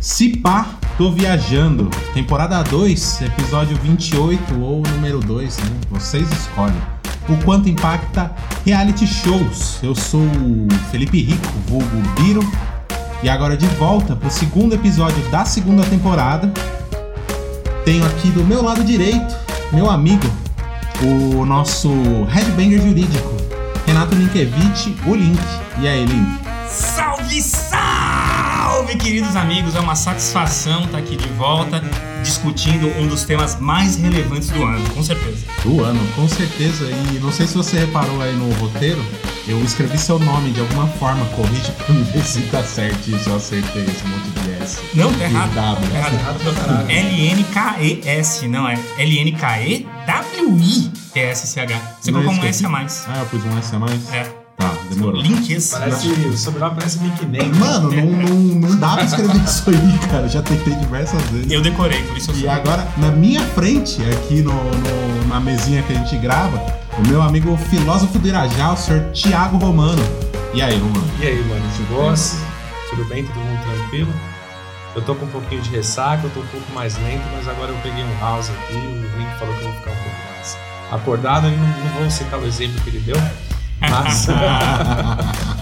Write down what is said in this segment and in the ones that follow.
Se pá, tô viajando. Temporada 2, episódio 28 ou número 2, né? Vocês escolhem. O quanto impacta reality shows. Eu sou o Felipe Rico, vulgo Biro. E agora de volta pro segundo episódio da segunda temporada. Tenho aqui do meu lado direito, meu amigo, o nosso headbanger jurídico, Renato Linkevich, o Link. E aí, Link? Salve, salve, queridos amigos! É uma satisfação estar aqui de volta discutindo um dos temas mais relevantes do ano, com certeza. Do ano, com certeza. E não sei se você reparou aí no roteiro, eu escrevi seu nome de alguma forma, corrige pra mim ver se tá certo se eu acertei esse monte de S. Não, tá errado. E W. Tá errado. L-N-K-E-S, não é? L-N-K-E-W-I-T-S-C-H. Você Não colocou um S a mais. Ah, eu pus um S a mais? É. Tá, demorou. Links. Parece, o sobrenome parece nickname. Mano, não, não, não dá pra escrever isso aí, cara. Já tentei diversas vezes. Eu decorei, por isso eu E agora, na minha frente, aqui no, no- na mesinha que a gente grava, o meu amigo filósofo do Irajá, o senhor Tiago Romano. E aí, Romano? E aí, mano, de boas? Tudo bem? Todo mundo tranquilo? Eu tô com um pouquinho de ressaca, eu tô um pouco mais lento, mas agora eu peguei um house aqui, o Link falou que eu vou ficar um pouco mais acordado, eu não, não vou citar o exemplo que ele deu, mas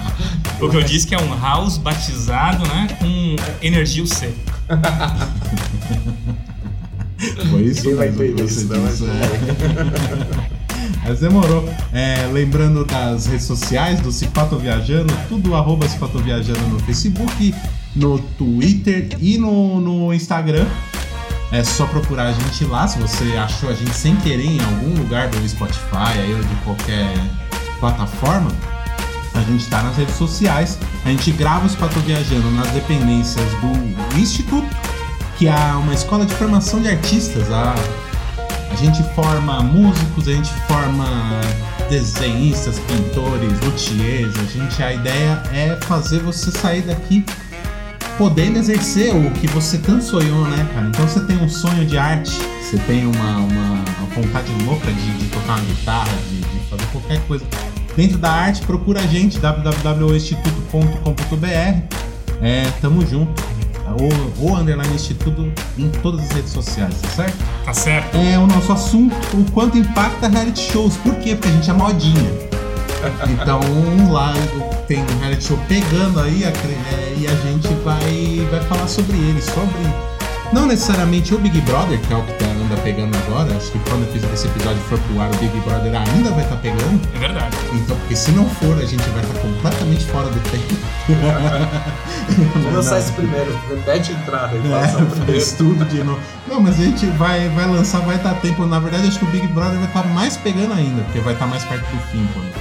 O que eu disse que é um house batizado, né? Com energia UC. Foi isso Ninguém vai você isso, não, disse. mas é. Mas demorou. É, lembrando das redes sociais, do Cipato Viajando, tudo arroba Cipato Viajando no Facebook, no Twitter e no, no Instagram. É só procurar a gente lá, se você achou a gente sem querer em algum lugar do Spotify aí, ou de qualquer plataforma. A gente tá nas redes sociais. A gente grava o Cipato Viajando nas dependências do Instituto, que é uma escola de formação de artistas. A, a gente forma músicos, a gente forma desenhistas, pintores, luthiers. A gente, a ideia é fazer você sair daqui podendo exercer o que você tanto sonhou, né, cara? Então você tem um sonho de arte, você tem uma, uma, uma vontade louca de, de tocar uma guitarra, de, de fazer qualquer coisa. Dentro da arte, procura a gente, www.instituto.com.br. É, tamo junto. O, o Underline Instituto em todas as redes sociais, tá certo? Tá certo? é o nosso assunto, o quanto impacta reality shows. Por quê? Porque a gente é modinha. Então lá tem um reality show pegando aí é, e a gente vai, vai falar sobre ele, sobre. Não necessariamente o Big Brother, que é o que tá, anda pegando agora. Acho que quando esse episódio for pro ar, o Big Brother ainda vai estar pegando. É verdade. Então, porque se não for, a gente vai estar completamente fora do tempo. vou lançar esse primeiro, repete a entrada e É, o primeiro. faz tudo de novo. Não, mas a gente vai, vai lançar, vai dar tempo. Na verdade, acho que o Big Brother vai estar mais pegando ainda, porque vai estar mais perto do fim quando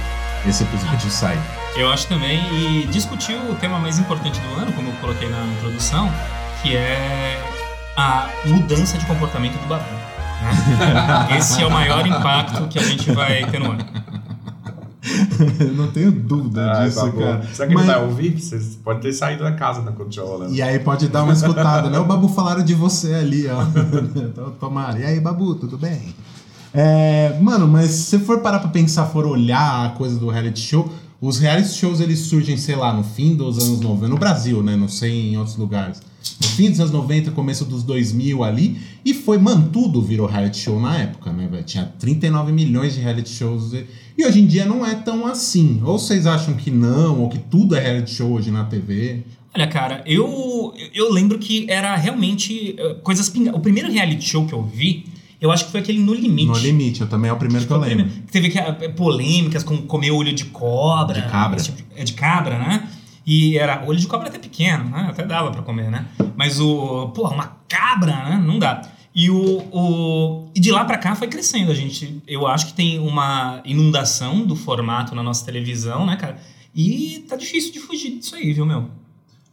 esse episódio sai. Eu acho também, e discutiu o tema mais importante do ano, como eu coloquei na introdução, que é a mudança de comportamento do Babu. né? Esse é o maior impacto que a gente vai ter no ano. Eu não tenho dúvida Ah, disso, tá bom. cara. Será que Mas- ele vai ouvir? Você pode ter saído da casa na estiver rolando. E aí pode dar uma escutada, né? O Babu falaram de você ali, ó. Então, Tomara. E aí, Babu, tudo bem? É, mano, mas se você for parar pra pensar, for olhar a coisa do reality show, os reality shows eles surgem, sei lá, no fim dos anos 90, no Brasil, né? Não sei em outros lugares. No fim dos anos 90, começo dos 2000 ali, e foi, mano, tudo virou reality show na época, né, velho? Tinha 39 milhões de reality shows. E, hoje em dia não é tão assim. Ou vocês acham que não, ou que tudo é reality show hoje na TV? Olha, cara, eu, eu lembro que era realmente eh, coisas pinga. O primeiro reality show que eu vi, eu acho que foi aquele No Limite. No Limite, eu também é o primeiro que eu Foi o lembro. primeiro. Teve que, eh, polêmicas com comer olho de cobra. De cabra. tipo de- é de cabra, né? E era olho de cobra até pequeno, né? Até dava pra comer, né? Mas o. Porra, uma cabra, né? Não dá. E, o, o, e de lá pra cá foi crescendo. A gente, eu acho que tem uma inundação do formato na nossa televisão, né, cara? E tá difícil de fugir disso aí, viu, meu?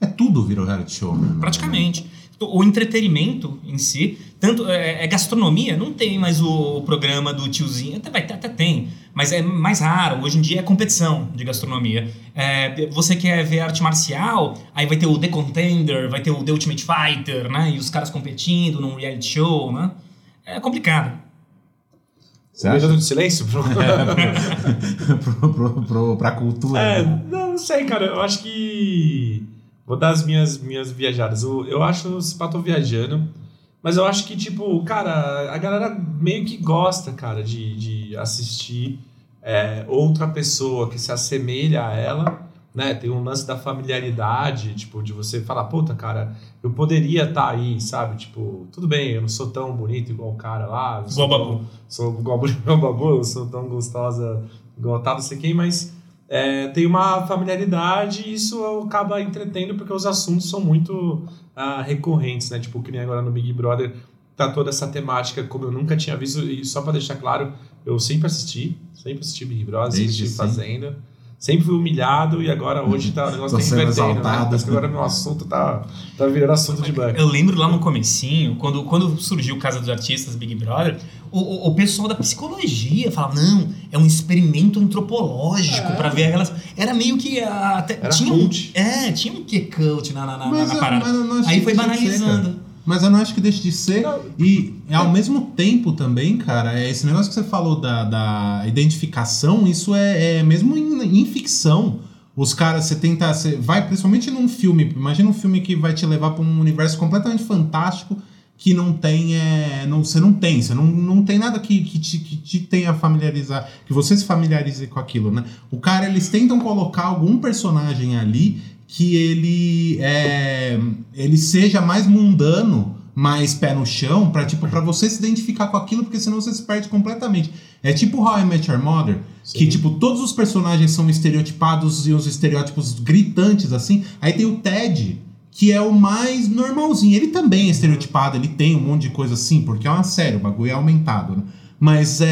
É tudo virou reality show, né? Praticamente. O entretenimento em si, tanto é, é gastronomia, não tem mais o programa do tiozinho, até, vai, até tem, mas é mais raro. Hoje em dia é competição de gastronomia. É, você quer ver arte marcial, aí vai ter o The Contender, vai ter o The Ultimate Fighter, né? E os caras competindo num reality show, né? É complicado. Você Um acha? de silêncio? pro, pro, pro, pra cultura. É, né? não, não sei, cara. Eu acho que. Vou dar as minhas, minhas viajadas. Eu, eu acho o Cipato viajando. Mas eu acho que, tipo, cara, a galera meio que gosta, cara, de, de assistir é, outra pessoa que se assemelha a ela, né? Tem um lance da familiaridade, tipo, de você falar, puta, cara, eu poderia estar aí, sabe? Tipo, tudo bem, eu não sou tão bonito igual o cara lá. Igual Babu. Sou igual Babu, sou tão gostosa igual tá, não sei quem, mas é, tem uma familiaridade e isso acaba entretendo porque os assuntos são muito ah, recorrentes, né? Tipo, que nem agora no Big Brother tá toda essa temática, como eu nunca tinha visto, e só pra deixar claro, eu sempre assisti, sempre assisti Big Brother, Desde assisti sempre. Fazenda, sempre fui humilhado e agora hoje tá, o negócio Tô tá sendo invertendo, né? agora meu assunto tá, tá virando assunto de banco. Eu lembro lá no comecinho, quando, quando surgiu Casa dos Artistas, Big Brother, o, o, pessoal da psicologia falava, não, é um experimento antropológico pra ver aquelas... Era meio que a- até... Era tinha um, cult. é, tinha um que cult na, na, na, Mas na eu- parada. mas eu não acho Aí que foi de ser, banalizando. Mas eu não acho que deixe de ser. Não. E ao mesmo tempo também, cara, é esse negócio que você falou da, da identificação, isso é, é mesmo em, em ficção. Os caras, você tenta. Você vai, principalmente num filme, imagina um filme que vai te levar para um universo completamente fantástico que não tem. É, não, você não tem, você não, não tem nada que, que, te, que te tenha familiarizar, que você se familiarize com aquilo, né? O cara, eles tentam colocar algum personagem ali que ele é, ele seja mais mundano, mais pé no chão, pra, tipo, pra você se identificar com aquilo, porque senão você se perde completamente. É tipo How I Met Your Mother, que Sim. tipo, todos os personagens são estereotipados e os estereótipos gritantes, assim. Aí tem o Ted, que é o mais normalzinho. Ele também é estereotipado, ele tem um monte de coisa assim, porque é uma série, o bagulho é aumentado, né? Mas é,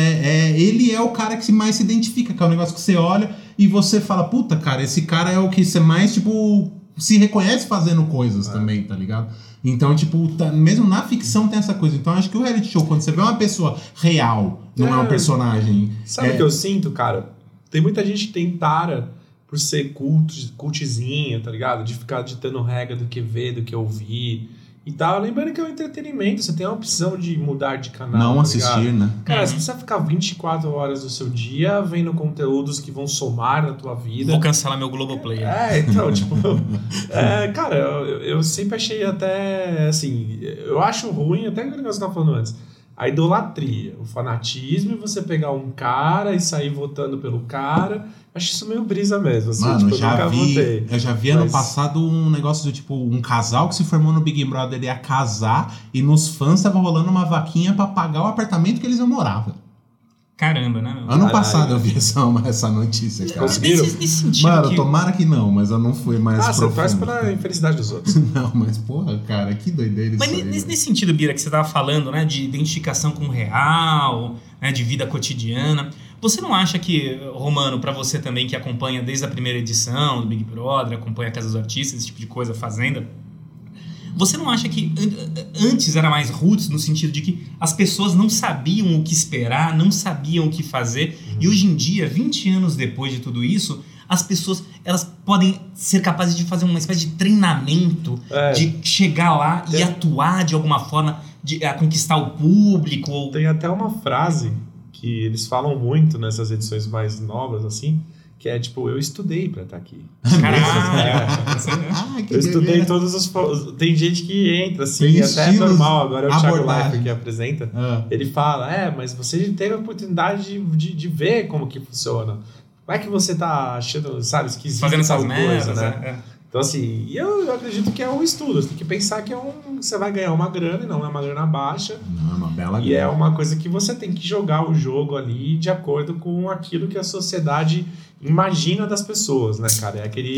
é, ele é o cara que mais se identifica, que é o negócio que você olha e você fala, puta, cara, esse cara é o que você mais, tipo, se reconhece fazendo coisas É. também, tá ligado? Então, tipo, tá- mesmo na ficção tem essa coisa. Então, acho que o reality show, quando você vê uma pessoa real, não é, um É. personagem. Sabe é, o que eu sinto, cara? Tem muita gente que tem tara por ser cult, cultizinha, tá ligado? De ficar ditando regra do que ver, do que ouvir e tal. Lembrando que é um entretenimento, você tem a opção de mudar de canal. não tá assistir, ligado? né? Cara, Uhum. você precisa ficar 24 horas do seu dia vendo conteúdos que vão somar na tua vida. Vou cancelar meu Globoplay. É, então, tipo. é, cara, eu, eu sempre achei até. Assim, eu acho ruim, até o que você tava falando antes. A idolatria, o fanatismo e você pegar um cara e sair votando pelo cara. Acho isso meio brisa mesmo. Assim, Mano, tipo, eu já vi, votei. eu já vi ano Mas- passado um negócio do tipo, um casal que se formou no Big Brother ia casar e nos fãs tava rolando uma vaquinha pra pagar o apartamento que eles velho. Caramba, né? meu? Ano Caralho. passado eu vi essa, essa notícia, cara. Mas Conseguiram? nesse, nesse sentido Mano, que... tomara que não, mas eu não fui mais Ah, você profundo. faz pela infelicidade dos outros. Não, mas porra, cara, que doideira Mas isso aí, nesse, sentido, Bira, que você estava falando, né, de identificação com o real, né, de vida cotidiana, você não acha que, Romano, para você também que acompanha desde a primeira edição do Big Brother, acompanha a Casa dos Artistas, esse tipo de coisa, Fazenda, você não acha que an- antes era mais roots no sentido de que as pessoas não sabiam o que esperar, não sabiam o que fazer, e hoje em dia, 20 anos depois de tudo isso, as pessoas elas podem ser capazes de fazer uma espécie de treinamento É. de chegar lá e Tem- atuar de alguma forma, de a conquistar o público. Ou... Tem até uma frase que eles falam muito nessas edições mais novas, assim, que é tipo, eu estudei pra estar aqui. Caralho! Ah, que Eu estudei todos os. Tem gente que entra assim, Tem até é normal. Agora é o Thiago. Leifert que apresenta. Ah, Ele fala: É, mas você teve a oportunidade de, de, de ver como que funciona. Como é que você tá achando, sabe, esquisito Fazendo essas tal merdas, coisa, né? né? Então, assim, eu, eu acredito que é um estudo. Você tem que pensar que é um, você vai ganhar uma grana e não é uma grana baixa. não, é uma bela E é uma coisa que você tem que jogar o jogo ali de acordo com aquilo que a sociedade imagina das pessoas, né, cara? É aquele,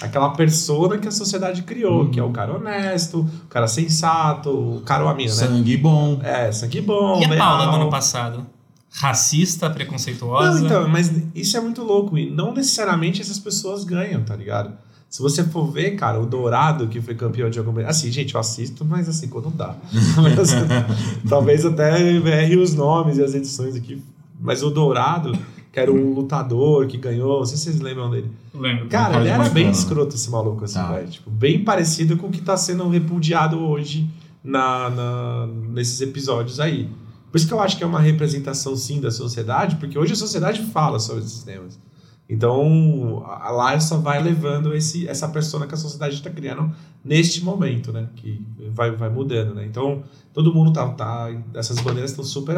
aquela persona que a sociedade criou, Uhum. que é o cara honesto, o cara sensato, o cara ou a mina, né? Sangue bom. É, sangue bom, E a leal. Paula do ano passado? Racista, preconceituosa? Não, então, mas isso é muito louco. E não necessariamente essas pessoas ganham, tá ligado? Se você for ver, cara, o Dourado, que foi campeão de alguma. Assim, gente, eu assisto, mas assim, quando dá. Talvez até erre os nomes e as edições aqui. Mas o Dourado, que era um lutador que ganhou, não sei se vocês lembram dele. Lembro. Cara, ele era bem né? escroto esse maluco, assim, Tá. velho. Tipo, bem parecido com o que tá sendo repudiado hoje na, na- nesses episódios aí. Por isso que eu acho que é uma representação, sim, da sociedade, porque hoje a sociedade fala sobre esses temas. Então, a- lá só vai levando esse, essa persona que a sociedade está criando neste momento, né? Que vai, vai mudando, né? Então, todo mundo tá... tá essas bandeiras estão super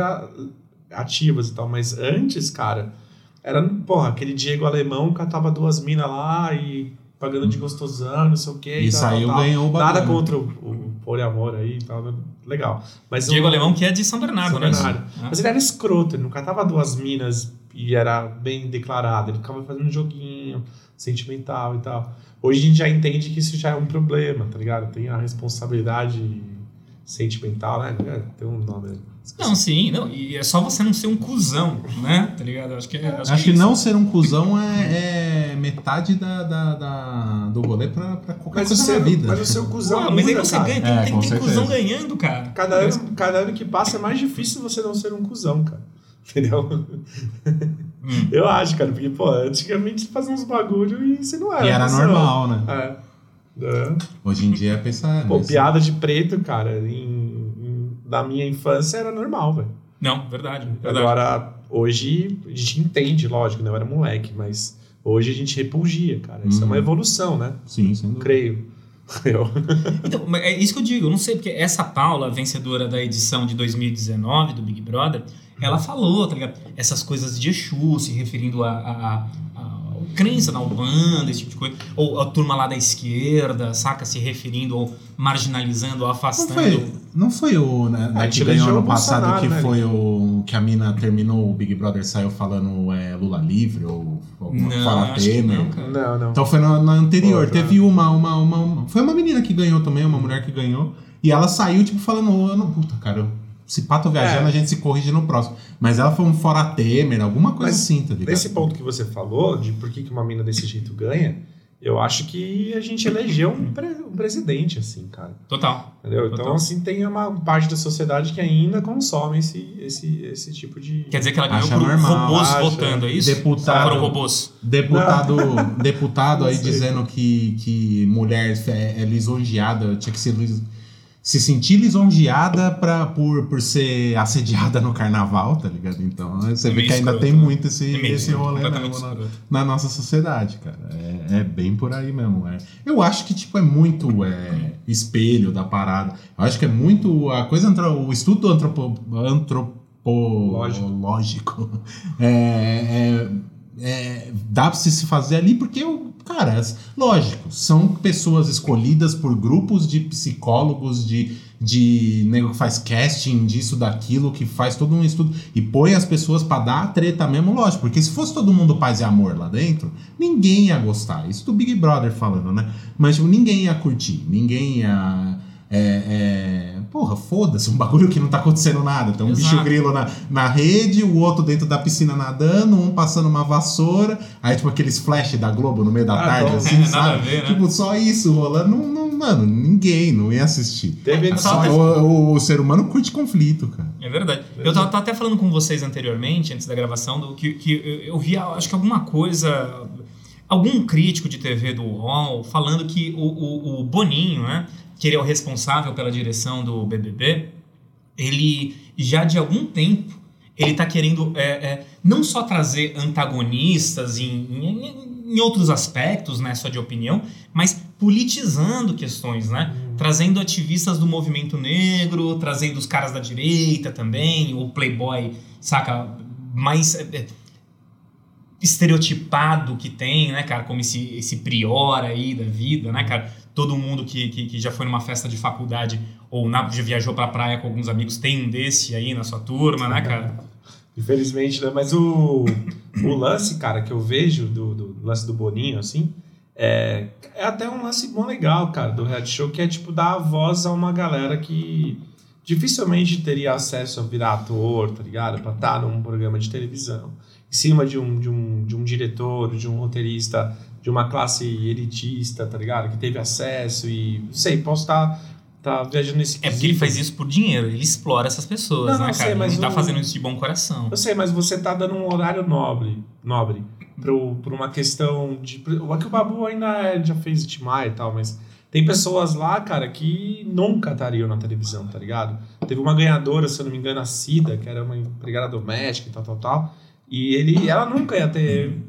ativas e tal, mas antes, cara, era, porra, aquele Diego alemão catava duas minas lá e pagando de gostosão, não sei o quê. E tal, saiu, tal, tal. ganhou o Nada bagulho. contra o, o poliamor aí e tal, né? legal. Mas Diego o- Alemão, que é de São Bernardo, São né? Bernardo. Ah. Mas ele era escroto, ele não catava duas minas e era bem declarado, ele ficava fazendo um joguinho sentimental e tal. Hoje a gente já entende que isso já é um problema, tá ligado? Tem a responsabilidade sentimental, né? É, Tem um nome aí. Esqueci. Não, sim, não, e é só você não ser um cuzão, né? Tá ligado? Acho que, é- acho Acho que é não ser um cuzão é, é metade da, da, da- do rolê pra, pra qualquer Mas o, coisa seu, na vida. mas o seu cuzão Pô, mas aí você ganha, tem, É, tem, tem cuzão ganhando, cara. Cada ano, cada ano que passa é mais difícil você não ser um cuzão, cara. Entendeu? Hum. Eu acho, cara, porque, pô, antigamente você fazia uns bagulho e você não era. E era normal, né? É. É. Hoje em dia é pensar. Pô, mas- piada de preto, cara, em, na minha infância era normal, velho. Não, verdade, verdade. Agora, hoje, a gente entende, lógico, né? Eu era moleque, mas hoje a gente repugia, cara. Isso é uma Uhum. evolução, né? Sim, dúvida. Creio. Eu. Então, é isso que eu digo, eu não sei, porque essa Paula, vencedora da edição de 2019 do Big Brother, ela falou, tá ligado? Essas coisas de Exu, se referindo a, a crença na Umbanda, esse tipo de coisa. Ou a turma lá da esquerda, saca? Se referindo ou marginalizando ou Não afastando. foi, não foi o né, Ah, que te ganhou ano passado Bolsonaro, que né, foi o que a mina terminou o Big Brother saiu falando é, Lula livre ou alguma Não, fala que Temer. não. Não, não. Então foi na, na anterior. Outra. Teve uma, uma, uma, uma- Foi uma menina que ganhou também, uma mulher que ganhou. E ela saiu, tipo, falando, "Ô, eu não, puta, cara, se pá, tô viajando, É. a gente se corrige no próximo. Mas ela foi um fora Temer, alguma coisa Mas assim, tá ligado? Nesse ponto que você falou, de por que que uma mina desse jeito ganha, eu acho que a gente elegeu um, pre- um presidente, assim, cara. Total. Entendeu? Então, Total. assim, tem uma parte da sociedade que ainda consome esse, esse, esse tipo de. Quer dizer que ela ganhou Acha por normal, robôs acha. votando, é isso? Deputado. Foram robôs? Deputado, deputado aí dizendo que, que mulher é, é lisonjeada, tinha que ser lis- se sentir lisonjeada pra, por, por ser assediada no carnaval, tá ligado? Então você É vê que ainda escroto, tem né? muito esse, É esse rolê mesmo na, na nossa sociedade, cara. É, é bem por aí mesmo. É. Eu acho que tipo, é muito é, espelho da parada. Eu acho que é muito. A coisa o estudo antropo, antropológico é, é, dá pra se fazer ali porque cara, lógico, são pessoas escolhidas por grupos de psicólogos, de, de nego que faz casting disso, daquilo, que faz todo um estudo e põe as pessoas pra dar a treta mesmo, lógico, porque se fosse todo mundo paz e amor lá dentro, ninguém ia gostar. Isso do Big Brother falando, né? Mas tipo, ninguém ia curtir, ninguém ia. É, é, porra, foda-se, um bagulho que não tá acontecendo nada. Tem um Exato. bicho grilo na, na rede, o outro dentro da piscina nadando, um passando uma vassoura, aí tipo aqueles flash da Globo no meio da Ah, tarde, não. assim, É, sabe? ver, né? Tipo, só isso rolando, não, não, mano, ninguém não ia assistir. Teve É, só- O, o- o ser humano curte conflito, cara. É verdade. Eu tava, tava até falando com vocês anteriormente, antes da gravação, do que, que eu, eu vi, acho que alguma coisa. Algum crítico de TV do UOL falando que o, o, o Boninho, né, que ele é o responsável pela direção do BBB, ele já de algum tempo ele tá querendo é, é, não só trazer antagonistas em, em, em outros aspectos, né, só de opinião, mas politizando questões, né? Trazendo ativistas do movimento negro, trazendo os caras da direita também, o playboy, saca, mais é, é, estereotipado que tem, né, cara, como esse, esse prior aí da vida, né, cara? Todo mundo que, que, que já foi numa festa de faculdade ou na, já viajou pra praia com alguns amigos tem um desse aí na sua turma, né, cara? Infelizmente, né? Mas o, o lance, cara, que eu vejo do, do lance do Boninho, assim, é, é até um lance bom legal, cara, do reality show, que é, tipo, dar voz a uma galera que dificilmente teria acesso a virar ator, tá ligado? Pra estar num programa de televisão. Em cima de um, de um, de um diretor, de um roteirista, de uma classe elitista, tá ligado? Que teve acesso e, sei, posso estar tá viajando nesse É porque ele faz isso por dinheiro, ele explora essas pessoas, Não, né, não sei, cara? mas não tá o- fazendo isso de bom coração. Eu sei, mas você tá dando um horário nobre, nobre pro, por uma questão de. É que o Babu ainda é- já fez Timar e tal, mas Tem pessoas lá, cara, que nunca estariam na televisão, tá ligado? Teve uma ganhadora, se eu não me engano, a Cida, que era uma empregada doméstica e tal, tal, tal. E ele, ela nunca ia ter,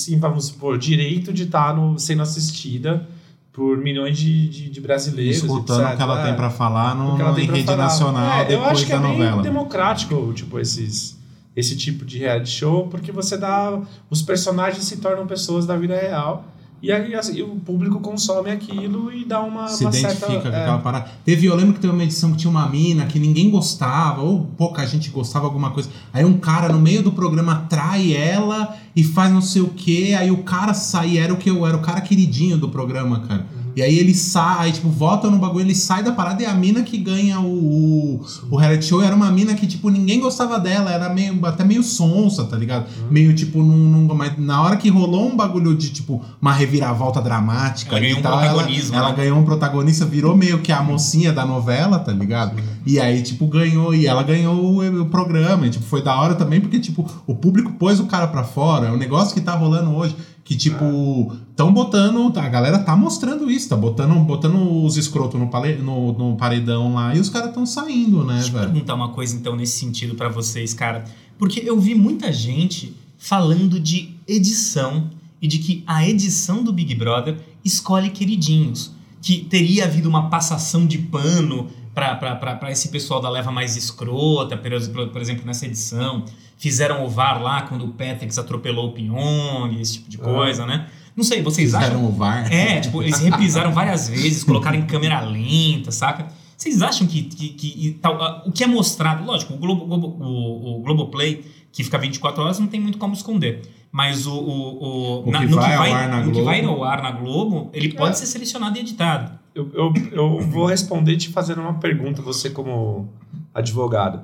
assim, vamos supor, direito de estar no, sendo assistida por milhões de, de, de brasileiros. Escutando o que ela tem pra falar no, O que ela tem em rede falar. nacional É, eu depois acho que da é bem democrático, tipo, esses, esse tipo de reality show, porque você dá. Os personagens se tornam pessoas da vida real. E aí assim, o público consome aquilo e dá uma, se uma identifica certa. com é, aquela parada. Teve, eu lembro que teve uma edição que tinha uma mina que ninguém gostava, ou pouca gente gostava alguma coisa. Aí um cara no meio do programa trai ela e faz não sei o que, aí o cara sai, era o que eu era o cara queridinho do programa, cara. E aí ele sai, aí, tipo, volta no bagulho, ele sai da parada e a mina que ganha o, o, o reality show era uma mina que, tipo, ninguém gostava dela, era meio, até meio sonsa, tá ligado? Meio, tipo, num, num- mas na hora que rolou um bagulho de, tipo, uma reviravolta dramática Ela ganhou e um tal, ela, protagonismo, ela né? ganhou um protagonista, virou meio que a mocinha da novela, tá ligado? E aí, tipo, ganhou, e ela ganhou o, o programa, e, tipo, foi da hora também, porque, tipo, o público pôs o cara pra fora, é um negócio que tá rolando hoje, que, tipo, tão botando, a galera tá mostrando isso, tá botando, botando os escrotos no, pale- no, no paredão lá, e os caras tão saindo, né, Deixa eu velho? perguntar uma coisa, então, nesse sentido pra vocês, cara. Porque eu vi muita gente falando de edição e de que a edição do Big Brother escolhe queridinhos. Que teria havido uma passação de pano para esse pessoal da leva mais escrota, por, exemplo- por exemplo, nessa edição. Fizeram o VAR lá quando o Patrick atropelou o Pyong, esse tipo de coisa, né? Não sei, vocês acham Fizeram o VAR. é, tipo, eles reprisaram várias vezes, colocaram em câmera lenta, saca? Vocês acham que, que, que- e tal, ah, o que é mostrado, lógico, o, Globo, Globo- o, o Globoplay, que fica 24 horas, não tem muito como esconder. Mas o, o, O que vai ao ar na no que Globo. vai ao ar na Globo, ele pode É. ser selecionado e editado. Eu, eu, eu vou responder te fazendo uma pergunta, você como advogado.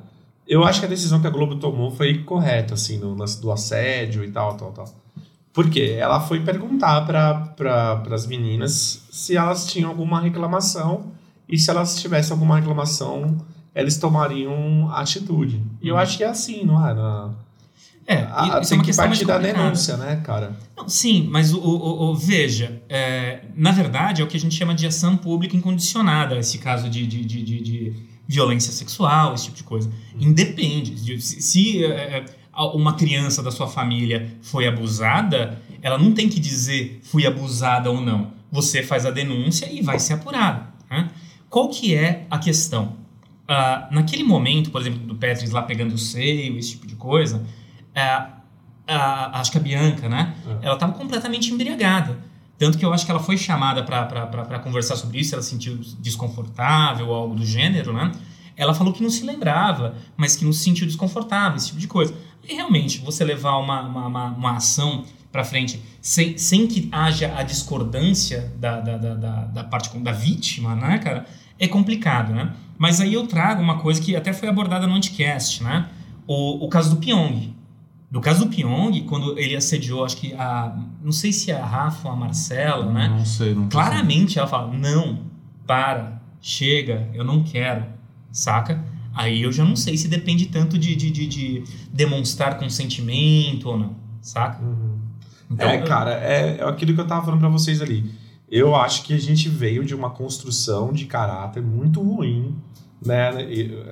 Eu acho que a decisão que a Globo tomou foi correta, assim, no lance do assédio e tal, tal, tal. Por quê? Ela foi perguntar para pra, as meninas se elas tinham alguma reclamação e se elas tivessem alguma reclamação, eles tomariam atitude. E eu acho que é assim, não é? Na, É, a, isso é tem uma que partir da denúncia, né, cara? Não, sim, mas o, o- o- veja, é, na verdade é o que a gente chama de ação pública incondicionada, esse caso de, de, de, de- de violência sexual, esse tipo de coisa. Independe. de- se se, é, a- uma criança da sua família foi abusada, ela não tem que dizer fui abusada ou não. Você faz a denúncia e vai ser apurado. né? Qual que é a questão? Ah, naquele momento, por exemplo, do Petris lá pegando o seio, esse tipo de coisa, ah, a- acho que a Bianca, né? É. Ela estava completamente embriagada. Tanto que eu acho que ela foi chamada para conversar sobre isso, ela se sentiu desconfortável ou algo do gênero, né? Ela falou que não se lembrava, mas que não se sentiu desconfortável, esse tipo de coisa. E realmente, você levar uma, uma, uma, uma ação para frente sem, sem que haja a discordância da, da, da, da, parte da vítima, né, cara? É complicado, né? Mas aí eu trago uma coisa que até foi abordada no Anticast, né? O, o caso do Pyong. Do caso do Pyong, quando ele assediou, acho que a. Não sei se é a Rafa ou a Marcela, né? Não sei, não sei. Claramente ela fala: não, para, chega, eu não quero, saca? Aí eu já não sei se depende tanto de, de, de, de demonstrar consentimento ou não, saca? Então, é, cara, é, é aquilo que eu tava falando pra vocês ali. Eu acho que a gente veio de uma construção de caráter muito ruim, né?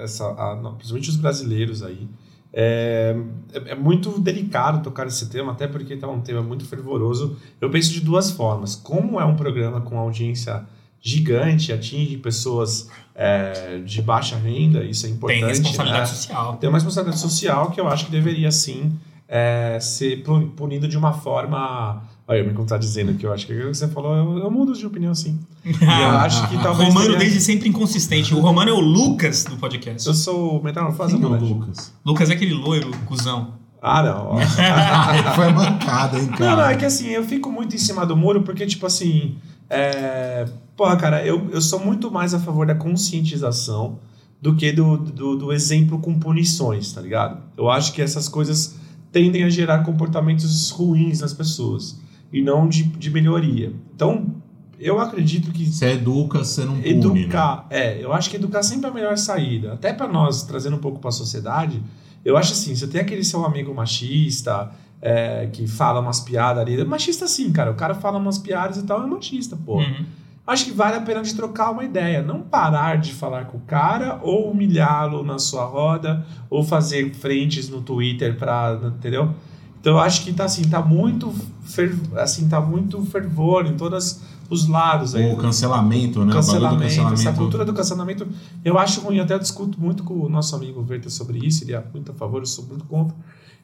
Essa, a- principalmente os brasileiros aí. É, é, é muito delicado tocar esse tema, até porque tá um tema muito fervoroso. Eu penso de duas formas. Como é um programa com audiência gigante, atinge pessoas é, de baixa renda, isso é importante. tem responsabilidade né? social. tem uma responsabilidade social que eu acho que deveria sim é, ser pu- punido de uma forma. Olha, eu me contradizendo aqui, eu acho que aquilo que você falou, eu, eu mudo de opinião sim. E eu acho que talvez. Romano teria- desde sempre inconsistente. O Romano é o Lucas do podcast. Eu sou metamorfose Quem é o. Lucas? Lucas é aquele loiro, cuzão. Ah, não. foi mancada, hein, Não, cara? não, é que assim, eu fico muito em cima do muro porque, tipo assim. É... Porra, cara, eu, eu sou muito mais a favor da conscientização do que do, do, do exemplo com punições, tá ligado? Eu acho que essas coisas tendem a gerar comportamentos ruins nas pessoas e não de, de melhoria. Então, eu acredito que Você educa, você não pune, né? educar, é, eu acho que educar sempre é a melhor saída. Até pra nós, trazendo um pouco pra sociedade, eu acho assim, você tem aquele seu amigo machista, é, que fala umas piadas ali, é machista sim, cara, o cara fala umas piadas e tal, é machista, pô. Uhum. acho que vale a pena de trocar uma ideia. Não parar de falar com o cara ou humilhá-lo na sua roda ou fazer frentes no Twitter pra. Entendeu? Então eu acho que tá assim, tá muito, fer, assim, tá muito fervor em todos os lados aí. O cancelamento, né? O bagulho do cancelamento, essa cancelamento. cultura do cancelamento, eu acho ruim, eu até discuto muito com o nosso amigo Verta sobre isso, ele é muito a favor, eu sou muito contra.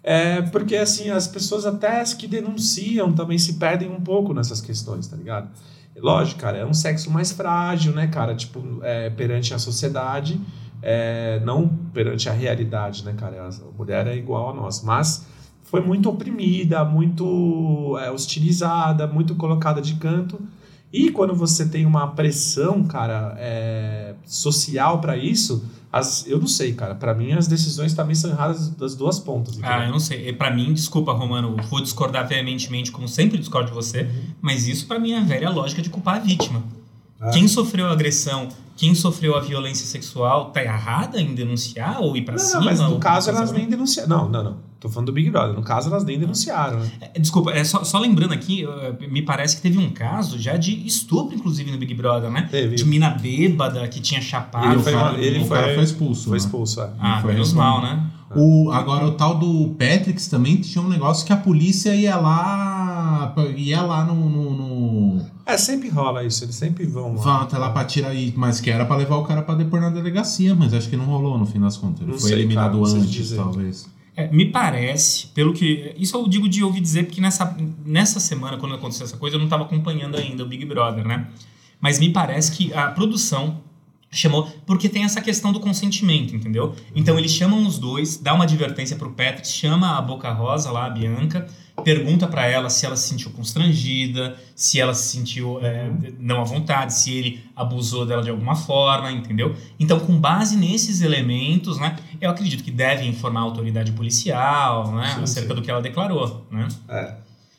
É, porque assim, as pessoas até as que denunciam também se perdem um pouco nessas questões, tá ligado? Lógico, cara, é um sexo mais frágil, né, cara? Tipo, é, perante a sociedade, é, não perante a realidade, né, cara? A mulher é igual a nós, mas foi muito oprimida, muito é, hostilizada, muito colocada de canto. E quando você tem uma pressão, cara, é, social para isso, as, eu não sei, cara. Para mim, as decisões também são erradas das duas pontas. entendeu? Ah, eu não sei. Pra mim, desculpa, Romano, vou discordar veementemente, como sempre discordo de você, mas isso pra mim é a velha lógica de culpar a vítima. Ah. Quem sofreu a agressão, quem sofreu a violência sexual, tá errada em denunciar ou ir pra Não, cima? não, mas no caso elas nem denunciaram. Não, não, não. Tô falando do Big Brother. No caso, elas nem denunciaram, né? É, Desculpa, é só, só lembrando aqui, me parece que teve um caso já de estupro, inclusive, no Big Brother, né? Teve. De mina bêbada que tinha chapado. Ele foi, cara- ele o foi, cara foi expulso, Foi né? expulso, é. Ah, Foi menos mal, né? O, agora, o tal do Patrix também tinha um negócio que a polícia ia lá. ia lá no. no, no É, sempre rola isso. Eles sempre vão lá. vão até lá pra tirar aí, mas que era pra levar o cara pra depor na delegacia, mas acho que não rolou no fim das contas. Ele Não foi sei, eliminado cara, antes, talvez. É, me parece, pelo que. Isso eu digo de ouvir dizer, porque nessa, nessa semana, quando aconteceu essa coisa, eu não estava acompanhando ainda o Big Brother, né? Mas me parece que a produção chamou. Porque tem essa questão do consentimento, entendeu? Então eles chamam os dois, dá uma advertência pro Patrick, chama a Boca Rosa lá, a Bianca, pergunta pra ela se ela se sentiu constrangida, se ela se sentiu é, não à vontade, se ele abusou dela de alguma forma, entendeu? Então, com base nesses elementos, né, eu acredito que devem informar a autoridade policial, né, Sim, acerca sim. do que ela declarou, né? É.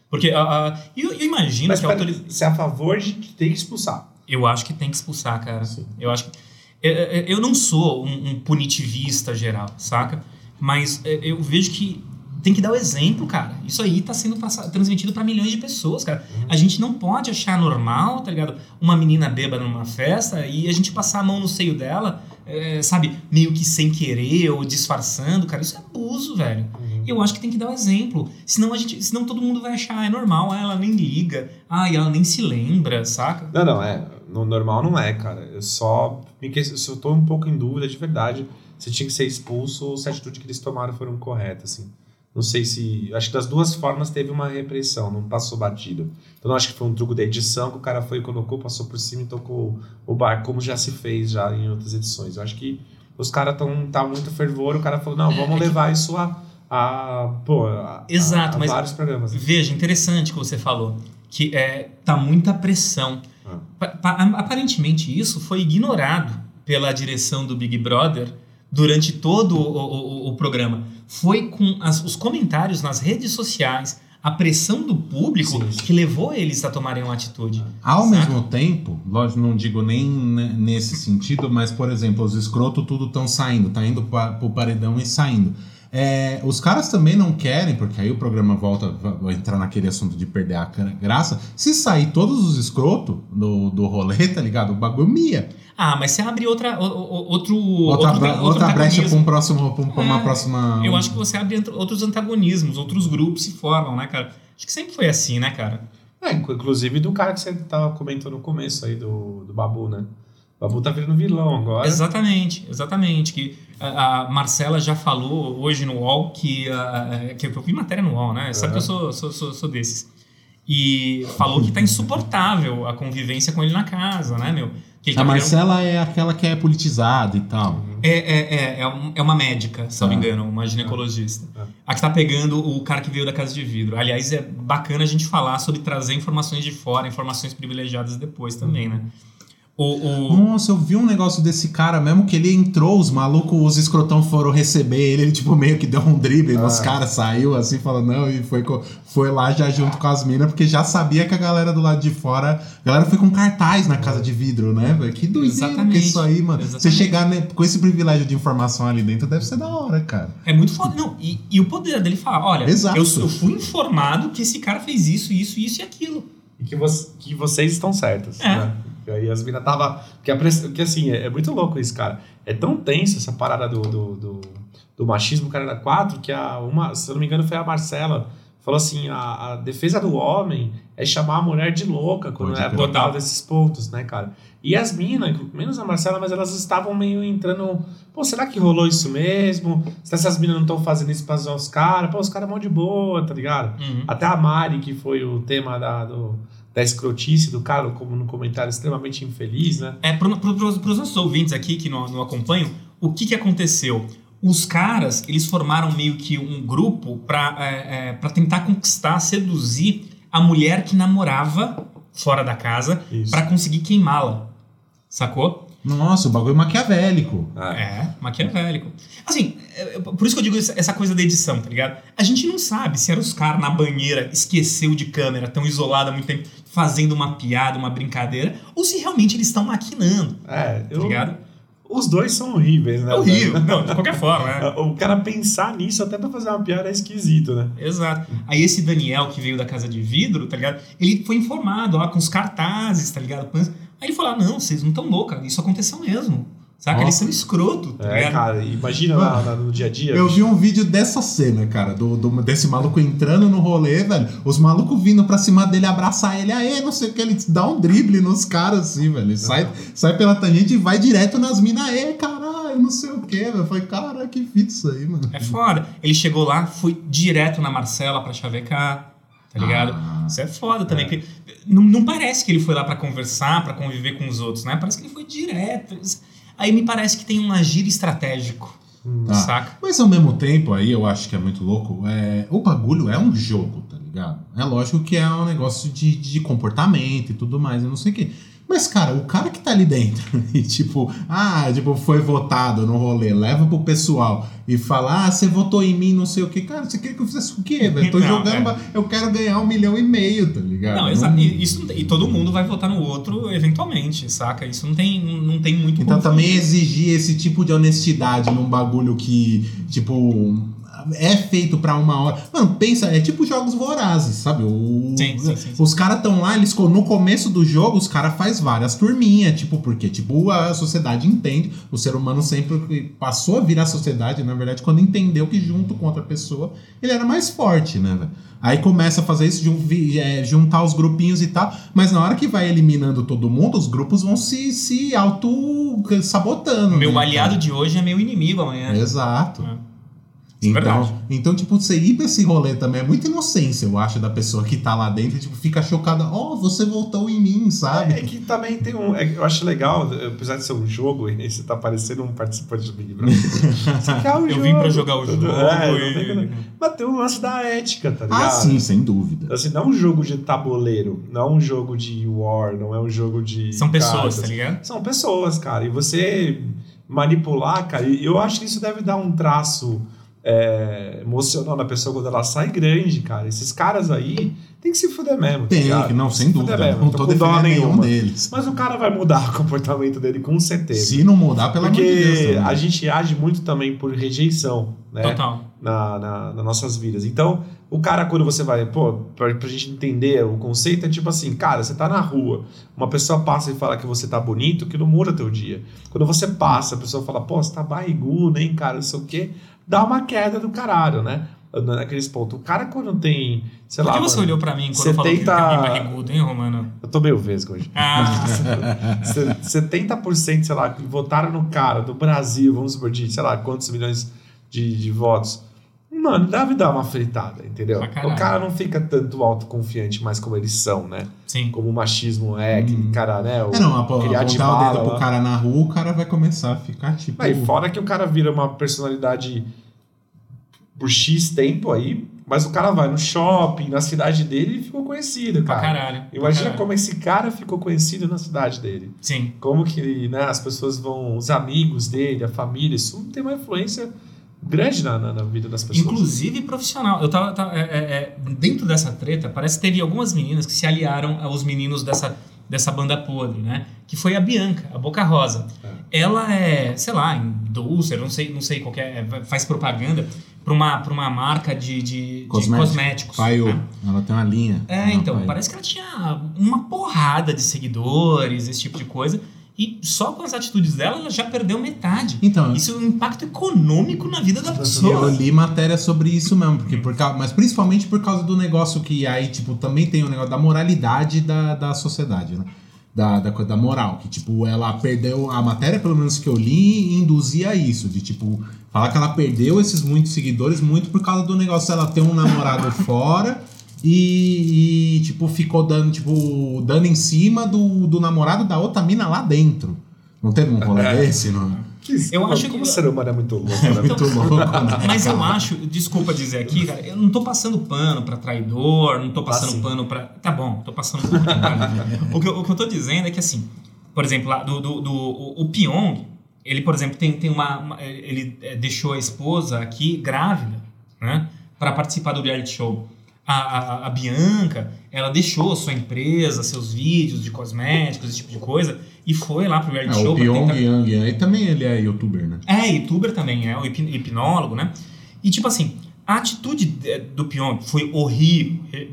Porque a, a- eu, eu imagino Mas que a autoridade... você é a favor de ter que expulsar. Eu acho que tem que expulsar, cara. Sim. Eu acho que. Eu, eu- eu não sou um, um punitivista geral, saca? Mas é, eu vejo que tem que dar o exemplo, cara. Isso aí tá sendo transmitido pra milhões de pessoas, cara. A gente não pode achar normal, tá ligado? Uma menina bêbada numa festa e a gente passar a mão no seio dela, é, sabe? Meio que sem querer ou disfarçando, cara. Isso é abuso, velho. Eu acho que tem que dar o exemplo. Senão, a gente, senão todo mundo vai achar, ah, é normal, ah, ela nem liga, ah, e ela nem se lembra, saca? Não, não, é. No normal não é, cara. Eu só. Me que- Eu tô um pouco em dúvida de verdade se tinha que ser expulso ou se a atitude que eles tomaram foram corretas, assim. Não sei se. Acho que das duas formas teve uma repressão, não passou batido. Então não acho que foi um truque da edição que o cara foi, colocou, passou por cima e tocou o bar, como já se fez já em outras edições. Eu acho que os caras estão tá muito fervor, o cara falou, não, É, vamos é que- levar isso a. a pô, a, Exato, a, a mas- vários programas. Veja, interessante que você falou, que é, tá muita pressão. Ah. Pa- pa- aparentemente isso foi ignorado pela direção do Big Brother durante todo o, o- o- o programa. Foi com as- os comentários nas redes sociais, a pressão do público Sim, sim. que levou eles a tomarem uma atitude. Ao Saca? mesmo tempo, lógico, não digo nem ne- nesse sentido, mas, por exemplo, os escroto tudo estão saindo, tá indo pa, pro paredão e saindo. É, os caras também não querem, porque aí o programa volta a entrar naquele assunto de perder a gra- graça. Se sair todos os escroto do, do rolê, tá ligado? O bagulho mia. Ah, mas você abre outra, o- o- outro, Outra, outro, outra brecha pra, um próximo, pra, um- pra uma É, próxima. Eu acho que você abre outros antagonismos, outros grupos se formam, né, cara? Acho que sempre foi assim, né, cara? É, inclu- inclusive do cara que você tava comentando no começo aí, do, do Babu, né? Babu tá virando vilão agora. Exatamente, exatamente. Que a, Marcela já falou hoje no UOL que, a- que eu vi matéria no UOL, né? Sabe que eu sou, sou, sou, sou desses. E falou que tá insuportável a convivência com ele na casa, né, meu? A tá virando- Marcela é aquela que é politizada e tal. É, é, é, é, um- é uma médica, se não me Ah. engano, uma ginecologista. Ah. A que tá pegando o cara que veio da casa de vidro. Aliás, é bacana a gente falar sobre trazer informações de fora, informações privilegiadas depois também, né? O, o- Nossa, eu vi um negócio desse cara mesmo que ele entrou, os malucos, os escrotão foram receber ele, ele tipo meio que deu um drible nos Ah. caras, saiu assim, falou não, e foi, foi lá já junto com as minas, porque já sabia que a galera do lado de fora, a galera foi com cartaz na casa de vidro, né, velho? Que doideira que é Exatamente. isso aí, mano. Você Exatamente. chegar né, com esse privilégio de informação ali dentro deve ser da hora, cara. É muito foda. Não, e, e o poder dele falar: olha, Exato. eu, eu fui informado que esse cara fez isso, isso, isso e aquilo. E que, vo- que vocês estão certos. É. Né? E aí as minas tava. Porque, a press... porque assim, é, é muito louco isso, cara. É tão tenso essa parada do, do, do, do machismo, cara, da 4, que a, uma, se eu não me engano, foi a Marcela. Falou assim: a, a defesa do homem é chamar a mulher de louca quando Pode é abordado desses pontos, né, cara? E as minas, menos a Marcela, mas elas estavam meio entrando. Pô, será que rolou isso mesmo? Se essas minas não estão fazendo isso pra zoar os caras? Pô, os caras mão de boa, tá ligado? Uhum. Até a Mari, que foi o tema da, do, da escrotice do cara, como no comentário extremamente infeliz, né? É, para os nossos ouvintes aqui que não, não acompanham, o que, que aconteceu? Os caras, eles formaram meio que um grupo para é, é, pra tentar conquistar, seduzir a mulher que namorava fora da casa para conseguir queimá-la. Sacou? Nossa, o bagulho maquiavélico. É, maquiavélico. Assim, é, é, por isso que eu digo essa essa coisa da edição, tá ligado? A gente não sabe se era os caras na banheira, esqueceu de câmera, tão isolado há muito tempo, fazendo uma piada, uma brincadeira, ou se realmente eles estão maquinando, É, tá eu, ligado? os dois são horríveis, né? É horrível. Não, de qualquer forma, né? O cara pensar nisso até pra fazer uma piada é esquisito, né? Exato. Aí esse Daniel que veio da casa de vidro, tá ligado? Ele foi informado, ó, com os cartazes, tá ligado? Aí ele falou: ah, não, vocês não estão loucos, isso aconteceu mesmo. Saca? Eles são escroto, tá É, ligado? cara, imagina lá, lá no dia a dia. Eu vi um vídeo dessa cena, cara, do, do- desse maluco entrando no rolê, velho. Os malucos vindo pra cima dele abraçar ele, aê, não sei o que, ele dá um drible nos caras assim, velho. Ele sai, sai pela tangente e vai direto nas minas, aê, caralho, não sei o que, velho. Eu falei, cara, que fita isso aí, mano. É foda. Ele chegou lá, foi direto na Marcela pra chavecar, tá ligado? Ah. Isso é foda também. porque Não, não parece que ele foi lá pra conversar, pra conviver com os outros, né? Parece que ele foi direto. Aí me parece que tem um agir estratégico. Tá. saca? Mas ao mesmo tempo, aí eu acho que é muito louco. É, o bagulho é um jogo, tá ligado? É lógico que é um negócio de, de comportamento e tudo mais, eu não sei o quê. Mas, cara, o cara que tá ali dentro e, tipo, ah, tipo, foi votado no rolê, leva pro pessoal e fala, ah, você votou em mim, não sei o quê. Cara, você quer que eu fizesse o quê, velho? Tô Não, jogando, é. eu quero ganhar um milhão e meio, tá ligado? Não. E, isso não tem- e todo mundo vai votar no outro eventualmente, saca? Isso não tem, não- não tem muito Então conflito. também exigir esse tipo de honestidade num bagulho que, tipo, é feito pra uma hora. Mano, pensa, é tipo jogos vorazes, sabe? O- Sim, sim, sim. Os caras estão lá, eles no começo do jogo, os caras faz várias turminhas, tipo, porque tipo a sociedade entende, o ser humano sempre passou a virar sociedade, na verdade, quando entendeu que junto com outra pessoa, ele era mais forte, né, velho? Aí começa a fazer isso, é, juntar os grupinhos e tal, mas na hora que vai eliminando todo mundo, os grupos vão se, se auto-sabotando. Meu né, aliado cara? de hoje é meu inimigo amanhã. Exato. É. É Então, verdade. então, tipo, você ir pra esse rolê também é muita inocência, eu acho, da pessoa que tá lá dentro e, tipo, fica chocada. Ó, você voltou em mim, sabe? É que também tem um. é eu acho legal, apesar de ser um jogo, e você tá parecendo um participante do Big Brother. Você quer o Eu vim pra jogar o jogo. É, e- tem que- Mas tem um lance da ética, tá ligado? Ah, sim, sem dúvida. Assim, não é um jogo de tabuleiro, não é um jogo de war, não é um jogo de. São pessoas, cartas. tá ligado? São pessoas, cara. E você manipular, cara, e eu acho que isso deve dar um traço é, emocional na pessoa quando ela sai grande, cara. Esses caras aí tem que se fuder mesmo. tá Tem, que não, Se sem fuder dúvida. mesmo, Não tô tô dó defendendo nenhum nenhuma. deles. Mas o cara vai mudar o comportamento dele com certeza. Se não mudar, pelo amor de Deus. Porque a gente age muito também por rejeição, né? Total. na, na, nas nossas vidas. Então, o cara, quando você vai, pô, pra, pra gente entender o conceito, é tipo assim, cara, você tá na rua, uma pessoa passa e fala que você tá bonito, que não muda teu dia. Quando você passa, a pessoa fala, pô, você tá barrigudo, hein, cara, não sei o quê, dá uma queda do caralho, né? Naqueles pontos. O cara, quando tem, sei Por lá. que você mano, olhou pra mim quando eu falei que 70 tem alguém barrigudo, hein, Romano? Eu tô meio vesgo hoje. Ah, Se- 70%, sei lá, que votaram no cara do Brasil, vamos supor, de, sei lá, quantos milhões de, de votos. Mano, deve dar uma fritada, entendeu? Pra caralho. O cara não fica tanto autoconfiante mais como eles são, né? sim. Como o machismo é, que Hum. cara, né? O, É, não, de apontar o dedo pro cara na rua, o cara vai começar a ficar tipo. Aí, fora que o cara vira uma personalidade por X tempo aí, mas o cara vai no shopping, na cidade dele e ficou conhecido, Pra cara. caralho. pra Imagina caralho. como esse cara ficou conhecido na cidade dele. Sim. como que né, as pessoas vão, os amigos dele, a família, isso tem uma influência grande na, na, na vida das pessoas. Inclusive profissional. Eu tava. tava- é, é, é, dentro dessa treta, parece que teve algumas meninas que se aliaram aos meninos dessa, dessa banda podre, né? Que foi a Bianca, a Boca Rosa. ela é, sei lá, endorser, não sei, não sei qual que é, faz propaganda para uma, pra uma marca de, de, de Cosmético. cosméticos. Paio, né? ela tem uma linha. É, então, Paio. parece que ela tinha uma porrada de seguidores, esse tipo de coisa. E só com as atitudes dela, ela já perdeu metade. Então, Isso é um impacto econômico na vida da eu pessoa. li matéria sobre isso mesmo, porque por causa, mas principalmente por causa do negócio que aí, tipo, também tem o negócio da moralidade da, da sociedade, né? Da, da da moral, que tipo, ela perdeu, a matéria, pelo menos que eu li, induzia isso, de tipo, falar que ela perdeu esses muitos seguidores muito por causa do negócio dela ter um namorado fora e, e, tipo, ficou dando, tipo, dando em cima do, do namorado da outra mina lá dentro. Não teve um rolê É. desse, não? Eu acho como que- o ser humano é muito louco, É né? muito louco, né? Mas eu acho, desculpa dizer aqui, cara, eu não tô passando pano pra traidor, não tô passando sim. pano pra. Tá bom, tô passando pano. o, que eu, o que eu tô dizendo é que assim, por exemplo, lá do, do, do- o, o Pyong, ele, por exemplo, tem, tem uma, uma- Ele eh, deixou a esposa aqui grávida, né? Pra participar do reality show. A, a, a Bianca, ela deixou sua empresa, seus vídeos de cosméticos, esse tipo de coisa, e foi lá pro reality É, show o pra Pyong tentar- Yang aí também ele é youtuber, né? é, youtuber também, é, o hip- hipnólogo, né? E tipo assim, a atitude de- do Pyong foi horrível, é,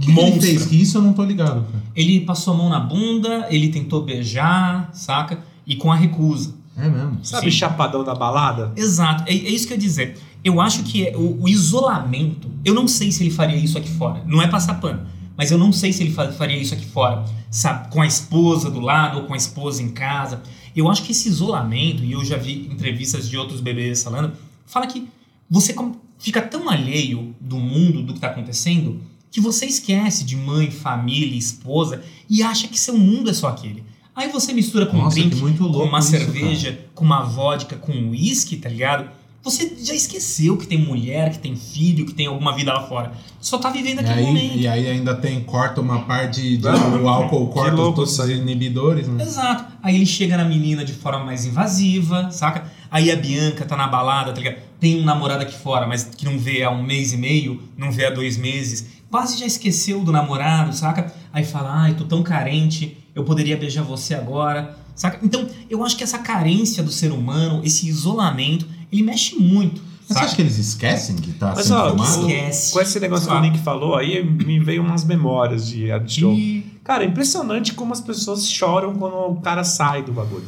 que, ele fez? Isso eu não tô ligado, cara. Ele passou a mão na bunda, ele tentou beijar, saca? E com a recusa. É mesmo. Sabe Sim. chapadão da balada? Exato, é, é isso que eu ia dizer. Eu acho que é o, o isolamento, eu não sei se ele faria isso aqui fora. Não é passar pano, mas eu não sei se ele fa- faria isso aqui fora, sabe? Com a esposa do lado ou com a esposa em casa. Eu acho que esse isolamento, e eu já vi entrevistas de outros bebês falando, fala que você fica tão alheio do mundo, do que está acontecendo, que você esquece de mãe, família, esposa e acha que seu mundo é só aquele. Aí você mistura com um Nossa, drink, que muito com uma cerveja, com uma vodka, com um uísque, tá ligado? Você já esqueceu que tem mulher, que tem filho, que tem alguma vida lá fora. Só tá vivendo E aquele aí, momento. e aí ainda tem, corta uma parte de Ah, o álcool, corta louco todos os inibidores, né? Exato. Aí ele chega na menina de forma mais invasiva, saca? Aí a Bianca tá na balada, tá ligado? Tem um namorado aqui fora, mas que não vê há um mês e meio, não vê há dois meses. Quase já esqueceu do namorado, saca? Aí fala, ai, tô tão carente, eu poderia beijar você agora, saca? Então, eu acho que essa carência do ser humano, esse isolamento, ele mexe muito, Mas você acha que eles esquecem que tá Mas sendo ó, filmado? Esquece. com esse negócio que o. Nick falou aí, me veio umas memórias de show. E- Cara, é impressionante como as pessoas choram quando o cara sai do bagulho.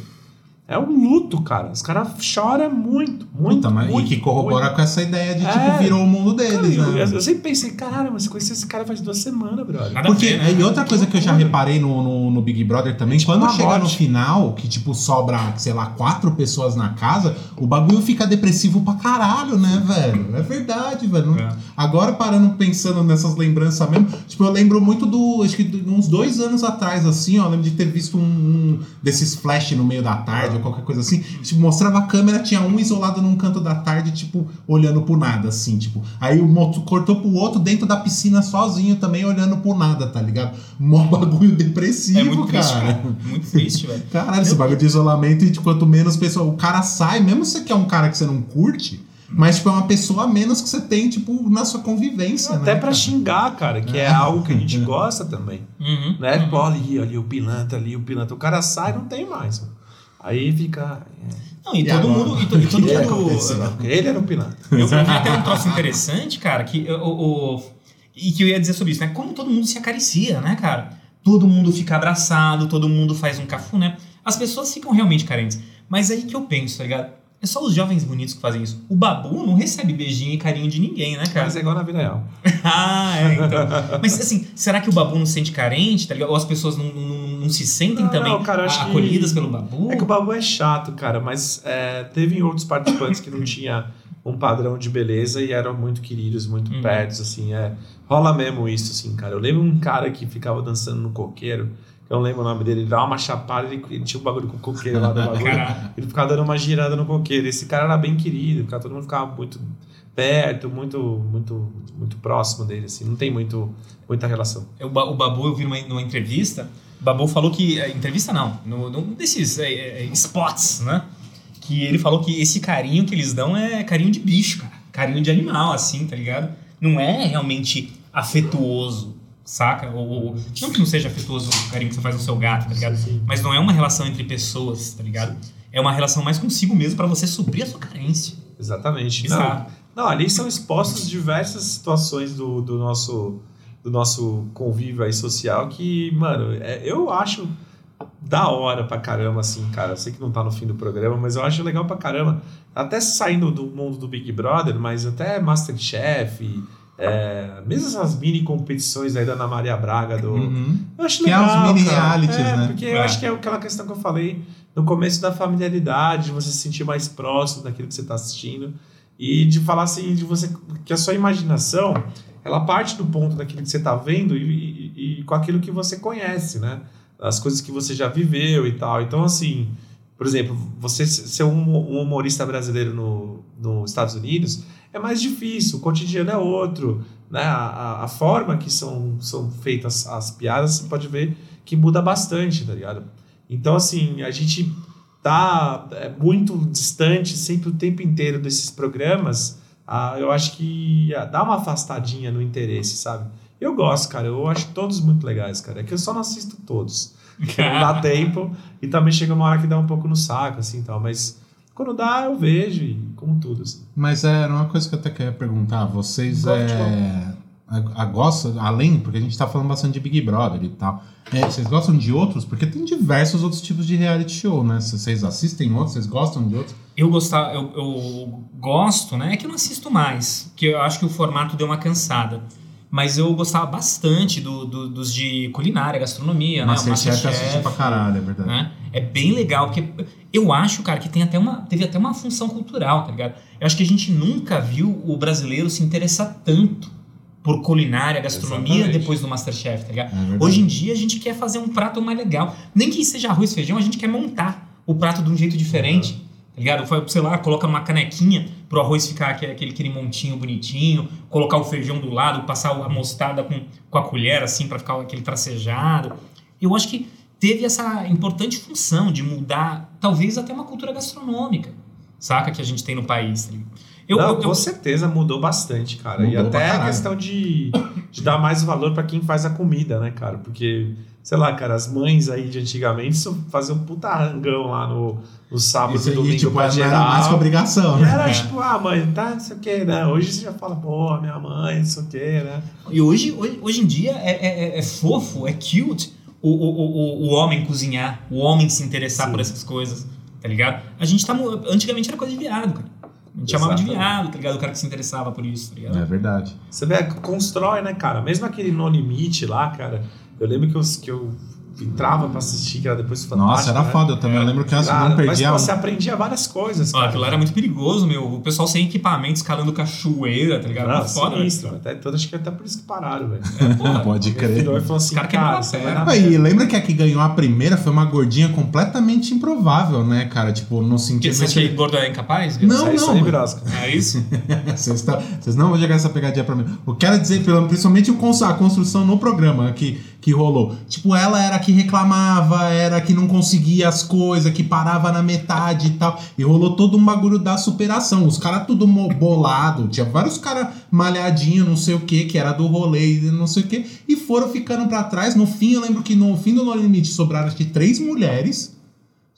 É um luto, cara. Os caras choram muito, muito, Puta, mas, muito. e que corrobora muito. com essa ideia de, tipo, É. virou o mundo Cara, deles, eu, né? eu sempre pensei, caralho, mas eu conheci esse cara faz duas semanas, brother. Nada Porque, ver, né? e outra coisa que eu já reparei no, no, no Big Brother também, É tipo quando chega no morte. final, que tipo sobra, sei lá, quatro pessoas na casa, o bagulho fica depressivo pra caralho, né, velho? É verdade, velho. É. Agora parando pensando nessas lembranças mesmo, tipo, eu lembro muito do, acho que uns dois anos atrás, assim, ó, eu lembro de ter visto um, um desses flash no meio da tarde ou qualquer coisa assim, tipo, mostrava a câmera, tinha um isolado num canto da tarde, tipo, olhando pro nada, assim, tipo, aí o moto cortou pro outro dentro da piscina sozinho também, olhando pro nada, tá ligado? Mó bagulho depressivo, É muito triste, cara. cara. Muito triste, velho. Caralho, esse bagulho de isolamento e de quanto menos pessoa. O cara sai, mesmo se você quer um cara que você não curte, mas tipo, é uma pessoa a menos que você tem, tipo, na sua convivência. Até né, pra cara? xingar, cara, que é algo que a gente gosta também. Uhum. Né? Tipo, olha ali, ali o pilantra, ali o pilantra. O cara sai não tem mais. mano. Aí fica. Não, e, E todo agora? mundo. E, to- e todo mundo. É, ele era o pilantra. Eu vi até um troço interessante, cara, que o, o- e que eu ia dizer sobre isso, né? Como todo mundo se acaricia, né, cara? Todo mundo fica abraçado, todo mundo faz um cafuné. As pessoas ficam realmente carentes. Mas aí que eu penso, tá ligado? É só os jovens bonitos que fazem isso. O babu não recebe beijinho e carinho de ninguém, né, cara? Mas é igual na vida real. ah, é, então. Mas assim, será que o babu não se sente carente, tá ligado? Ou as pessoas não, não, não se sentem Não, também não, cara, acho que- acolhidas pelo babu? É que o babu é chato, cara, mas é, teve outros participantes que não tinha um padrão de beleza e eram muito queridos, muito Uhum. perto, assim, é. Rola mesmo isso, assim, cara. Eu lembro um cara que ficava dançando no coqueiro, eu não lembro o nome dele, ele dava uma chapada, ele, ele tinha um bagulho com o coqueiro lá do bagulho. Ele ficava dando uma girada no coqueiro. Esse cara era bem querido, ficava, todo mundo ficava muito perto, muito, muito, muito próximo dele, assim. Não tem muito, muita relação. O, Ba- o Babu, eu vi numa, numa entrevista, o Babu falou que. eh, Entrevista não, no, num desses eh, eh, spots, né? Que ele falou que esse carinho que eles dão é carinho de bicho, cara. Carinho de animal, assim, tá ligado? Não é realmente afetuoso, saca? Ou, ou- não que não seja afetuoso o carinho que você faz no seu gato, tá ligado? Mas não é uma relação entre pessoas, tá ligado? É uma relação mais consigo mesmo pra você suprir a sua carência. Exatamente. Não, não, ali são expostas diversas situações do, do nosso do nosso convívio aí social que, mano, é- eu acho da hora pra caramba, assim, cara. Eu sei que não tá no fim do programa, mas eu acho legal pra caramba. Até saindo do mundo do Big Brother, mas até Masterchef, é, mesmo essas mini competições aí da Ana Maria Braga, do, Uhum. eu acho Que é legal, os mini cara. realities, É, né? Porque eu É. acho que é aquela questão que eu falei no começo da familiaridade, de você se sentir mais próximo daquilo que você está assistindo e de falar assim, de você que a sua imaginação ela parte do ponto daquilo que você está vendo e, e- e com aquilo que você conhece, né? As coisas que você já viveu e tal. Então, assim, por exemplo, você ser um um humorista brasileiro no, nos Estados Unidos é mais difícil, o cotidiano é outro, né? A, a, a forma que são, são feitas as piadas, você pode ver que muda bastante, tá ligado? Então, assim, a gente tá é, muito distante sempre o tempo inteiro desses programas. Ah, eu acho que dá uma afastadinha no interesse, sabe? Eu gosto, cara. Eu acho todos muito legais, cara. É que eu só não assisto todos. Não dá tempo. E também chega uma hora que dá um pouco no saco, assim, tal. Mas quando dá, eu vejo. E como tudo, assim. Mas era uma coisa que eu até queria perguntar. Vocês é, a, a, gostam, além, porque a gente tá falando bastante de Big Brother e tal. é, vocês gostam de outros? Porque tem diversos outros tipos de reality show, né? Se vocês assistem outros, vocês gostam de outros? Eu gostar, eu, eu gosto, né? É que eu não assisto mais, que eu acho que o formato deu uma cansada. Mas eu gostava bastante do, do- dos de culinária, gastronomia, né? O Masterchef eu assisti pra caralho, é verdade. né? É bem legal, porque eu acho, cara, que tem até uma, teve até uma função cultural, tá ligado? Eu acho que a gente nunca viu o brasileiro se interessar tanto por culinária, gastronomia Exatamente. depois do Masterchef, tá ligado? É. Hoje em dia a gente quer fazer um prato mais legal. Nem que seja arroz e feijão, a gente quer montar o prato de um jeito diferente. Tá ligado? Sei lá, coloca numa canequinha pro arroz ficar aquele, aquele, montinho bonitinho, colocar o feijão do lado, passar a mostarda com, com a colher assim pra ficar aquele tracejado. Eu acho que teve essa importante função de mudar, talvez até uma cultura gastronômica, saca? Que a gente tem no país. tá? Eu, Não, eu- com eu- certeza mudou bastante, cara. e Mudou pra até a questão de, de dar mais valor pra quem faz a comida, né, cara? Porque, sei lá, cara, as mães aí de antigamente faziam um puta rangão lá no, no sábado Isso e aí, domingo tipo, pra não geral. era mais que obrigação, E né? era tipo, ah, mãe, tá, não sei o que, né? Hoje você já fala, pô, minha mãe, não sei o que, né? E hoje, hoje, hoje em dia é, é- é- é fofo, é cute o, o, o, o homem cozinhar, o homem se interessar Sim. por essas coisas, tá ligado? A gente tá. Antigamente era coisa de viado, cara. A gente chamava de viado, tá ligado? O cara que se interessava por isso, tá ligado? É verdade. Você vê, constrói, né, cara? Mesmo aquele No Limite lá, cara, eu lembro que eu, que eu entrava pra assistir, que era depois fantástico. Nossa, era né? foda. Eu também eu lembro que eu Cara, não perdia. mas você aprendia várias coisas, cara. aquilo lá era muito perigoso, meu. O pessoal sem equipamento, escalando cachoeira, tá ligado? Não, foda, sinistro. Até, então, acho que até por isso que pararam, velho. Porra, Pode crer. falou assim, cara cara, quebraram a você vai perna. dar Aí, lembra que a que ganhou a primeira foi uma gordinha completamente improvável, né, cara? Tipo, no Que sentido você acha que gordo é incapaz? Não, É isso não, aí. É isso? Vocês, tá- vocês não vão jogar essa pegadinha pra mim. Eu quero dizer, pelo- principalmente a construção no programa que, que rolou. Tipo, ela era que reclamava, era que não conseguia as coisas, que parava na metade e tal. E rolou todo um bagulho da superação. Os caras tudo bolado. Tinha vários caras malhadinhos, não sei o que, que era do rolê não sei o que. E foram ficando pra trás. No fim, eu lembro que no fim do No Limite sobraram acho que três mulheres.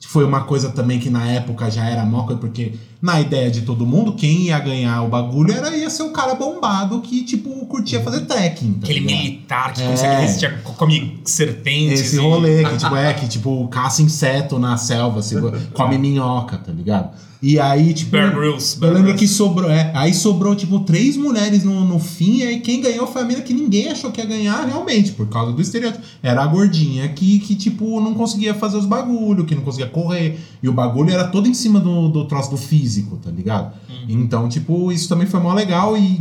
Foi uma coisa também que na época já era moca, porque na ideia de todo mundo, quem ia ganhar o bagulho era ia ser um cara bombado que, tipo, curtia fazer trekking. tá Aquele ligado? militar que É. consegue resistir, come serpentes. Esse e- rolê, que tipo, é, que tipo, caça inseto na selva, assim, come minhoca, tá ligado? E aí, tipo. Bear Grylls. Eu Bear lembro Grylls. que sobrou, é. Aí sobrou, tipo, três mulheres no, no fim, e aí quem ganhou foi a mina que ninguém achou que ia ganhar realmente, por causa do estereótipo. Era a gordinha que, que tipo, não conseguia fazer os bagulho, que não conseguia correr. E o bagulho era todo em cima do, do troço do físico, tá ligado? Então, tipo, isso também foi mó legal e.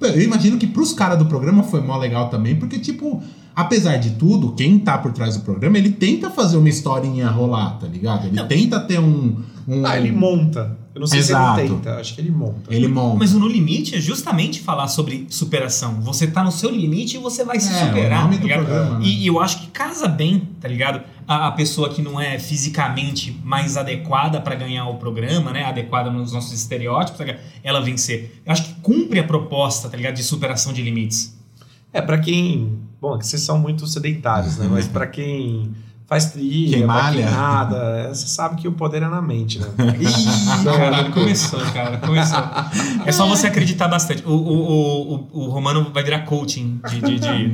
Eu imagino que pros caras do programa foi mó legal também, porque, tipo, apesar de tudo, quem tá por trás do programa, ele tenta fazer uma historinha rolar, tá ligado? Ele tenta ter um. Um- Ah, ele monta. Eu não sei Exato. se ele tenta, acho que ele monta. ele monta. Mas o No Limite é justamente falar sobre superação. Você tá no seu limite e você vai se É, superar. o nome tá do ligado? programa, né? E, e eu acho que casa bem, tá ligado? A, a pessoa que não é fisicamente mais adequada pra ganhar o programa, né? Adequada nos nossos estereótipos, tá ligado? Ela vencer. Eu acho que cumpre a proposta, tá ligado? De superação de limites. É, pra quem. Bom, é que vocês são muito sedentários, né? Mas pra quem faz trilha, Quem malha. nada. É, Você sabe que o poder é na mente, né? Ih, caralho, começou, cara, começou. É só você acreditar bastante. O, o, o, o, o Romano vai virar coaching de, de, de,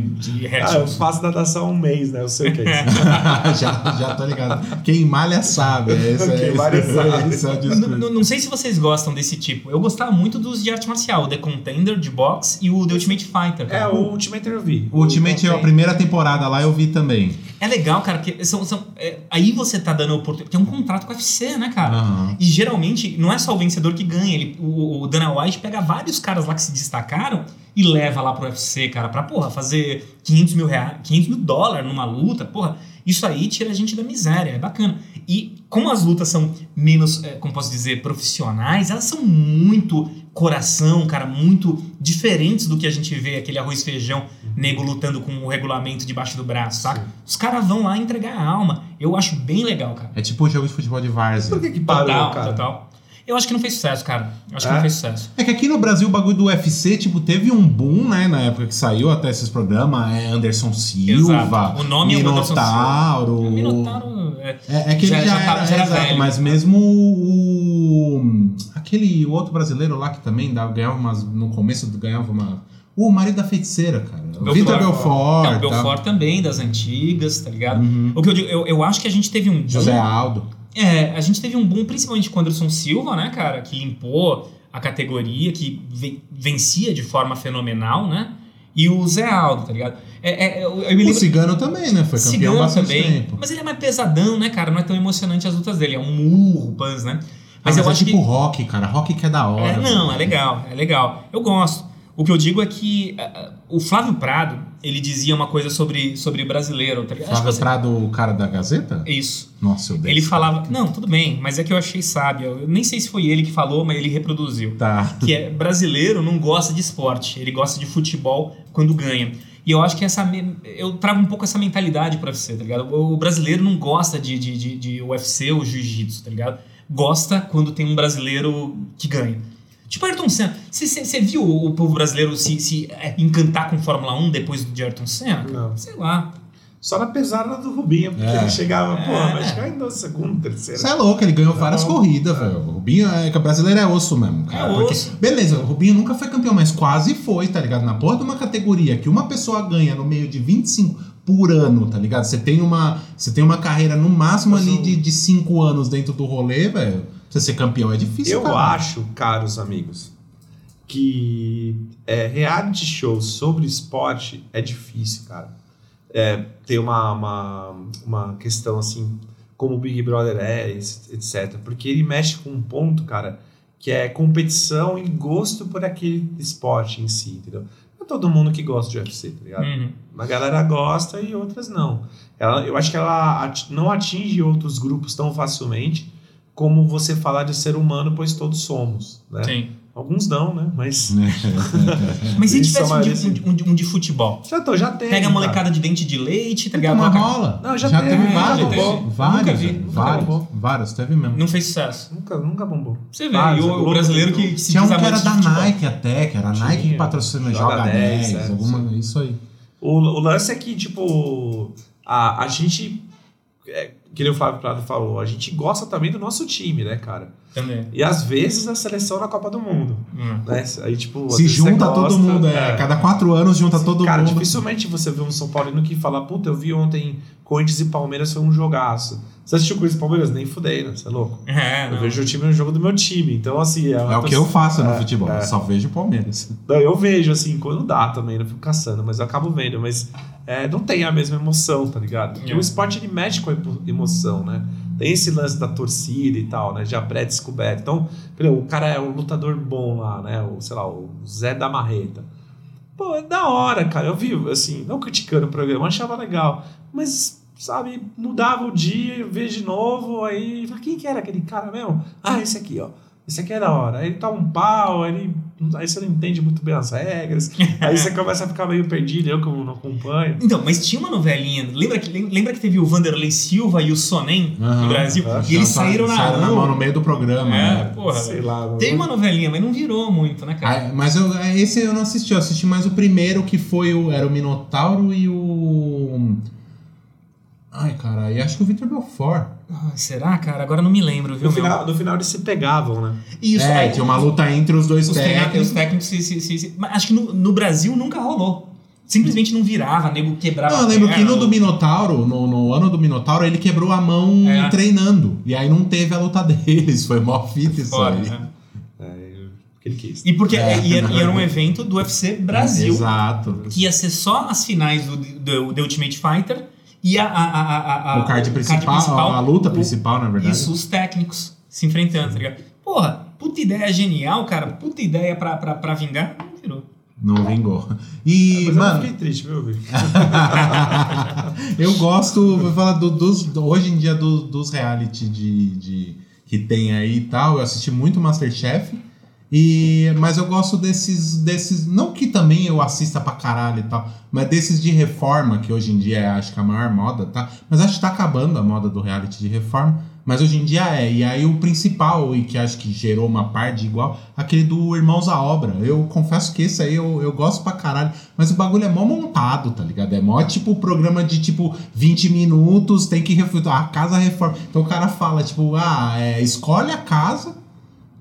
de Ah, eu faço natação há um mês, né? Eu sei o que é isso. já, já tô ligado. Quem malha sabe. Esse, é- Quem esse- malha sabe. esse é o N- discurso. n- Não sei se vocês gostam desse tipo. Eu gostava muito dos de arte marcial, o The Contender de boxe e o The Ultimate Fighter. cara. É, o Ultimate eu vi. O Ultimate, a primeira temporada lá eu vi também. É legal, cara, porque são, são- é, aí você tá dando oportunidade. Tem um contrato com a UFC, né, cara? Aham. E geralmente não é só o vencedor que ganha. Ele, o, o Dana White pega vários caras lá que se destacaram e leva lá pro UFC, cara, pra, porra, fazer 500 mil, reais, 500 mil dólares numa luta, porra. Isso aí tira a gente da miséria, é bacana. E como as lutas são menos, é, como posso dizer, profissionais, elas são muito coração, cara, muito diferentes do que a gente vê aquele arroz e feijão nego lutando com o regulamento debaixo do braço, saca? Os caras vão lá entregar a alma. Eu acho bem legal, cara. É tipo um jogo de futebol de várzea. Por que que parou, total, cara? total. Eu acho que não fez sucesso, cara. Eu acho que É? não fez sucesso. É que aqui no Brasil o bagulho do UFC, tipo, teve um boom, né? Na época que saiu até esses programas. É Anderson Silva, Exato. O nome é o Minotauro. O Minotauro é, É, é que Já- ele já, já tava- era, já era exato, velho. mas mesmo o. Aquele outro brasileiro lá que também dava, ganhava umas. No começo ganhava uma. O marido da feiticeira, cara. O Belfort. Vitor Belfort. Então, o tá? Belfort também, das antigas, tá ligado? Uhum. O que eu digo, eu, eu acho que a gente teve um. José Aldo. É, a gente teve um boom principalmente com o Anderson Silva, né, cara? Que limpou a categoria, que ve- vencia de forma fenomenal, né? E o Zé Aldo, tá ligado? É, é, eu, eu O. Cigano também, né? Foi campeão Cigano bastante também. tempo. Mas ele é mais pesadão, né, cara? Não é tão emocionante as lutas dele. É um murro, pans, né? Mas, Mas, eu é acho tipo que. rock, cara. Rock que é da hora. É, não, é legal, é legal. Eu gosto. O que eu digo é que ah, o Flávio Prado, ele dizia uma coisa sobre, sobre brasileiro, tá Flávio você- Prado, o cara da Gazeta? Isso. Nossa, eu dei. Ele falava. Não, tudo bem, mas é que eu achei sábio. Eu nem sei se foi ele que falou, mas ele reproduziu. Tá. Que é brasileiro não gosta de esporte, ele gosta de futebol quando ganha. E eu acho que essa. Eu trago um pouco essa mentalidade pra você, tá ligado? O brasileiro não gosta de, de, de, de UFC ou jiu-jitsu, tá ligado? Gosta quando tem um brasileiro que ganha. Tipo Ayrton Senna. Você viu o povo brasileiro se, se é, encantar com Fórmula 1 depois de Ayrton Senna? Não. Sei lá. Só na pesada do Rubinho, porque É. ele chegava, pô, É. vai chegar em segundo, terceiro. Você é louco, ele ganhou várias Não. corridas, velho. O Rubinho é que o brasileiro é osso mesmo, cara. É porque- osso. beleza, o Rubinho nunca foi campeão, mas quase foi, tá ligado? Na porra de uma categoria que uma pessoa ganha no meio de 25 por ano, tá ligado? Você tem uma, você tem uma carreira no máximo ali de, de 5 anos dentro do rolê, velho. Pra Você ser campeão é difícil, Eu cara. acho, caros amigos, que é, reality show sobre esporte é difícil, cara. É, tem uma, uma, uma questão assim, como o Big Brother é, etc. Porque ele mexe com um ponto, cara, que é competição e gosto por aquele esporte em si, entendeu? É todo mundo que gosta de UFC, tá ligado? Uhum. Uma galera gosta e outras não. Ela, eu acho que ela ati- não atinge outros grupos tão facilmente como você falar de ser humano, pois todos somos, né? Sim. Alguns não, né? Mas Mas se tivesse um de, um de- um de- futebol? já tô, já tem. Pega a cara. molecada de dente de leite, tá ligado? Uma rola. Não, já já teve, teve já vários. teve. Vários, Nunca vi, vários, bombou. vários, teve mesmo. Não fez sucesso. Nunca, nunca bombou. Você vê, Vários, e o, é o brasileiro louco. que se Tinha um que era da. Nike até, que era a Nike que patrocina Joga Joga 10, 10, é, alguma, sim. isso aí. O, o lance é que, tipo, a, a gente. É, que nem o Flávio Prado falou, a gente gosta também do nosso time, né, cara? Também. E às vezes a seleção na Copa do Mundo. Hum. Né? Aí, tipo, Se junta todo gosta, mundo, é, Cada quatro anos junta todo Cara, mundo. dificilmente você vê um São Paulino que fala, puta, eu vi ontem Corinthians e Palmeiras foi um jogaço. Você assistiu Corinthians e Palmeiras? Nem fudei, né? Você é louco. É, Eu não. vejo o time no jogo do meu time. Então, assim. É, É o que eu faço no É, futebol, é. eu só vejo o Palmeiras. Não, eu vejo, assim, quando dá também, não fico caçando, mas eu acabo vendo. Mas é, não tem a mesma emoção, tá ligado? Porque É. o esporte ele mexe com a emo- emoção, né? Tem esse lance da torcida e tal, né? Já pré-descoberto. Então, exemplo, o cara é um lutador bom lá, né? O, sei lá, o Zé da Marreta. Pô, é da hora, cara. Eu vi, assim, não criticando o programa, achava legal. Mas, sabe, mudava o dia, vejo de novo, aí. Quem que era aquele cara mesmo? Ah, esse aqui, ó. Esse aqui é da hora. Aí ele toma um pau, ele, aí você não entende muito bem as regras. aí você começa a ficar meio perdido, eu que não acompanho. Então, mas tinha uma novelinha. Lembra que, lembra que teve o Vanderlei Silva e o Sonem no Aham. Brasil? E eles saíram na saíram na mão no meio do programa. É, né? porra. Sei lá. Teve uma novelinha, mas não virou muito, né, cara? Ah, mas eu, esse eu não assisti, eu assisti mais o primeiro que foi o. Era o Minotauro e o. Ai, caralho, acho que o Victor Belfort. Ah, será, cara? Agora não me lembro, viu, No meu? final, no final eles se pegavam, né? Isso, é, aí, tinha uma luta entre os dois os técnicos, técnicos. os técnicos se, se- se- se- Mas acho que no, no Brasil nunca rolou. Simplesmente não virava, nego quebrava. Não, eu a lembro que no do Minotauro, no, no ano do Minotauro, ele quebrou a mão É. treinando. E aí não teve a luta deles. Foi mó fita isso Fora, aí. né? É, que ele quis. E porque É. e era, e era um evento do UFC Brasil. Exato. que ia ser só as finais do, do, do Ultimate Fighter e a, a, a, a, a- o card principal, a, luta principal, na verdade. Isso, os técnicos se enfrentando, tá ligado? Porra, puta ideia genial, cara. Puta ideia pra, pra, pra vingar, não virou. Não vingou. E, Mas eu mano, fiquei triste, viu, Vic? eu gosto, vou falar do- dos, do- hoje em dia do- dos reality de, de- que tem aí e tal. Eu assisti muito Masterchef. E, mas eu gosto desses, desses. Não que também eu assista pra caralho e tal, mas desses de reforma, que hoje em dia é acho que a maior moda, tá? Mas acho que tá acabando a moda do reality de reforma. Mas hoje em dia é. E aí o principal, e que acho que gerou uma par de igual, aquele do Irmãos à Obra. Eu confesso que esse aí eu, eu gosto pra caralho. Mas o bagulho é mó montado, tá ligado? É mó tipo programa de tipo 20 minutos, tem que refutar a casa reforma. Então o cara fala, tipo, ah, é, escolhe a casa.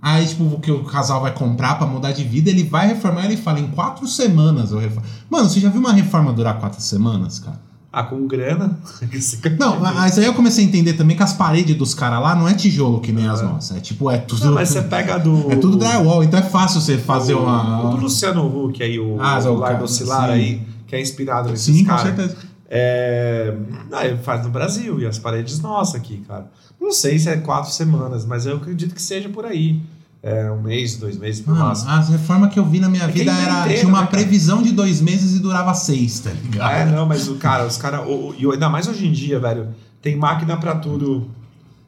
Aí, tipo, o que o casal vai comprar pra mudar de vida, ele vai reformar ele fala, em quatro semanas eu reformo. Mano, você já viu uma reforma durar quatro semanas, cara? Ah, com grana. Não, mas aí eu comecei a entender também que as paredes dos caras lá não é tijolo que nem as nossas. É tipo, é tudo. Não, mas você pega do. É tudo drywall, então é fácil você fazer o, uma. O do Luciano Huck aí, o, Ah, o o Lar cara, do Oscilar aí, que é inspirado nesses Sim, com certeza. É, ah, ele faz no Brasil e as paredes nossas aqui, cara. Não sei se é quatro semanas, mas eu acredito que seja por aí. É um mês, dois meses por Mano, máximo. as reformas que eu vi na minha É vida era. empreiteiro, Tinha uma né, previsão de dois meses e durava seis, tá ligado? É, não, mas o cara, os caras. E ainda mais hoje em dia, velho, tem máquina pra tudo.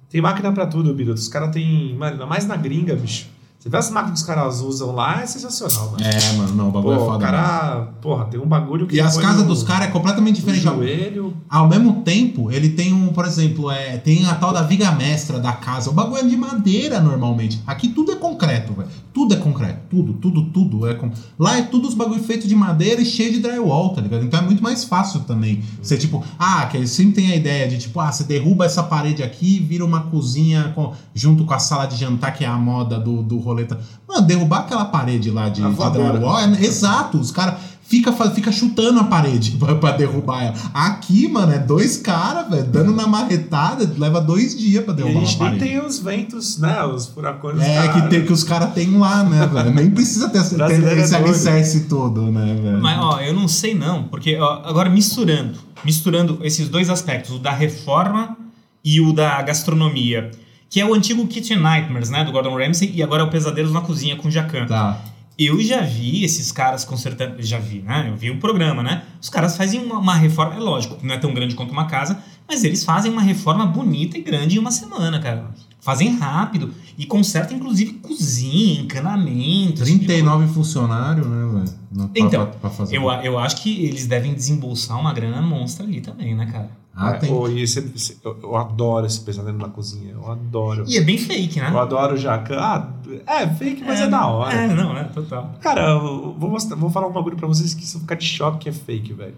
Tem máquina pra tudo, Biruta. Os caras tem. Mano, ainda mais na gringa, bicho. Você vê as máquinas que os caras usam lá, é sensacional, mano. É, mano, não, o bagulho Pô, é o foda. mesmo. cara. Porra, tem um bagulho que. E as casas no- dos caras é completamente diferente. Joelho. Ao mesmo tempo, ele tem um, por exemplo, é, tem a tal da viga mestra da casa. O bagulho é de madeira normalmente. Aqui tudo é concreto, velho. Tudo é concreto. Tudo, tudo, tudo é com... Lá é tudo os bagulho feito de madeira e cheio de drywall, tá ligado? Então é muito mais fácil também. Você, tipo, ah, que eles sempre tem a ideia de, tipo, ah, você derruba essa parede aqui e vira uma cozinha com- junto com a sala de jantar, que é a moda do, do roleta. Mano, derrubar aquela parede lá de, drywall é exato. Os caras fica, fica chutando a parede pra, pra derrubar ela. Aqui, mano, é dois caras, velho, dando na marretada, leva dois dias pra E a derrubar gente uma nem parede. tem os ventos, né? Os furacões. É, que, tem, que os caras têm lá, né, velho? Nem precisa ter, ter é esse alicerce todo, né, velho? Mas, ó, eu não sei não, porque ó, agora misturando, misturando esses dois aspectos, o da reforma e o da gastronomia, que é o antigo Kitchen Nightmares, né, do Gordon Ramsay, e agora é o Pesadelos na Cozinha com Jacan. Tá. Eu já vi esses caras consertando, já vi, né, eu vi o programa, né, os caras fazem uma, uma reforma, é lógico, não é tão grande quanto uma casa, mas eles fazem uma reforma bonita e grande em uma semana, cara. Fazem rápido e consertam, inclusive, cozinha, encanamento. esse tipo de 39 funcionários, né, velho? Então, pra- pra fazer. eu, eu acho que eles devem desembolsar uma grana monstra ali também, né, cara? Ah, É, tem. e esse- esse- eu, eu adoro esse pesadelo na cozinha. Eu adoro. E é bem fake, né? Eu adoro o Jacan. Ah, é fake, mas é, da hora. É, não, né? Total. Cara, eu vou, mostrar, vou falar um bagulho pra vocês que vocês vão ficar de choque que é fake, velho.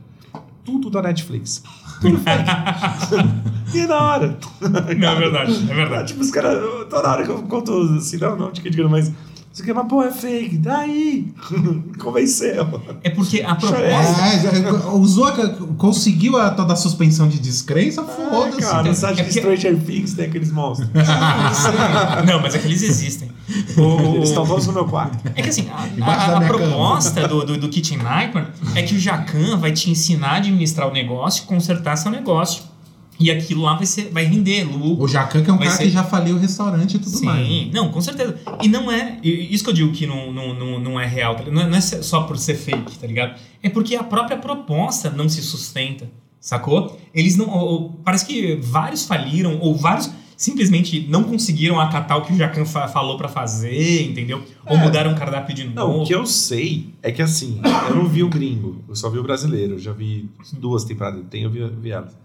Tudo da Netflix. E é da hora. Não, é verdade, é verdade. Tipo, os caras, toda hora que eu conto assim, não, não, tica, tica, mas. Isso aqui, mas pô, é fake, daí. Me Convenceu. É porque a proposta. É, já- usou, a- conseguiu a toda a suspensão de descrença, É, foda-se. cara, não sabe É que porque- Stranger Things tem aqueles monstros. Não, mas é que eles existem. O- Eles estão todos no meu quarto. É que assim, a, a- a proposta do, do, do Kitchen Nightmare é que o Jacan vai te ensinar a administrar o negócio, consertar seu negócio. E aquilo lá vai, ser, vai render lucro. O Jacan, que é um cara ser- que já faliu o restaurante e tudo Sim, mais. não, com certeza. E não é. Isso que eu digo que não, não, não, não é real, tá não é, não é só por ser fake, tá ligado? É porque a própria proposta não se sustenta, sacou? Eles não. ou- ou- parece que vários faliram, ou vários simplesmente não conseguiram acatar o que o Jacan fa- falou pra fazer, entendeu? Ou É. mudaram o cardápio de Não, novo. o que eu sei é que assim, eu não vi o gringo, eu só vi o brasileiro, eu já vi duas temporadas, tem eu vi, vi elas.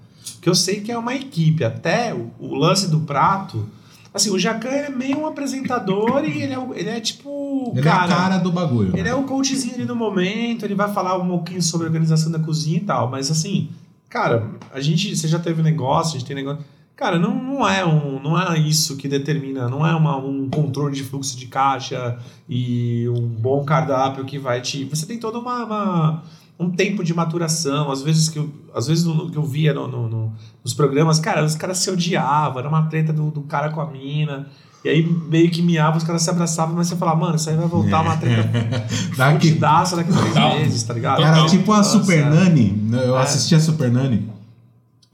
Que eu sei que é uma equipe, até o, o lance do prato. Assim, o Jacan é meio um apresentador e ele é, ele é tipo. Ele é a cara do bagulho. Ele é o coachzinho ali no momento, ele vai falar um pouquinho sobre a organização da cozinha e tal, mas assim, Cara, a gente. Você já teve negócio, a gente tem negócio. Cara, não, não é um, não é isso que determina, não é uma, um controle de fluxo de caixa e um bom cardápio que vai te. Você tem toda uma, uma- um tempo de maturação. Às vezes que eu, às vezes no, que eu via no, no- no- nos programas, cara, os caras se odiavam, era uma treta do, do cara com a mina. E aí meio que miava, os caras se abraçavam, mas você falava, mano, isso aí vai voltar uma treta Daqui, fudidaça daqui a três Total. meses, tá ligado? Era tipo a Nossa, Super. Nani. Eu É. assistia a Super Nani.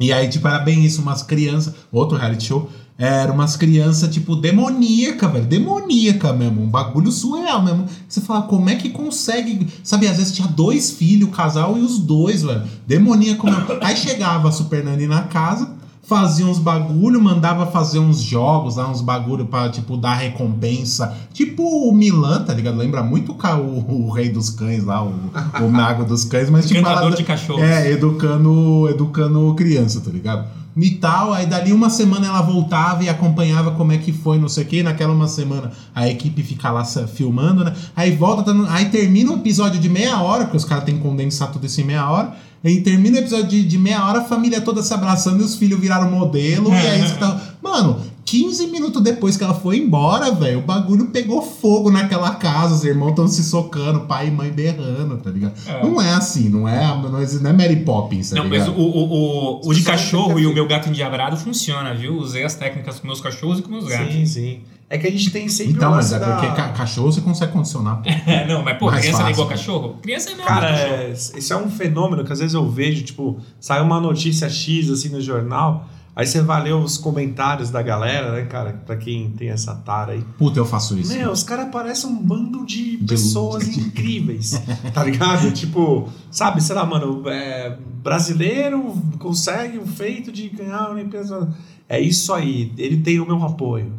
E aí, tipo, era bem isso, umas crianças. Outro reality show. Era umas crianças, tipo, demoníaca, velho. Demoníaca mesmo. Um bagulho surreal mesmo. Você fala, como é que consegue. Sabe, às vezes tinha dois filhos, o casal e os dois, velho. Demoníaco mesmo. Aí chegava a Super Nani na casa. Fazia uns bagulho, mandava fazer uns jogos lá, uns bagulho pra, tipo, dar recompensa. Tipo o Milan, tá ligado? Lembra muito o, o, rei dos cães lá, o, o mago dos cães, mas tipo. Ela- de cachorros. é, educando, educando criança, tá ligado? E tal, aí dali uma semana ela voltava e acompanhava como é que foi, não sei o que. Naquela uma semana a equipe fica lá filmando, né? Aí volta, tá aí termina o episódio de meia hora, porque os caras têm que condensar tudo isso em meia hora. Aí termina o episódio de, de meia hora, a família toda se abraçando e os filhos viraram modelo. e aí você tá. Mano, 15 minutos depois que ela foi embora, velho, o bagulho pegou fogo naquela casa, os irmãos estão se socando, pai e mãe berrando, tá ligado? É. Não é assim, não é, não é, não é Mary Poppins, tá Não, mas ligado? o, o, o, o de cachorro e o meu gato endiabrado funciona, viu? Usei as técnicas com meus cachorros e com meus gatos. Sim, sim. É que a gente tem sempre Então, o mas é porque da... ca- cachorro você consegue condicionar. pô. É, não, mas pô, Mais criança não é fácil. igual cachorro? Criança é mesmo Cara, cachorro. é, isso é um fenômeno que às vezes eu vejo, tipo, sai uma notícia X assim no jornal, aí você vai ler os comentários da galera, né, cara? Pra quem tem essa tara aí. Puta, eu faço isso. Meu, os caras parecem um bando de De pessoas luz. incríveis, tá ligado? tipo, sabe, sei lá, mano, é, brasileiro consegue o feito de ganhar uma empresa. É isso aí, ele tem o meu apoio.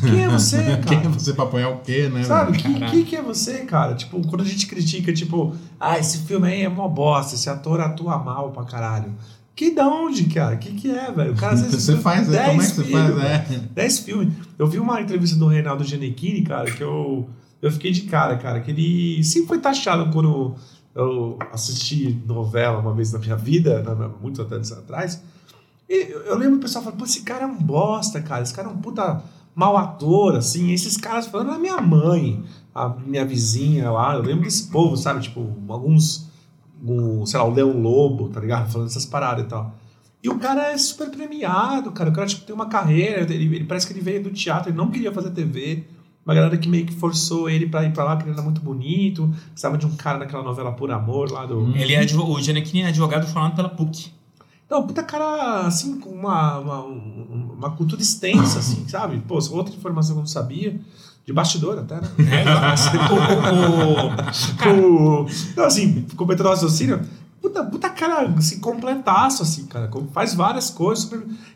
Quem é você, cara? Quem é você pra apoiar o quê, né? Sabe, velho? que, que, é você, cara? Tipo, quando a gente critica, tipo, ah, esse filme aí é mó bosta, esse ator atua mal pra caralho. Que da onde, cara? Que que é, velho? O cara vezes Você faz, né? 10 Como é que você filmes, faz? É. 10 filmes. Eu vi uma entrevista do Reinaldo Giannichini, cara, que eu, eu fiquei de cara, cara, que ele sempre foi taxado quando eu assisti novela uma vez na minha vida, na- muito anos atrás. E eu, lembro o pessoal falando, pô, esse cara é um bosta, cara, esse cara é um puta mau ator, assim. Esses caras falando a minha mãe, a minha vizinha lá, eu lembro desse povo, sabe? Tipo, alguns, um, sei lá, o Leão Lobo, tá ligado? Falando essas paradas e tal. E o cara é super premiado, cara. O cara tipo, tem uma carreira, ele, ele parece que ele veio do teatro, ele não queria fazer TV. Uma galera que meio que forçou ele pra ir pra lá, porque ele era muito bonito. Precisava de um cara naquela novela Por Amor lá do. Ele é advo- o Giannichini é advogado formado pela PUC. Não, puta cara, assim, com uma, uma, um- uma cultura extensa, assim, sabe? Pô, outra informação que eu não sabia. De bastidor até, né? É, o, o- O- Não, assim, completando o raciocínio, puta, puta cara, assim, completaço, assim, cara. Faz várias coisas.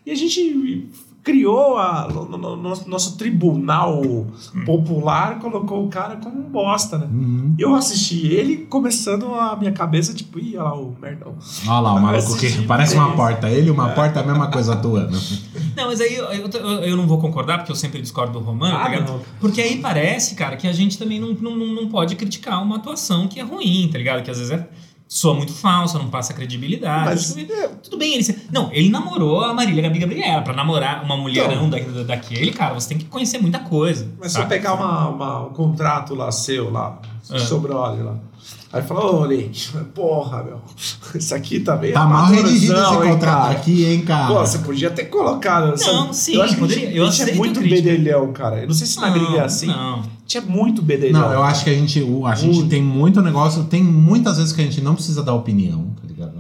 E a gente criou a, no, no- no- nosso tribunal popular, colocou o cara como um bosta, né? Uhum. Eu assisti ele começando a minha cabeça, tipo, ih, olha lá o merdão. Olha lá, o maluco que parece uma porta. Ele e uma porta é a mesma coisa atuando. Não, mas aí eu, eu, eu- não vou concordar, porque eu sempre discordo do Romano, Ah, tá ligado? não. Porque aí parece, cara, que a gente também não, não, não não pode criticar uma atuação que é ruim, tá ligado? Que às vezes é, soa muito falsa, não passa credibilidade. Mas, Tudo bem- é, Tudo bem, ele. se- Não, ele namorou a Marília Gabi Gabriela. Pra namorar uma mulherão Então. da, daquele, cara, você tem que conhecer muita coisa. Mas se eu pegar uma, uma- um contrato lá seu, lá, É. sobrole lá. Aí fala, ô, Nick, porra, meu, isso aqui tá meio Tá mal redigido esse contrato cara? aqui, hein, cara? Pô, você podia ter colocado. Não, sim, eu acho que poderia. a gente, Eu a gente é muito crítica. bedelhão, cara. Eu não sei se na gringa é assim. Não. A gente é muito bedelhão. Não, eu acho que a gente, o- a gente Muito. tem muito negócio, tem muitas vezes que a gente não precisa dar opinião?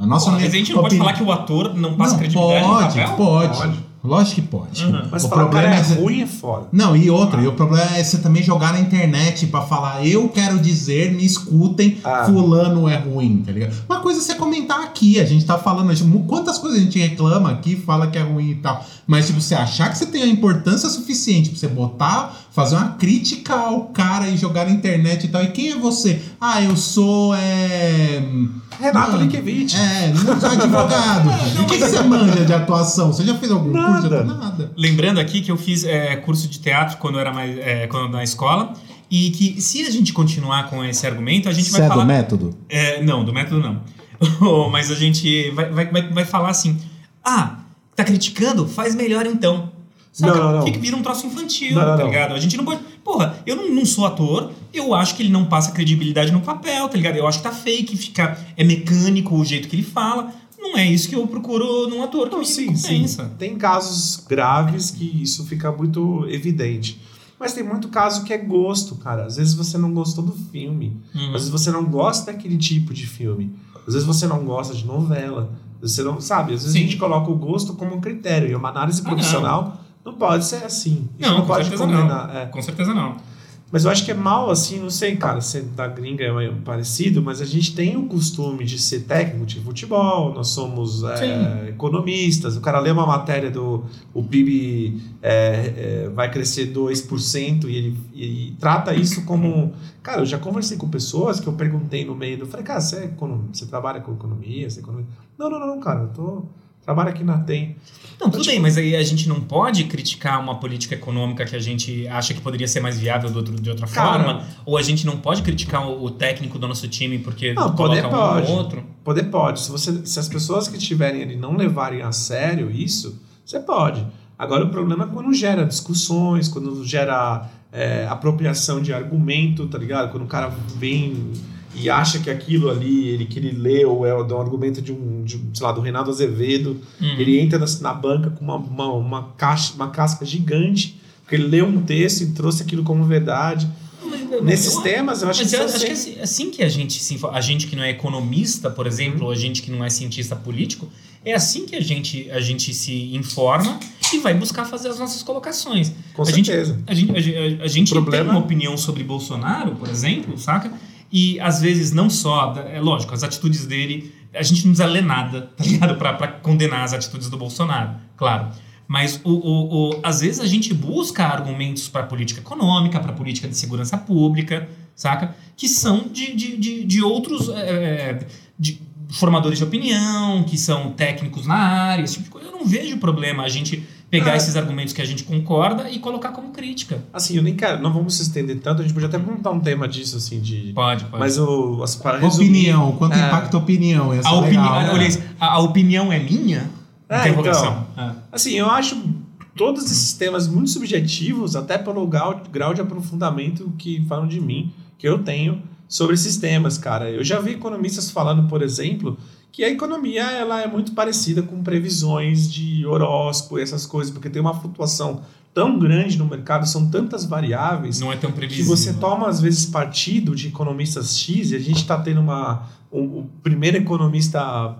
A nossa Pô, mas a gente não pode opini- falar que o ator não passa Não, credibilidade pode, no papel? pode, Pode. Lógico que pode. Uhum. Mas o o problema cara é é você- ruim é foda. Não, e outra, e o problema é você também jogar na internet pra falar, eu quero dizer, me escutem, Ah. fulano é ruim, tá ligado? Uma coisa é você comentar aqui, a gente tá falando, tipo, quantas coisas a gente reclama aqui, fala que é ruim e tal. Mas, tipo, você achar que você tem a importância suficiente pra você botar, fazer uma crítica ao cara e jogar na internet e tal. E quem é você? Ah, eu sou. É... Renato Mano, Linkevich. É, não sou advogado. E o que, que você manja de atuação? Você já fez algum curso? Nada. Nada. Lembrando aqui que eu fiz é, curso de teatro quando eu era mais é, quando na escola E que se a gente continuar com esse argumento, a gente vai é falar. do método? É, não, do método não. Mas a gente vai, vai, vai, vai falar assim: ah, tá criticando? Faz melhor então. Saca? Não, não, não. Fica, vira um troço infantil, Não, não, tá ligado? A gente não pode. Porra, eu não, não sou ator, eu acho que ele não passa credibilidade no papel, tá ligado? Eu acho que tá fake, fica, é mecânico o jeito que ele fala. Não é isso que eu procuro num ator que Não, sim, sim. Tem casos graves que isso fica muito evidente. Mas tem muito caso que é gosto, cara. Às vezes você não gostou do filme. Uhum. Às vezes você não gosta daquele tipo de filme. Às vezes você não gosta de novela. Você não sabe. Às vezes Sim. a gente coloca o gosto como um critério. E uma análise Ah, profissional não. pode ser assim. Isso Não, com pode certeza combinar. não. é. Com certeza não. Mas eu acho que é mal assim, não sei, cara, se da gringa é parecido, mas a gente tem o costume de ser técnico de futebol, nós somos é, economistas, o cara lê uma matéria do o PIB é, é, vai crescer 2% e ele e trata isso como. Cara, eu já conversei com pessoas que eu perguntei no meio do. Falei, cara, você, é econom- você trabalha com economia? Você é economista? Não, não, não, cara, eu tô. Trabalho aqui na TEM. Não, tudo bem, mas aí a gente não pode criticar uma política econômica que a gente acha que poderia ser mais viável do de outra Cara. forma, ou a gente não pode criticar o, o técnico do nosso time porque Não, coloca poder um pode. ou outro. Poder pode. Se, você, se as pessoas que estiverem ali não levarem a sério isso, você pode. Agora o problema é quando gera discussões, quando gera é, apropriação de argumento, tá ligado? Quando o cara vem e acha que aquilo ali, ele que ele leu é um argumento de um, de, sei lá, do Renato Azevedo, Hum. ele entra na, na banca com uma, uma, uma, caixa, uma casca gigante, porque ele leu um texto e trouxe aquilo como verdade. Nesses Eu- temas, eu acho que eu acho que sempre- assim, assim que a gente se a gente que não é economista, por exemplo, Uhum. ou a gente que não é cientista político, é assim que a gente a gente se informa e vai buscar fazer as nossas colocações. Com a gente, certeza. a gente, a gente, a gente Problema- tem uma opinião sobre Bolsonaro, por exemplo, saca? E às vezes não só, é lógico, as atitudes dele, a gente não precisa ler nada, tá ligado? Pra condenar as atitudes do Bolsonaro, claro. Mas o, o, o- às vezes a gente busca argumentos para política econômica, para política de segurança pública, saca? Que são de, de, de, de outros é, de formadores de opinião, que são técnicos na área, esse tipo de coisa. Eu não vejo problema a gente pegar Ah. esses argumentos que a gente concorda e colocar como crítica. Assim, eu nem quero, não vamos se estender tanto, a gente podia até montar um tema disso, assim, de. Pode, pode. Mas o. As, para resumir- Opinião, quanto É. impacta a opinião? Essa a, é opini... legal, olha isso, a, a opinião é minha? É, Interrogação. Ah. Assim, eu acho todos esses temas muito subjetivos, até pelo grau, grau de aprofundamento que falam de mim, que eu tenho sobre esses temas, cara. Eu já vi economistas falando, por exemplo, que a economia ela é muito parecida com previsões de horóscopo e essas coisas, porque tem uma flutuação tão grande no mercado, são tantas variáveis Não é tão que previsível. você toma às vezes partido de economistas X e a gente está tendo uma o, o primeiro economista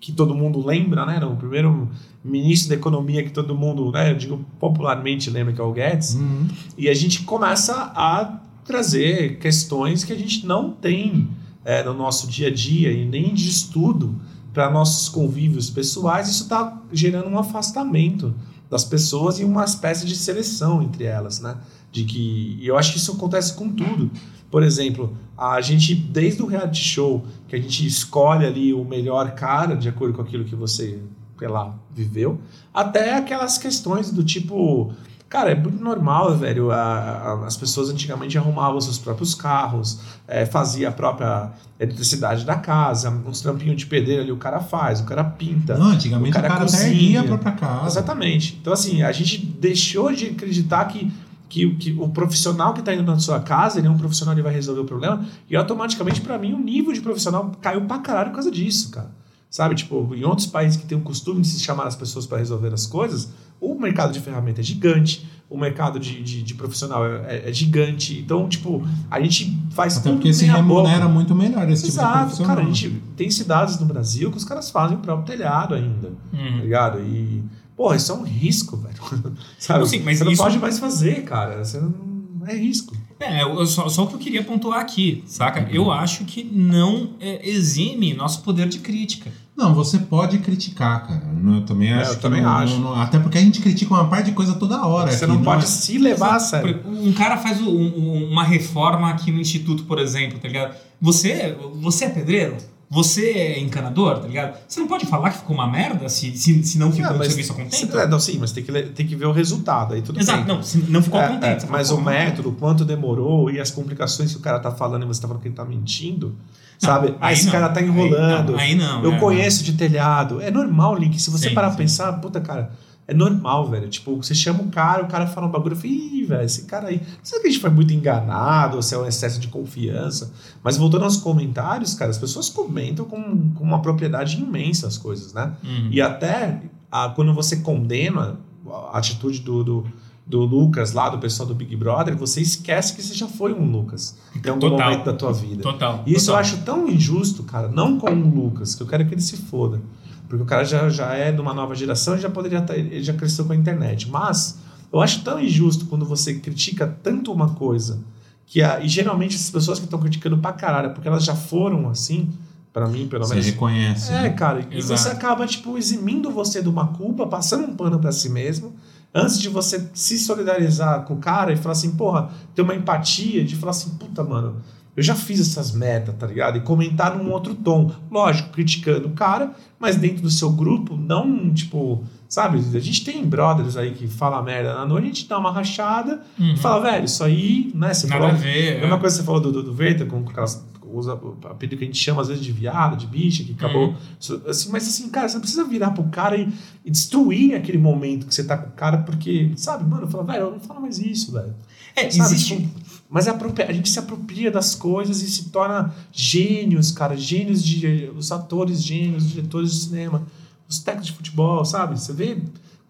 que todo mundo lembra, né? O primeiro ministro da economia que todo mundo, né? Eu digo popularmente lembra que é o Guedes. Uhum. E a gente começa a trazer questões que a gente não tem é, no nosso dia a dia e nem de estudo para nossos convívios pessoais. Isso está gerando um afastamento das pessoas e uma espécie de seleção entre elas, né? De que eu acho que isso acontece com tudo. Por exemplo, a gente desde o reality show que a gente escolhe ali o melhor cara de acordo com aquilo que você, sei lá, viveu, até aquelas questões do tipo Cara, é muito normal, velho. a- a- as pessoas antigamente arrumavam seus próprios carros, é, fazia a própria eletricidade da casa, uns trampinhos de pedreiro ali o cara faz, o cara pinta. Não, antigamente O o cara cara, cozinha. erguia a própria casa. Exatamente. Então, assim, a gente deixou de acreditar que, que, que o profissional que está indo na sua casa, ele é um profissional que vai resolver o problema, e automaticamente, para mim, o nível de profissional caiu pra caralho por causa disso, cara. Sabe, tipo, em outros países que tem o costume de se chamar as pessoas para resolver as coisas, o mercado de ferramenta é gigante, o mercado de, de, de profissional é, é- é gigante. Então, tipo, a gente faz Até tudo porque se meia boca. remunera muito melhor esse tipo de Exato, profissional. cara, a gente tem cidades no Brasil que os caras fazem o próprio telhado ainda tá Uhum. ligado? E, porra, isso é um risco, velho. Sabe? Sim, mas você não isso- pode mais fazer, cara. Você não... É risco. É, eu- só, só o que eu queria pontuar aqui, saca? Eu acho que não é, exime nosso poder de crítica. Não, você pode criticar, cara. Eu também É, acho eu que também não- até não- não- até porque a gente critica uma parte de coisa toda hora. você aqui, não pode é- se levar a sério. Um cara faz um- um- uma reforma aqui no instituto, por exemplo, tá ligado? Você, você é pedreiro? Você é encanador, tá ligado? Você não pode falar que ficou uma merda se, se, se não ficou um mas- serviço a contento. É, não, sim, mas tem que, tem que ver o resultado. Aí tudo Exato, bem. não, se não ficou É, contente. é, mas o "Pô, método, o quanto demorou e as complicações que o cara tá falando e você tá falando que ele tá mentindo, sabe? Aí esse não, cara tá aí enrolando. não, Aí não. eu é, conheço de telhado. É normal, Link. Se você Sim, parar pra sim. pensar, puta, cara, é normal, velho. Tipo, você chama o cara, o cara fala um bagulho, eu falo, ih, velho, esse cara aí. Não sei se a gente foi muito enganado ou se é um excesso de confiança. Mas voltando aos comentários, cara, as pessoas comentam com, com uma propriedade imensa as coisas, né? Uhum. E até ah, quando você condena a atitude do, do, do Lucas lá, do pessoal do Big Brother, você esquece que você já foi um Lucas em algum Total. momento da tua vida. Total. E isso eu total. acho tão injusto, cara, não com o Lucas, que eu quero que ele se foda. Porque o cara já, já é de uma nova geração e já poderia tá, ele já cresceu com a internet. Mas eu acho tão injusto quando você critica tanto uma coisa que a, e geralmente as pessoas que estão criticando pra caralho, porque elas já foram assim, pra mim, pelo Você menos. reconhece. É, né? cara, e Exato. você acaba, tipo, eximindo você de uma culpa, passando um pano pra si mesmo, antes de você se solidarizar com o cara e falar assim, porra, ter uma empatia de falar assim, puta, mano, eu já fiz essas metas, tá ligado? E comentar num outro tom. Lógico, criticando o cara, mas dentro do seu grupo, não, tipo, sabe? A gente tem brothers aí que fala merda na noite, a gente dá uma rachada Uhum. e fala, velho, isso aí, né? Você Nada falou, a ver. a mesma coisa que você falou do, do, do Verta, com aquelas usa o apelido que a gente chama às vezes de viado, de bicha, que acabou. Uhum. Assim, mas assim, cara, você não precisa virar pro cara e, e destruir aquele momento que você tá com o cara, porque, sabe, mano, fala, velho, eu não falo mais isso, velho. É, Sabe, existe. tipo, mas apropria- a gente se apropria das coisas e se torna gênios, cara, gênios de. Os atores gênios, os diretores de cinema, os técnicos de futebol, sabe? Você vê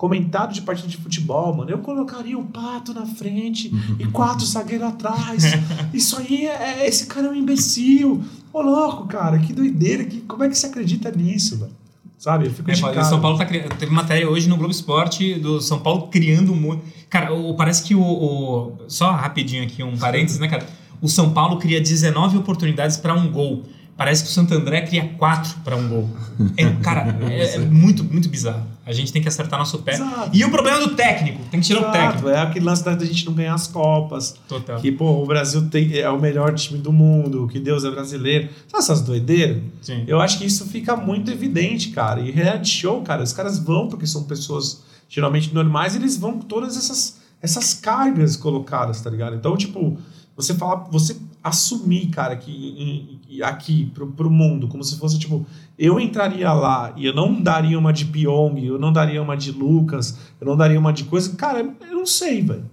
comentário de partida de futebol, mano. Eu colocaria o pato na frente e quatro zagueiros atrás. Isso aí é. Esse cara é um imbecil. Ô, louco, cara, que doideira. Que, como é que você acredita nisso, velho? Sabe? Eu fico É, o. São Paulo tá criando. Teve matéria hoje no Globo Esporte do São Paulo criando mundo. Cara, o, parece que o, o- Só rapidinho aqui, um parênteses, né, cara? O São Paulo cria 19 oportunidades para um gol. Parece que o Santo André cria 4 para um gol. É, cara, é, é muito, muito bizarro. A gente tem que acertar nosso pé. Exato. E o problema é do técnico. Tem que tirar o Exato, técnico. é aquele lance da gente não ganhar as Copas. Total. Que, pô, o Brasil tem, é o melhor time do mundo, que Deus é brasileiro. Sabe essas doideiras? Sim. Eu acho que isso fica muito evidente, cara. E reality show, cara, os caras vão, porque são pessoas geralmente normais, eles vão com todas essas, essas cargas colocadas, tá ligado? Então, tipo, você falar, você assumir, cara, que em- em- aqui pro, pro mundo, como se fosse, tipo, eu entraria lá e eu não daria uma de Pyong, eu não daria uma de Lucas, eu não daria uma de coisa. Cara, eu não sei, velho.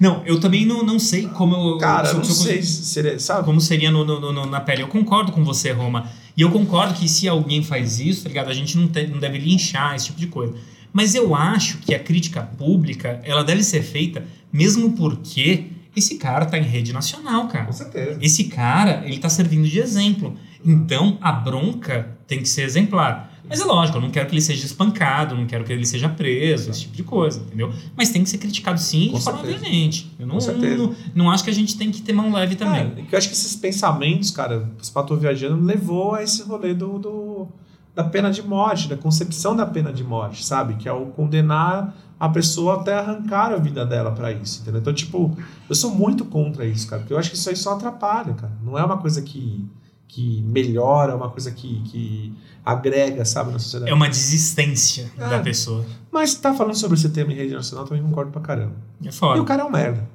Não, eu também não, não sei como eu. Cara, eu não sei, se seria, sabe? como seria no, no- no- na pele. Eu concordo com você, Roma. E eu concordo que se alguém faz isso, tá ligado? A gente não, te- não deve linchar esse tipo de coisa. Mas eu acho que a crítica pública, ela deve ser feita mesmo porque esse cara tá em rede nacional, cara. Com certeza. Esse cara, ele tá servindo de exemplo. Então, a bronca tem que ser exemplar. Mas é lógico, eu não quero que ele seja espancado, não quero que ele seja preso, esse tipo de coisa, entendeu? Mas tem que ser criticado sim Com de forma veemente. Eu não, Com certeza. não, não acho que a gente tem que ter mão leve também. É, eu acho que esses pensamentos, cara, os Pato Viajando levou a esse rolê do, do- da pena de morte, da concepção da pena de morte, sabe? Que é o condenar a pessoa até arrancar a vida dela pra isso, entendeu? Então, tipo, eu sou muito contra isso, cara, porque eu acho que isso aí só atrapalha, cara. Não é uma coisa que, que melhora, é uma coisa que, que agrega, sabe, na sociedade. É uma desistência É. da pessoa. Mas tá falando sobre esse tema em rede nacional, eu também concordo pra caramba. É E foda. o cara é um merda.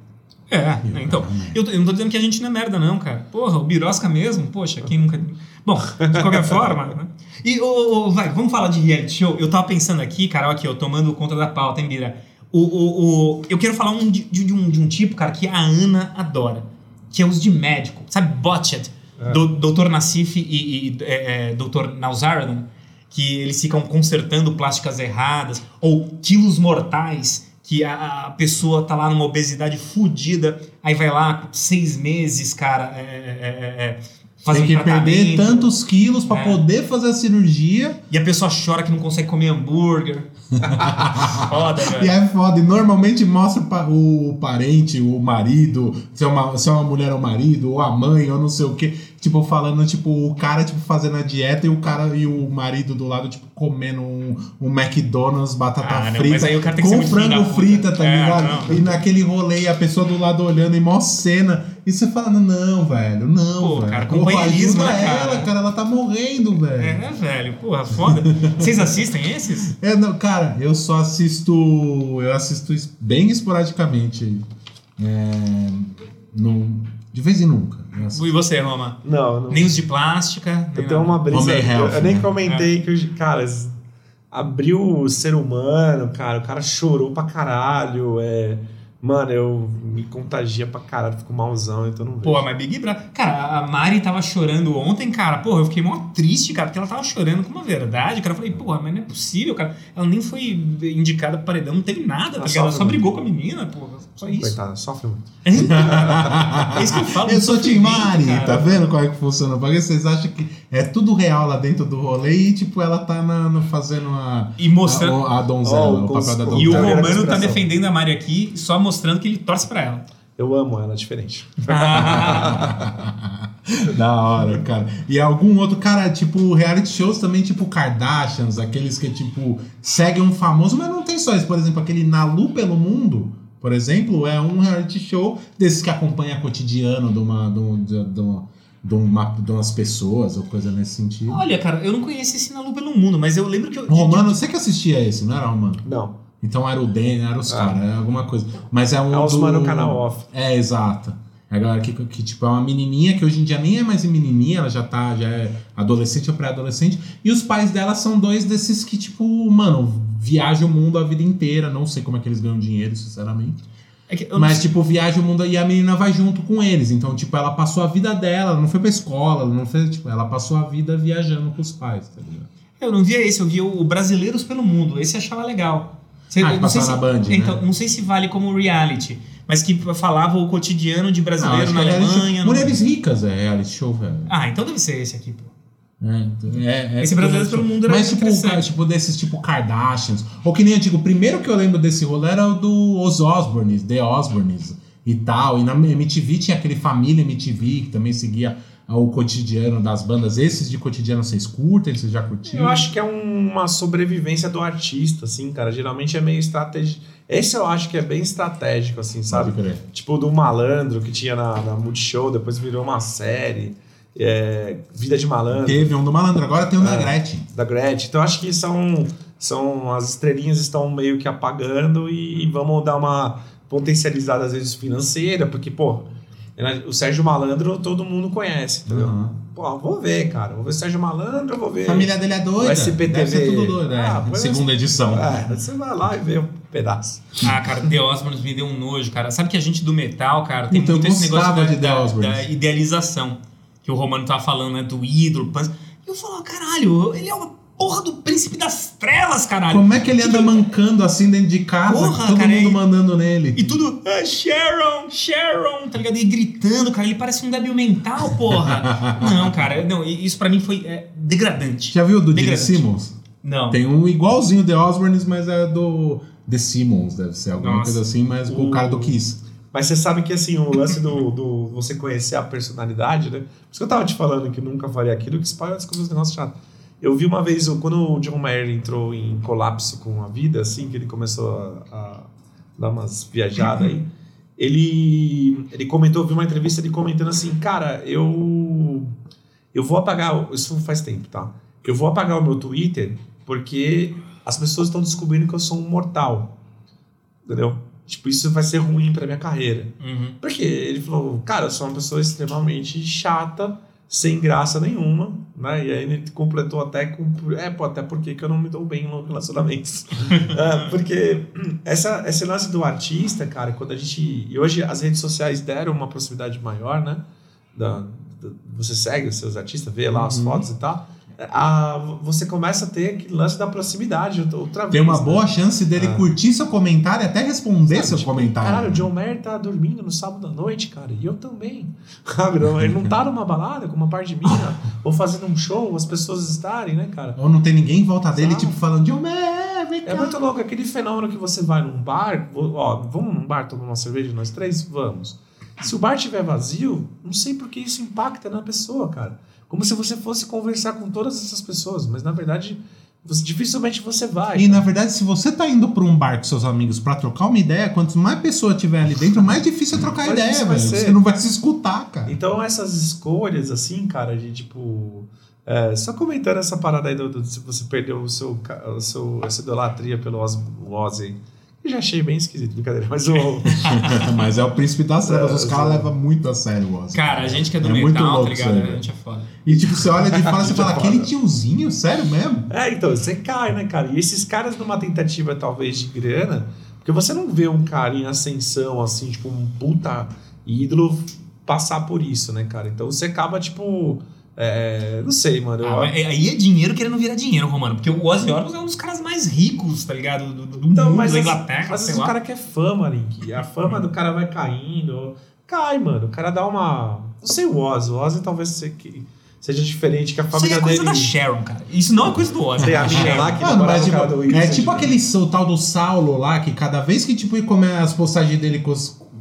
É, então. Eu, eu não tô dizendo que a gente não é merda, não, cara. Porra, o Birosca mesmo, poxa, quem nunca. Bom, de qualquer forma, né? E, ô, vai, vamos falar de reality show? Eu tava pensando aqui, cara, ó, aqui, eu tomando conta da pauta, hein, Bira? O, o, o, eu quero falar um de, de um, de um tipo, cara, que a Ana adora, que é os de médico, sabe? Botched, do Dr. Nassif e, e é, é, Dr. Que eles ficam consertando plásticas erradas, ou quilos mortais, que a, a pessoa tá lá numa obesidade fodida, aí vai lá seis meses, cara, é, é, é, é, fazer Tem que um perder tantos quilos pra É. poder fazer a cirurgia. e a pessoa chora que não consegue comer hambúrguer. Foda, E velho. é foda. E normalmente mostra o parente, o marido, se é, uma, se é uma mulher ou marido, ou a mãe, ou não sei o quê. Tipo, falando, tipo, o cara, tipo, fazendo a dieta e o cara e o marido do lado, tipo, comendo um, um McDonald's, batata Ah, não, frita. o ser com frango frita, tá É, ligado? não. E naquele rolê, a pessoa do lado olhando, e mó cena. E você falando, não, velho, não, Pô, velho. cara, companheirismo, ajuda né, cara? ela, cara, ela tá morrendo, velho. É, velho, porra, foda. Vocês assistem esses? É, não, cara, eu só assisto. Eu assisto bem esporadicamente. É, não, de vez em nunca. E você, Roma? Não, não. Nem os de plástica. Eu tenho uma brisa. Homem eu, health, eu nem né? comentei que, eu- cara, abriu o ser humano, cara. O cara chorou pra caralho. É, mano, eu me contagia pra caralho, fico malzão, então não vejo. Pô, mas Big Brother. Cara, a Mari tava chorando ontem, cara. Porra, eu fiquei mó triste, cara, porque ela tava chorando com uma verdade, cara. Eu falei, porra, mas não é possível, cara. Ela nem foi indicada pro paredão, não teve nada, tá Ela só muito. brigou com a menina, porra. Só isso. Coitada, sofre muito. É isso que eu falo. Eu sou Tim Mari, cara. tá vendo como é que funciona? Porque vocês acham que é tudo real lá dentro do rolê e, tipo, ela tá na, no- fazendo a, E mostrando. a, a donzela, Ó, o o papel da cons- E o donzela. Romano tá defendendo a Mari aqui, só mostrando que ele torce pra ela. Eu amo ela, é diferente. da hora, cara. E algum outro, cara, tipo, reality shows também, tipo Kardashians, aqueles que, tipo, seguem um famoso, mas não tem só isso. Por exemplo, aquele Nalu pelo Mundo, por exemplo, é um reality show desses que acompanha cotidiano de uma. De, um- de, de uma de, uma, de umas pessoas ou coisa nesse sentido. Olha, cara, eu não conheço esse Nalu pelo mundo, mas eu lembro que eu. Romano, você que assistia esse, não era Romano? Não. Então era o Dan, era os Ah. caras, era alguma coisa. Mas é um. É os do... mano canal off. É, exato. É a galera que, que, tipo, é uma menininha que hoje em dia nem é mais menininha, ela já tá, já é adolescente ou pré-adolescente. E os pais dela são dois desses que, tipo, mano, viajam o mundo a vida inteira. Não sei como é que eles ganham dinheiro, sinceramente. É não Mas, sei- tipo, viaja o mundo e a menina vai junto com eles. Então, tipo, ela passou a vida dela, ela não foi pra escola, ela não fez, tipo, ela passou a vida viajando com os pais, tá ligado? Eu não via esse, eu via o Brasileiros pelo Mundo. Esse eu achava legal. Você- Ah, não sei passava se- na Band, né? Então, não sei se vale como reality, mas que falava o cotidiano de brasileiro acho na show. Alemanha. Mulheres ricas é reality show, velho. Ah, então deve ser esse aqui, pô. É, é, é Esse Brasileiros pelo Mundo era Mas tipo, interessante. cara, tipo desses tipo Kardashians. Ou que nem eu digo, o primeiro que eu lembro desse rolê era o do Os Osbournes, The Osbournes e tal. E na MTV tinha aquele Família MTV que também seguia o cotidiano das bandas. Esses de cotidiano vocês curtem? Vocês já curtiram? Eu acho que é uma sobrevivência do artista, assim, cara. Geralmente é meio estratégico. Esse eu acho que é bem estratégico, assim, sabe? Tipo do Malandro que tinha na, na Multishow, depois virou uma série. É, Vida de Malandro, Teve um do Malandro, agora tem um da É. Gretchen. da Gretchen. Então acho que são, são. As estrelinhas estão meio que apagando e vamos dar uma potencializada, às vezes, financeira, porque, pô, né, o Sérgio Malandro todo mundo conhece, entendeu? Uhum. Pô, vou ver, cara. Vou ver o Sérgio Malandro, vou ver. A família dele é doida. O SPTV. Deve ser tudo doido, é. Ah, segunda edição. É, você vai lá e vê um pedaço. Ah, cara, The Osborns me deu um nojo, cara. Sabe que a gente do metal, cara, tem eu muito esse negócio da, de da- da idealização. Que o Romano tava falando, né? Do ídolo. E eu falo, caralho, ele é uma porra do príncipe das trevas, caralho. Como é que ele anda mancando assim dentro de casa, Porra, todo cara, mundo e- mandando nele? E tudo, ah, Sharon, Sharon, tá ligado? E gritando, cara, ele parece um débil mental, porra. não, cara, não, isso pra mim foi é, degradante. Já viu o do Gene. Simmons? Não. Tem um igualzinho The Osbournes, mas é do The Simmons, deve ser alguma Nossa. coisa assim, mas com o O- cara do Kiss. Mas você sabe que assim, o lance do, do você conhecer a personalidade, né? Por isso que eu tava te falando que nunca faria aquilo, que spoiler descobriu os negócios chatos. Eu vi uma vez, quando o John Mayer entrou em colapso com a vida, assim, que ele começou a, a dar umas viajadas aí, ele, ele comentou, eu vi uma entrevista ele comentando assim, cara, eu, eu vou apagar, isso faz tempo, tá? Eu vou apagar o meu Twitter porque as pessoas estão descobrindo que eu sou um mortal, entendeu? Tipo, isso vai ser ruim pra minha carreira. Uhum. Porque ele falou, cara, eu sou uma pessoa extremamente chata, sem graça nenhuma, né? E aí ele completou até com. É, pô, até porque que eu não me dou bem em relacionamentos. É, porque essa, esse lance do artista, cara, quando a gente. E hoje as redes sociais deram uma proximidade maior, né? Da, da- você segue os seus artistas, vê lá as Uhum. fotos e tal. A, você começa a ter aquele lance da proximidade outra vez. Tem uma né? boa chance dele Ah. curtir seu comentário e até responder Sabe, seu tipo, comentário. Caralho, o John Mayer tá dormindo no sábado à noite, cara. E eu também. Ele não tá numa balada com uma parte de mina, ou fazendo um show, as pessoas estarem, né, cara? Ou não tem ninguém em volta dele, Exato. tipo, falando, John Mayer, vem É cá." muito louco aquele fenômeno que você vai num bar, ó, vamos num bar tomar uma cerveja nós três? Vamos. Se o bar estiver vazio, não sei por que isso impacta na pessoa, cara. Como se você fosse conversar com todas essas pessoas, mas na verdade, você- dificilmente você vai. E na verdade, se você tá indo pra um bar com seus amigos pra trocar uma ideia, quanto mais pessoa tiver ali dentro, mais difícil é trocar ideia, velho. Você não vai se escutar, cara. Então essas escolhas, assim, cara, de tipo. é, só comentando essa parada aí do, do- se você perdeu o seu, o seu essa idolatria pelo Ozzy. Eu já achei bem esquisito, brincadeira. Mas o. Mas é o príncipe das trevas, os É, caras é. levam muito a sério o Ozzy. Cara, a gente que é do É muito metal, tá louco ligado? isso aí, a gente é foda. E tipo, você olha de fora e você fala, Foda. aquele tiozinho, sério mesmo? É, então, você cai, né, cara? E esses caras, numa tentativa talvez de grana, porque você não vê um cara em ascensão, assim, tipo, um puta ídolo passar por isso, né, cara? Então você acaba, tipo. É, não sei, mano. Ah, mas aí é dinheiro querendo virar dinheiro, Romano. Porque o Ozzy Osbourne é um dos caras mais ricos, tá ligado? Do, do, do Então, mundo, mas da Inglaterra, Às sei vezes o lá. cara quer fama, Link. A fama do cara vai caindo. Cai, mano. O cara dá uma. Não sei o Ozzy. O Ozzy talvez se- que seja diferente, que a Isso aí família é coisa dele. da Sharon, cara. Isso não é coisa do Ozzy. Tem a mina Sharon. lá que mas o cara tipo, do é Wilson, tipo tipo, aquele o tal do Saulo lá, que cada vez que tipo, come, as postagens dele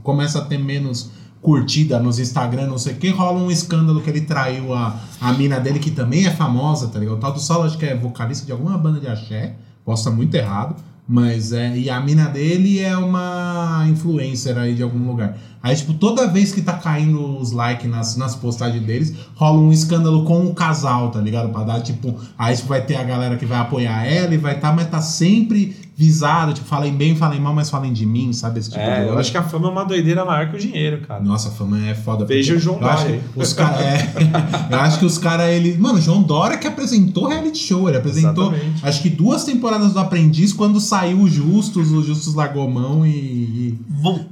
começa a ter menos curtida nos Instagram, não sei o que, rola um escândalo que ele traiu a, a mina dele, que também é famosa, tá ligado? O tal do Saulo acho que é vocalista de alguma banda de axé, posso estar muito errado, mas é. E a mina dele é uma influencer aí de algum lugar. Aí, tipo, toda vez que tá caindo os likes nas, nas postagens deles, rola um escândalo com o casal, tá ligado? Pra dar, tipo, aí tipo, vai ter a galera que vai apoiar ela e vai tá, mas tá sempre visado, tipo, falem bem, falem mal, mas falem de mim, sabe? Esse tipo de É, eu coisa. acho que a fama é uma doideira maior que o dinheiro, cara. Nossa, a fama é foda. Veja o João eu Dória que Os cara, é, eu acho que os caras, ele. Mano, o João Dória que apresentou reality show. Ele apresentou, Exatamente. acho que duas temporadas do Aprendiz quando saiu o Justus, o Justus largou mão e. e-.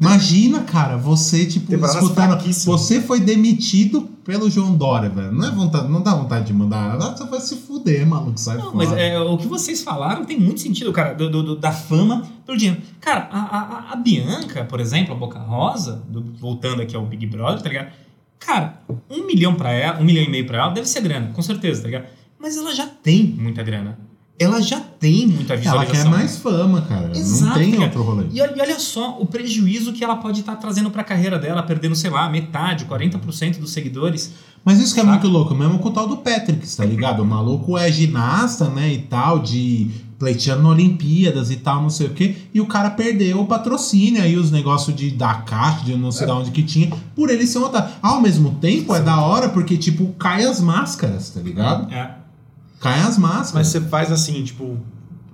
Imagina, cara, você, tipo, Temporadas escutando. fraquíssimas. Você foi demitido pelo João Dória, velho. Não é vontade, não dá vontade de mandar. Você vai se fuder, maluco, sai Não, fora. mas é, o que vocês falaram tem muito sentido, cara, do, do- do- da fama pelo dinheiro. Cara, a, a- a Bianca, por exemplo, a Boca Rosa, do- voltando aqui ao Big Brother, tá ligado? Cara, um milhão pra ela, um milhão e meio pra ela, deve ser grana, com certeza, tá ligado? Mas ela já tem muita grana. Ela já tem muita Ela visualização. quer mais fama, cara. não Exato, tem cara. outro rolê. E olha, só o prejuízo que ela pode estar trazendo pra carreira dela, perdendo, sei lá, metade, 40% dos seguidores. Mas isso que é muito louco, mesmo com o tal do Patrick, tá ligado? O maluco é ginasta, né, e tal, de pleiteando Olimpíadas e tal, não sei o quê, e o cara perdeu o patrocínio aí, os negócios de da caixa, de não sei de onde que tinha, por ele ser um otário. Ao mesmo tempo, é da hora porque, tipo, cai as máscaras, tá ligado? É. Cai as máscaras. Mas você faz assim, tipo,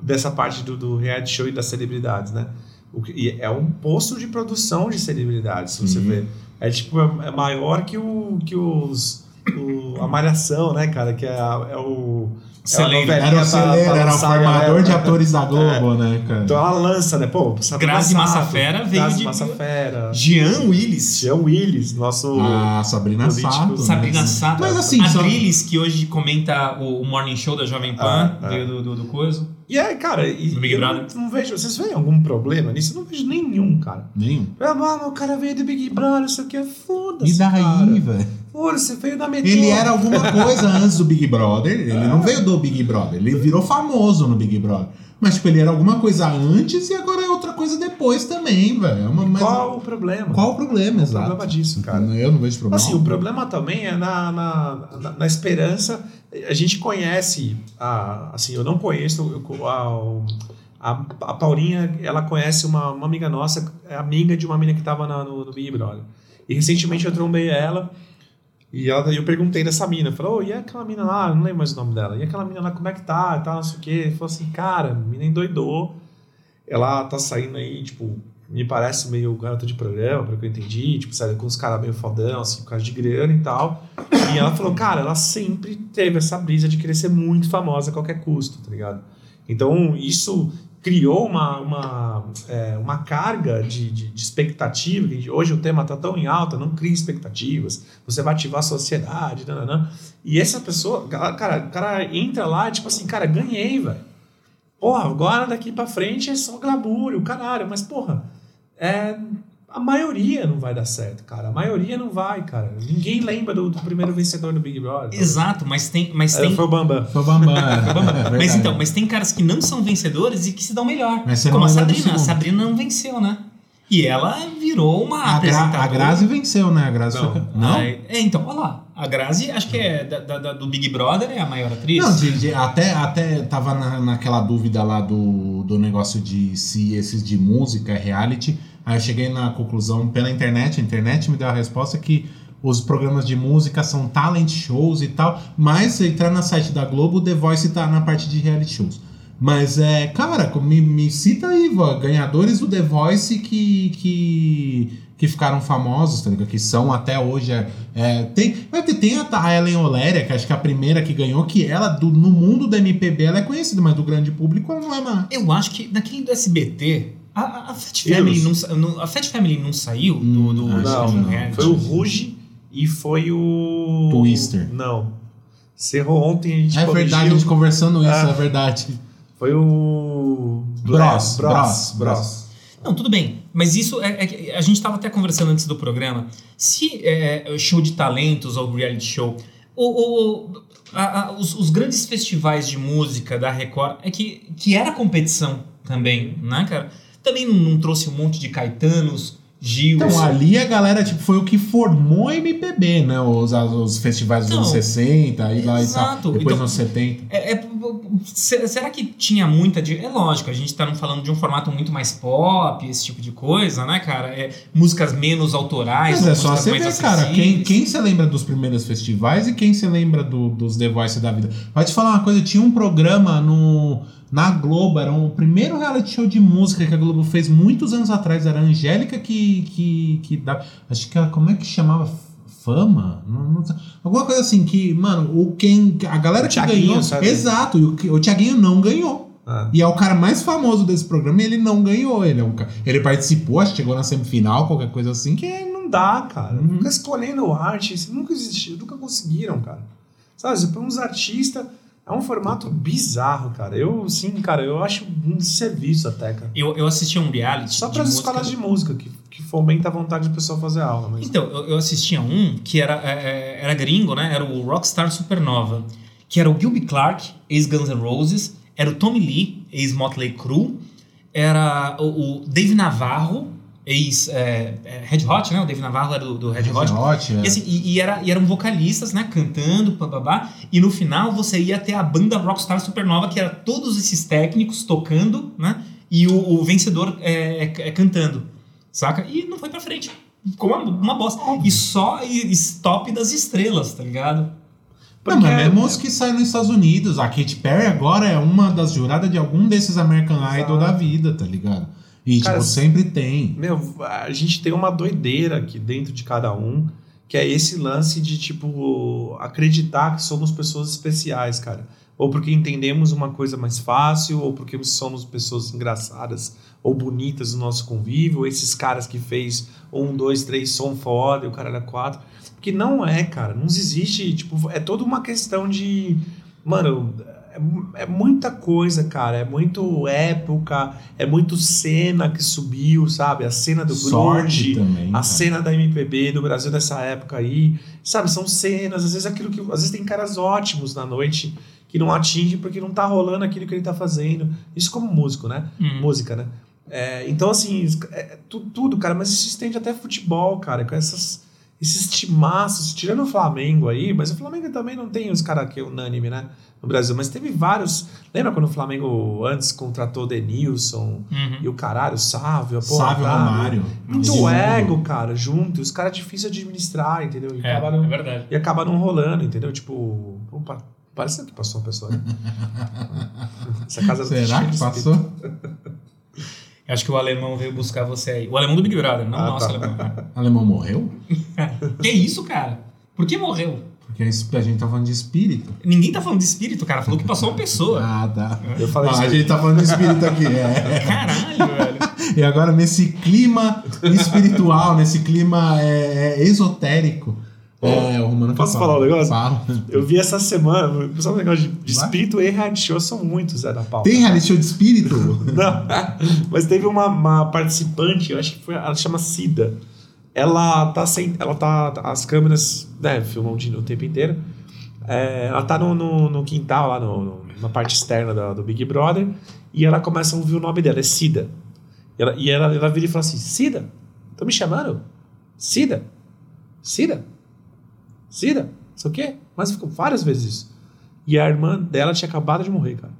dessa parte do, do reality show e das celebridades, né? O que- e é um posto de produção de celebridades, se você Sim. ver. É tipo, é, é maior que, o, que os. o- a Malhação, né, cara? Que é, é o. É novelinha Era o celeiro, pra era o formador de né? atores da Globo, né, cara? Então ela lança, né? Pô, Sabrina Grazi Sato, Massafera veio Grazi de- Massafera. Jean Willis. Jean Willis, nosso. A Sabrina político. Sato. né? Sabrina Sato. Mas assim, só- Adriles, que hoje comenta o, Morning Show da Jovem Pan, Ah, ah. veio do, do, do coisa. E aí, cara, e, Big eu Brother. Não, não vejo. Vocês veem algum problema nisso? Eu não vejo nenhum, cara. Nenhum. Ah, mano, o cara veio do Big Brother, isso aqui é foda-se. E daí, velho? Foda-se, veio da metrô. Ele era alguma coisa antes do Big Brother. Ele É. não veio do Big Brother. Ele virou famoso no Big Brother. Mas, tipo, ele era alguma coisa antes e agora é outra coisa depois também, velho. É uma- mas- Qual o problema? qual o problema, o exato? problema disso, cara? Eu não vejo problema. Assim, o problema também é na, na, na, na esperança. A gente conhece, a, assim, eu não conheço eu- a, a, a Paulinha, ela conhece uma, uma amiga nossa, é amiga de uma menina que estava no, no Big Brother. E recentemente eu trombei ela e ela, eu perguntei dessa mina, falou, oh, e aquela mina lá, não lembro mais o nome dela, e aquela mina lá, como é que tá, e tal, não sei o quê. Falou assim, cara, a mina endoidou, ela tá saindo aí, tipo, me parece meio garota de programa, pelo que eu entendi, tipo, sabe, com os caras meio fodão, assim, por causa de grana e tal. E ela falou, cara, ela sempre teve essa brisa de querer ser muito famosa a qualquer custo, tá ligado? Então, isso criou uma, uma, é, uma carga de, de, de expectativa, que hoje o tema tá tão em alta, não cria expectativas, você vai ativar a sociedade, nananã. E essa pessoa, cara, o cara entra lá, tipo assim, cara, ganhei, velho. Porra, agora daqui pra frente é só glamour, o caralho, mas porra, é, a maioria não vai dar certo, cara. A maioria não vai, cara. Ninguém lembra do, do primeiro vencedor do Big Brother. Exato, mas tem. Mas É, tem Foi o Bambam. Foi o Bambam. é, é mas então, mas tem caras que não são vencedores e que se dão melhor. Como a Sabrina. A. Sabrina não venceu, né? E ela virou uma A, apresentadora. a Grazi venceu, né? A Grazi Não. foi... Não? É, então, olha lá. A Grazi, acho que é da, da- da- do Big Brother, é a maior atriz. Não, de- de- até, até tava na, naquela dúvida lá do, do negócio de se esses de música é reality. Aí eu cheguei na conclusão pela internet, a internet me deu a resposta que os programas de música são talent shows e tal, mas se entrar no site da Globo, o The Voice tá na parte de reality shows. Mas é, cara, me, me cita aí, vó, ganhadores do The Voice que, que, que ficaram famosos, tá ligado? Que são até hoje. É, é, tem, tem- tem a, Ellen Oléria, que acho que é a primeira que ganhou, que ela, do- no mundo do MPB, ela é conhecida, mas do grande público ela não é mais. Eu acho que naquele do SBT, a, a, Fat Family não, não- a Fat Family não saiu do, do, Hum, do não. reality? Foi o Ruge e foi o. Twister. Não. Cerrou ontem, a gente É verdade, a corrigiu. gente conversando isso, Ah. é verdade. Foi o. Bros, Bros. Bros, Bros. Não, tudo bem. Mas isso é, é que a gente estava até conversando antes do programa. Se é, show de talentos ou reality show, o, o- a- a- os, os grandes festivais de música da Record é que, que era competição também, né, cara? Também não, não trouxe um monte de Caetanos, Gil. Então, ali a galera, tipo, foi o que formou a MPB, né? Os, os festivais dos anos 60 e lá e Exato. tal. Depois Então- nos 70. É, é- se- será que tinha muita de. É lógico, a gente tá falando de um formato muito mais pop, esse tipo de coisa, né, cara? É, músicas menos autorais. Mas é só você ver, cara, quem, quem se lembra dos primeiros festivais e quem se lembra do- dos The Voice da vida. Vai te falar uma coisa, tinha um programa no, na Globo, era o primeiro reality show de música que a Globo fez muitos anos atrás, era a Angélica que, que, que dá, acho que era, como é que chamava? Fama? Não, não sei. alguma coisa assim que, mano, o quem, a galera O que Thiaguinho, ganhou, sabe? exato, e o, que- o Thiaguinho não ganhou. Ah. E é o cara mais famoso desse programa e ele não ganhou. Ele, é um, ele participou, acho que chegou na semifinal, qualquer coisa assim. Porque não dá, cara. Uhum. Fica escolhendo arte, isso nunca existiu, nunca conseguiram, cara. Sabe, põe uns artistas, é um formato bizarro, cara. Eu, sim, cara, eu acho um serviço até, cara. Eu, eu assisti um reality. Só para as escolas de música, que, que fomenta a vontade de pessoa fazer aula. Mas... Então, eu, eu assistia um que era, é, é, era gringo, né? Era o Rockstar Supernova. Que era o Gilby Clark, ex-Guns N' Roses. Era o Tommy Lee, ex-Motley Crue. Era o, o Dave Navarro, ex é, é, Red Hot, né? O Dave Navarro era do, do Red Hot. Hot, é. E, assim, e, e era, e eram vocalistas, né? Cantando, bababá. E no final você ia ter a banda Rockstar Supernova, que era todos esses técnicos tocando, né? E o, o vencedor é, é- é cantando, saca? E não foi pra frente. Ficou uma, uma bosta. E só e, e top das estrelas, tá ligado? Não, mas mesmo os que saem nos Estados Unidos. A Katy Perry agora é uma das juradas de algum desses American Idol Exato. da vida, tá ligado? E, Cara, tipo, sempre tem. Meu, a gente tem uma doideira aqui dentro de cada um, que é esse lance de, tipo, acreditar que somos pessoas especiais, cara. Ou porque entendemos uma coisa mais fácil, ou porque somos pessoas engraçadas ou bonitas no nosso convívio, ou esses caras que fez um, dois, três, som foda, e o cara era quatro. Porque não é, cara. Não existe, tipo, é toda uma questão de. Mano, é, é muita coisa, cara. É muito época, é muito cena que subiu, sabe? A cena do grunge, também. a cara. cena da MPB do Brasil dessa época aí, sabe? São cenas, às vezes aquilo que. Às vezes tem caras ótimos na noite que não atinge porque não tá rolando aquilo que ele tá fazendo. Isso como músico, né? Hum. Música, né? É, então, assim, é, é tu- tudo, cara, mas isso estende até futebol, cara, com essas, esses timaços, tirando o Flamengo aí, mas o Flamengo também não tem os caras que é unânime, né? No Brasil, mas teve vários. Lembra quando o Flamengo antes contratou o Denilson Uhum. e o caralho, o Sávio, a porra. Sávio tá? Romário. Muito Esse ego, cara, junto. Os caras difíceis de administrar, entendeu? E, É, acaba não, é verdade. e acaba não rolando, entendeu? Tipo, opa, parece que passou uma pessoa. Né? Essa casa tá Será que de Acho que o alemão veio buscar você aí. O alemão do Big Brother, não o Ah, nosso tá. alemão. O alemão morreu? que isso, cara? Por que morreu? Porque a gente tá falando de espírito. Ninguém tá falando de espírito, cara. Falou que passou uma pessoa. Ah, tá. Eu falei Ah, isso a gente tá falando de espírito aqui. É. Caralho, velho. E agora, nesse clima espiritual, nesse clima é, é, esotérico. É, o Romano Posso falar um negócio? Fala. Eu vi essa semana, sabe um negócio de, de espírito e reality show são muitos, Zé da Pau. Tem reality show de espírito? Não, mas teve uma, uma participante, eu acho que foi, ela chama Cida. Ela tá sem, ela tá, as câmeras, né, filmam de- o tempo inteiro. É, ela tá no, no, no quintal, lá no, no- na parte externa da- do Big Brother, e ela começa a ouvir o nome dela, é Cida. E ela, e ela, ela vira e fala assim: Cida, tô me chamando? Cida? Cida? Cida? Isso o quê? Mas ficou várias vezes isso. E a irmã dela tinha acabado de morrer, cara.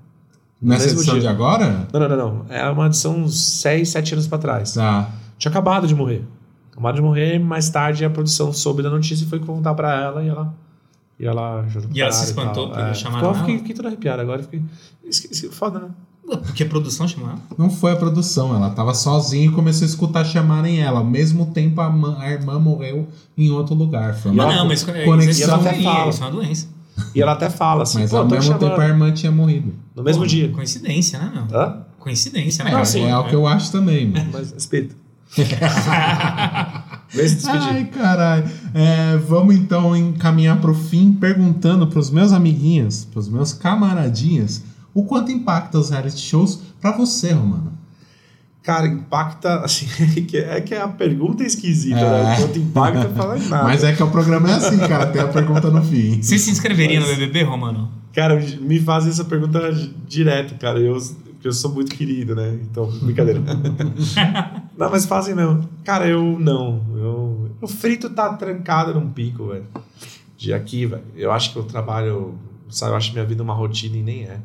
Nessa edição dia. de agora? Não, não, não, não. É uma edição uns 6, 7 anos pra trás. Tá. Tinha acabado de morrer. Acabado de morrer, mais tarde a produção soube da notícia e foi contar pra ela e ela. E ela E ela se espantou por é, chamaram ficou, ela? fiquei, fiquei todo arrepiado agora. Fiquei, esqueci, foda, né? Porque a produção chamou ela. Não foi a produção, ela tava sozinha e começou a escutar chamarem ela. Ao mesmo tempo, a, a irmã morreu em outro lugar. Foi uma- Mas ela- não, mas é, conexão- é E ela até fala. isso é uma doença. E ela até fala assim: Mas pô, ao mesmo tempo a chamando. irmã tinha morrido. No mesmo Pô, dia. Coincidência, né, meu? Hã? Coincidência, né? É, Não, sim. é o que eu acho também, mano. Mas, espírito. Vem se despedir. Ai, caralho. É, vamos então encaminhar pro fim, perguntando pros meus amiguinhos, pros meus camaradinhas, o quanto impacta os reality shows pra você, Romano. Cara, impacta, assim, é que- é que a pergunta é esquisita, É. né? Quanto impacta, fala em nada. Mas é que o programa é assim, cara, tem a pergunta no fim. Você se inscreveria Mas- no BBB, Romano? Cara, me fazem essa pergunta direto, cara. Eu, porque eu sou muito querido, né? Então, brincadeira. não, mas fazem mesmo. Cara, eu não. Eu, o frito tá trancado num pico, velho. De aqui, velho. Eu acho que eu trabalho. Sabe, eu acho minha vida uma rotina e nem é.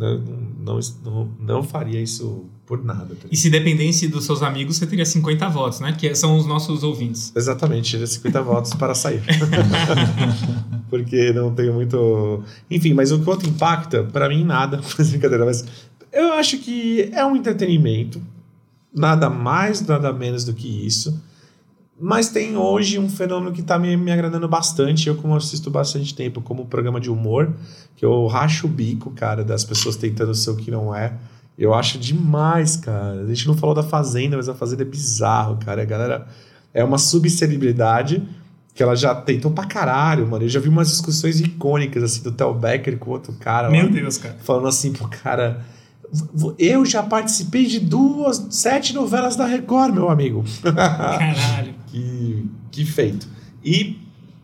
Não, não, não, não faria isso por nada. tá? E se dependesse dos seus amigos, você teria 50 votos, né? Que são os nossos ouvintes. Exatamente, tira 50 votos para sair. Porque não tenho muito. Enfim, mas o quanto impacta, para mim, nada. Brincadeira, mas eu acho que é um entretenimento. Nada mais, nada menos do que isso. Mas tem hoje um fenômeno que tá me, me agradando bastante. Eu, como assisto bastante tempo, como programa de humor, que eu racho o bico, cara, das pessoas tentando ser o que não é. Eu acho demais, cara. A gente não falou da Fazenda, mas a Fazenda é bizarro, cara. A galera é uma subcelebridade que ela já tentou pra caralho, mano. Eu já vi umas discussões icônicas, assim, do Tel Becker com outro cara lá Meu Deus, cara. falando assim pro cara. "V- Eu já participei de duas, sete novelas da Record, meu amigo. Caralho. Que, feito. E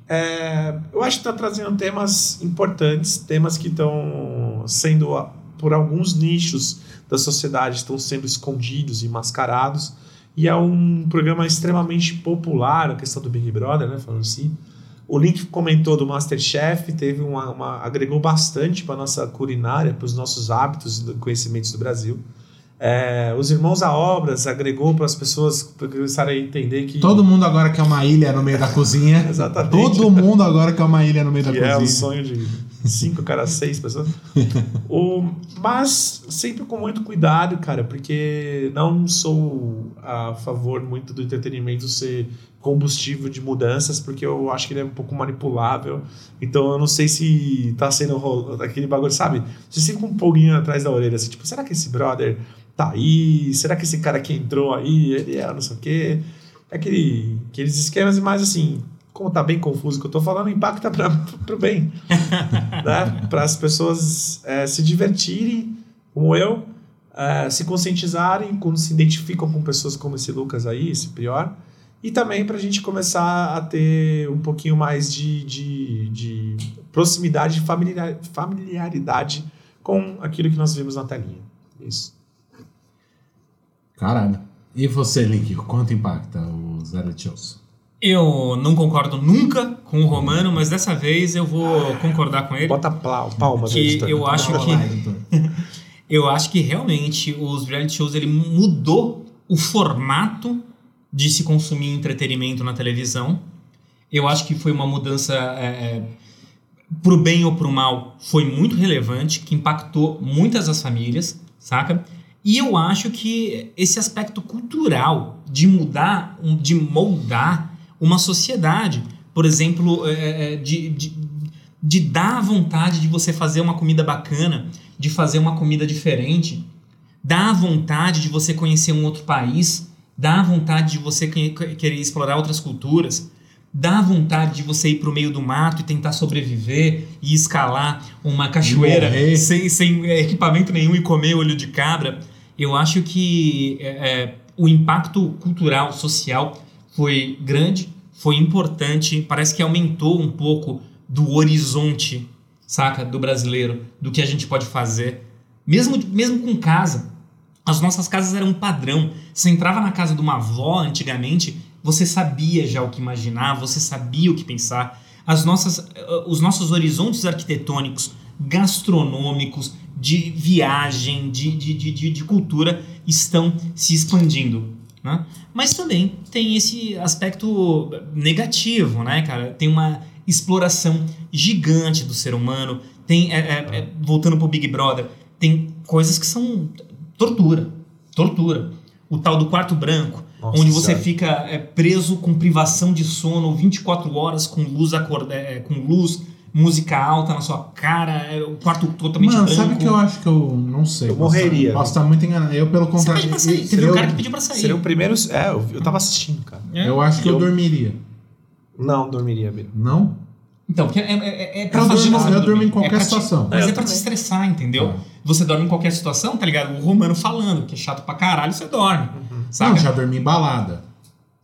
é, eu acho que está trazendo temas importantes, temas que estão sendo, por alguns nichos da sociedade, estão sendo escondidos e mascarados. E é um programa extremamente popular, a questão do Big Brother, né? Falando assim. O Link comentou do Masterchef, teve uma, uma- agregou bastante para nossa culinária, para os nossos hábitos e conhecimentos do Brasil. É, os Irmãos a Obras agregou para as pessoas começarem a entender que Todo mundo agora quer uma ilha no meio da cozinha. Exatamente. Todo mundo agora quer uma ilha no meio da que é o cozinha. sonho de cinco, cara, seis pessoas. o, mas sempre com muito cuidado, cara, porque não sou a favor muito do entretenimento ser combustível de mudanças, porque eu acho que ele é um pouco manipulável. Então eu não sei se tá sendo aquele bagulho, sabe? Você com um pouquinho atrás da orelha, assim, tipo, será que esse brother tá aí? Será que esse cara que entrou aí, ele é não sei o quê? Aquele, aqueles esquemas, mas assim, como tá bem confuso o que eu tô falando, impacta para pro bem. né? Para as pessoas eh, se divertirem, como eu, eh, se conscientizarem quando se identificam com pessoas como esse Lucas aí, esse pior. E também para a gente começar a ter um pouquinho mais de, de, de proximidade, familiar, familiaridade com aquilo que nós vimos na telinha. Isso. Caralho. E você, Link, quanto impacta os reality shows? Eu não concordo nunca com o Romano, mas dessa vez eu vou concordar com ele. Bota plau, palmas Que editor. eu acho que-. Eu acho que realmente os reality shows ele mudou o formato de se consumir entretenimento na televisão. Eu acho que foi uma mudança é, é, pro bem ou pro mal, foi muito relevante, que impactou muitas das famílias, saca? E eu acho que esse aspecto cultural de mudar, de moldar uma sociedade, por exemplo, é, é, de, de, de dar vontade de você fazer uma comida bacana, de fazer uma comida diferente, dá vontade de você conhecer um outro país, dá vontade de você que- querer explorar outras culturas, dá vontade de você ir para o meio do mato e tentar sobreviver e escalar uma cachoeira sem, sem é, equipamento nenhum e comer olho de cabra. Eu acho que é, é, o impacto cultural, social foi grande, foi importante, parece que aumentou um pouco do horizonte, saca, do brasileiro, do que a gente pode fazer, mesmo, mesmo com casa. As nossas casas eram um padrão. Você entrava na casa de uma avó antigamente, você sabia já o que imaginar, você sabia o que pensar. As nossas, eh, os nossos horizontes arquitetônicos, gastronômicos, de viagem, de, de, de, de, cultura estão se expandindo. Né? Mas também tem esse aspecto negativo, né, cara? Tem uma exploração gigante do ser humano. Tem, é, é, é, voltando pro Big Brother, tem coisas que são tortura. Tortura. O tal do quarto branco, Nossa onde você Senhora. fica é, preso com privação de sono 24 horas com luz, acor- é, com luz, música alta na sua cara, é, o quarto totalmente Mano, branco. sabe que eu acho que eu não sei. Eu posso- morreria. Posso estar muito enganado. Eu, pelo Você contrário. pede pra sair. Teve eu, um cara que pediu pra sair. Seria o primeiro. É, eu, eu tava assistindo, cara. É. eu acho que eu, Eu- dormiria. Não, dormiria, Biro. Não? Então, porque é, é, é pra Eu fazer durmo- você eu dormir. durmo em qualquer É pra te- situação. Mas Eu é pra te também. estressar, entendeu? Tá. Você dorme em qualquer situação, tá ligado? O romano falando, que é chato pra caralho, você dorme. Saca? Não, já dormi em balada.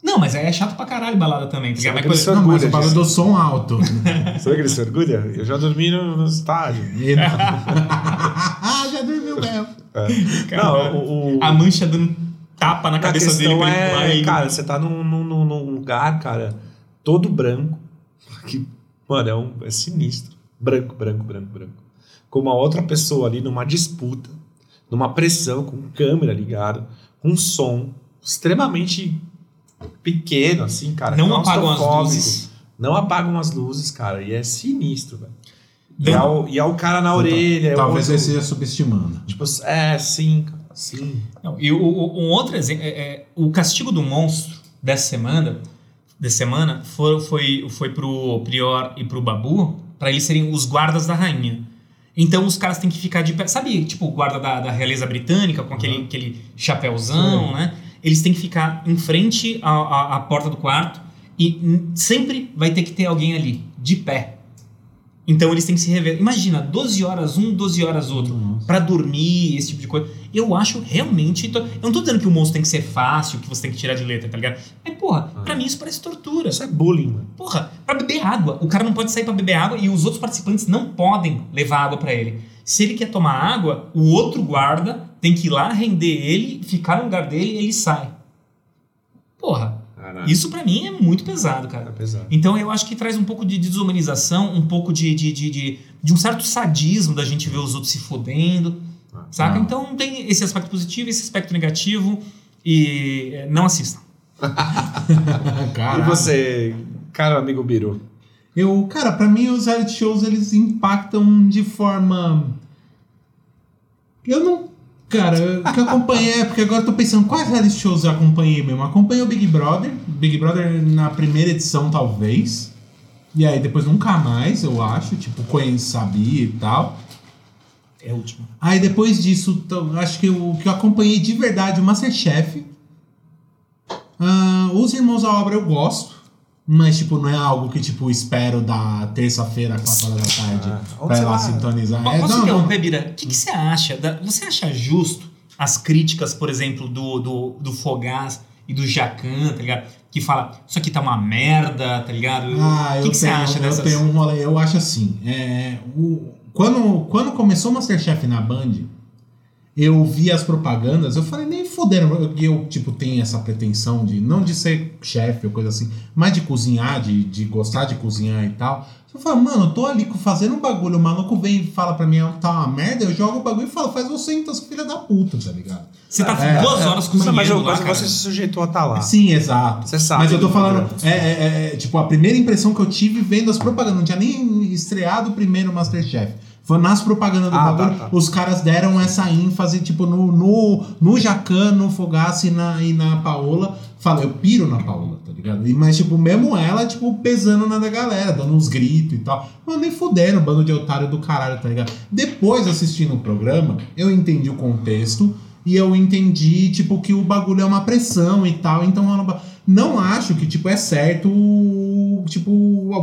Não, mas é chato pra caralho balada também. Sabe Mas que coisa- Não, mas o do som alto. Sabe que ele se orgulha? Eu já dormi no, no estádio. Ah, já dormiu mesmo. Não, o, o- A mancha dando tapa na cabeça dele pra é, cara, você tá num, num, num- num lugar, cara, todo branco, que, mano, é, um, é sinistro. Branco, branco, branco, branco. Com uma outra pessoa ali numa disputa, numa pressão, com câmera ligada, com som extremamente pequeno, assim, cara. Não apagam as luzes. Não apagam as luzes, cara, e é sinistro, velho. E, Dão- é o, e é o cara na orelha. é Talvez outro- eu esteja subestimando. Tipo, é, sim, cara, sim. Não, e o, o- um outro exemplo, é, é, o castigo do monstro dessa semana, dessa semana foi, foi, foi pro Prior e pro Babu, pra eles serem os guardas da rainha. Então os caras têm que ficar de pé. Sabe, tipo, o guarda da, da realeza britânica, com aquele, aquele chapéuzão, né? Eles têm que ficar em frente à, à, à porta do quarto e sempre vai ter que ter alguém ali, de pé. Então eles têm que se rever. Imagina, 12 horas um, 12 horas outro, pra dormir, esse tipo de coisa. Eu acho realmente. Eu não tô dizendo que o monstro tem que ser fácil, que você tem que tirar de letra, tá ligado? Mas, porra, pra mim isso parece tortura. Isso é bullying, mano. Porra, pra beber água. O cara não pode sair pra beber água e os outros participantes não podem levar água pra ele. Se ele quer tomar água, o outro guarda tem que ir lá render ele, ficar no lugar dele e ele sai. Porra, Caralho. isso pra mim é muito pesado, é cara. pesado. Então eu acho que traz um pouco de desumanização, um pouco de, de, de, de, de um certo sadismo da gente ver os outros se fodendo, saca? Ah. Então tem esse aspecto positivo, esse aspecto negativo e eh, não assistam. E você, cara amigo Biru? Eu, cara, pra mim os reality shows eles impactam de forma. Eu não. Cara, eu que eu acompanhei, é porque agora eu tô pensando quais reality shows eu acompanhei mesmo. Acompanhei o Big Brother, Big Brother na primeira edição, talvez. E aí depois nunca mais, eu acho. Tipo, conheço, sabia e tal. É a última. Aí depois disso, acho que o que eu acompanhei de verdade o Masterchef. Ah, os Irmãos à Obra eu gosto. Mas, tipo, não é algo que, tipo, espero da terça-feira, 4 horas da tarde, Ah, pra vai? sintonizar. Po- É, Posso não, não. interromper, Bira? O que, que você acha? da- você acha justo as críticas, por exemplo, do, do, do Fogás e do Jacan, tá ligado? Que fala, isso aqui tá uma merda, tá ligado? Ah, o eu que, que você acha eu dessas... tenho um rolê, eu acho assim. é, o, quando, quando começou o Masterchef na Band, eu vi as propagandas, eu falei, nem fodendo, eu, eu tipo, tenho essa pretensão de, não de ser chefe ou coisa assim, mas de cozinhar, de, de gostar de cozinhar e tal. Eu falo, mano, eu tô ali fazendo um bagulho, o maluco vem e fala pra mim, ah, tá uma merda, eu jogo o bagulho e falo, faz você então, seu filho da puta, tá ligado? Você tá É, duas horas cozinhando mas, eu- lá, mas cara. você se sujeitou a estar lá. Sim, exato. Você sabe. Mas eu tô do falando, é, é, é, tipo, a primeira impressão que eu tive vendo as propagandas, não tinha nem estreado o primeiro Masterchef. Nas propagandas do Ah, bagulho, tá, tá. os caras deram essa ênfase, tipo, no, no, no Jacan, no Fogaça e na, e na Paola. Fala, eu piro na Paola, tá ligado? E, mas, tipo, mesmo ela, tipo, pesando na da galera, dando uns gritos e tal. Mano, nem fuderam, bando de otário do caralho, tá ligado? Depois, assistindo o programa, eu entendi o contexto e eu entendi, tipo, que o bagulho é uma pressão e tal. Então, não acho que, tipo, é certo, tipo,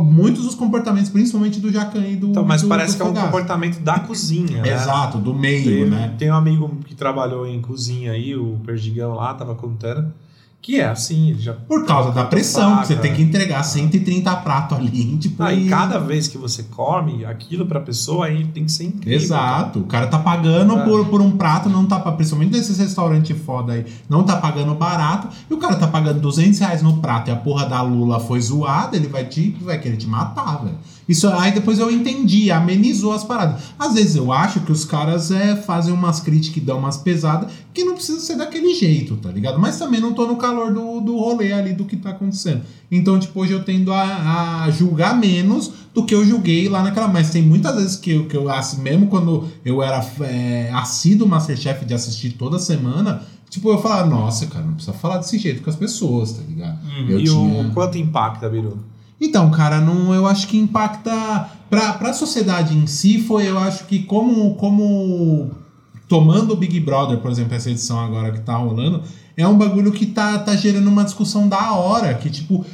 muitos dos comportamentos, principalmente do Jacan e do Então, mas do- parece do que é um comportamento da cozinha, né? Exato, do meio, Tem, né? tem um amigo que trabalhou em cozinha aí, o Perdigão lá, tava contando, Que é assim, ele já. Por causa da pressão, que você tem que entregar 130 pratos ali, tipo. Ah, e e- cada vez que você come aquilo pra pessoa, aí tem que ser incrível. Exato, o cara tá pagando É. por, por um prato, não tá, pa- principalmente desses restaurantes foda aí, não tá pagando barato, e o cara tá pagando 200 reais no prato e a porra da Lula foi zoada, ele vai, te, vai querer te matar, velho. Isso aí depois eu entendi, amenizou as paradas. Às vezes eu acho que os caras é, fazem umas críticas e dão umas pesadas que não precisa ser daquele jeito, tá ligado? Mas também não tô no calor do, do rolê ali do que tá acontecendo. Então, tipo, hoje eu tendo a, a julgar menos do que eu julguei lá naquela. Mas tem muitas vezes que eu, que eu assim, mesmo quando eu era é, assíduo Masterchef de assistir toda semana, tipo, eu falava, nossa, cara, não precisa falar desse jeito com as pessoas, tá ligado? Eu E tinha- o quanto impacta, Biru? Então, cara, não, eu acho que impacta pra, pra sociedade em si foi, eu acho que como como tomando o Big Brother, por exemplo, essa edição agora que tá rolando, é um bagulho que tá, tá gerando uma discussão da hora, que tipo,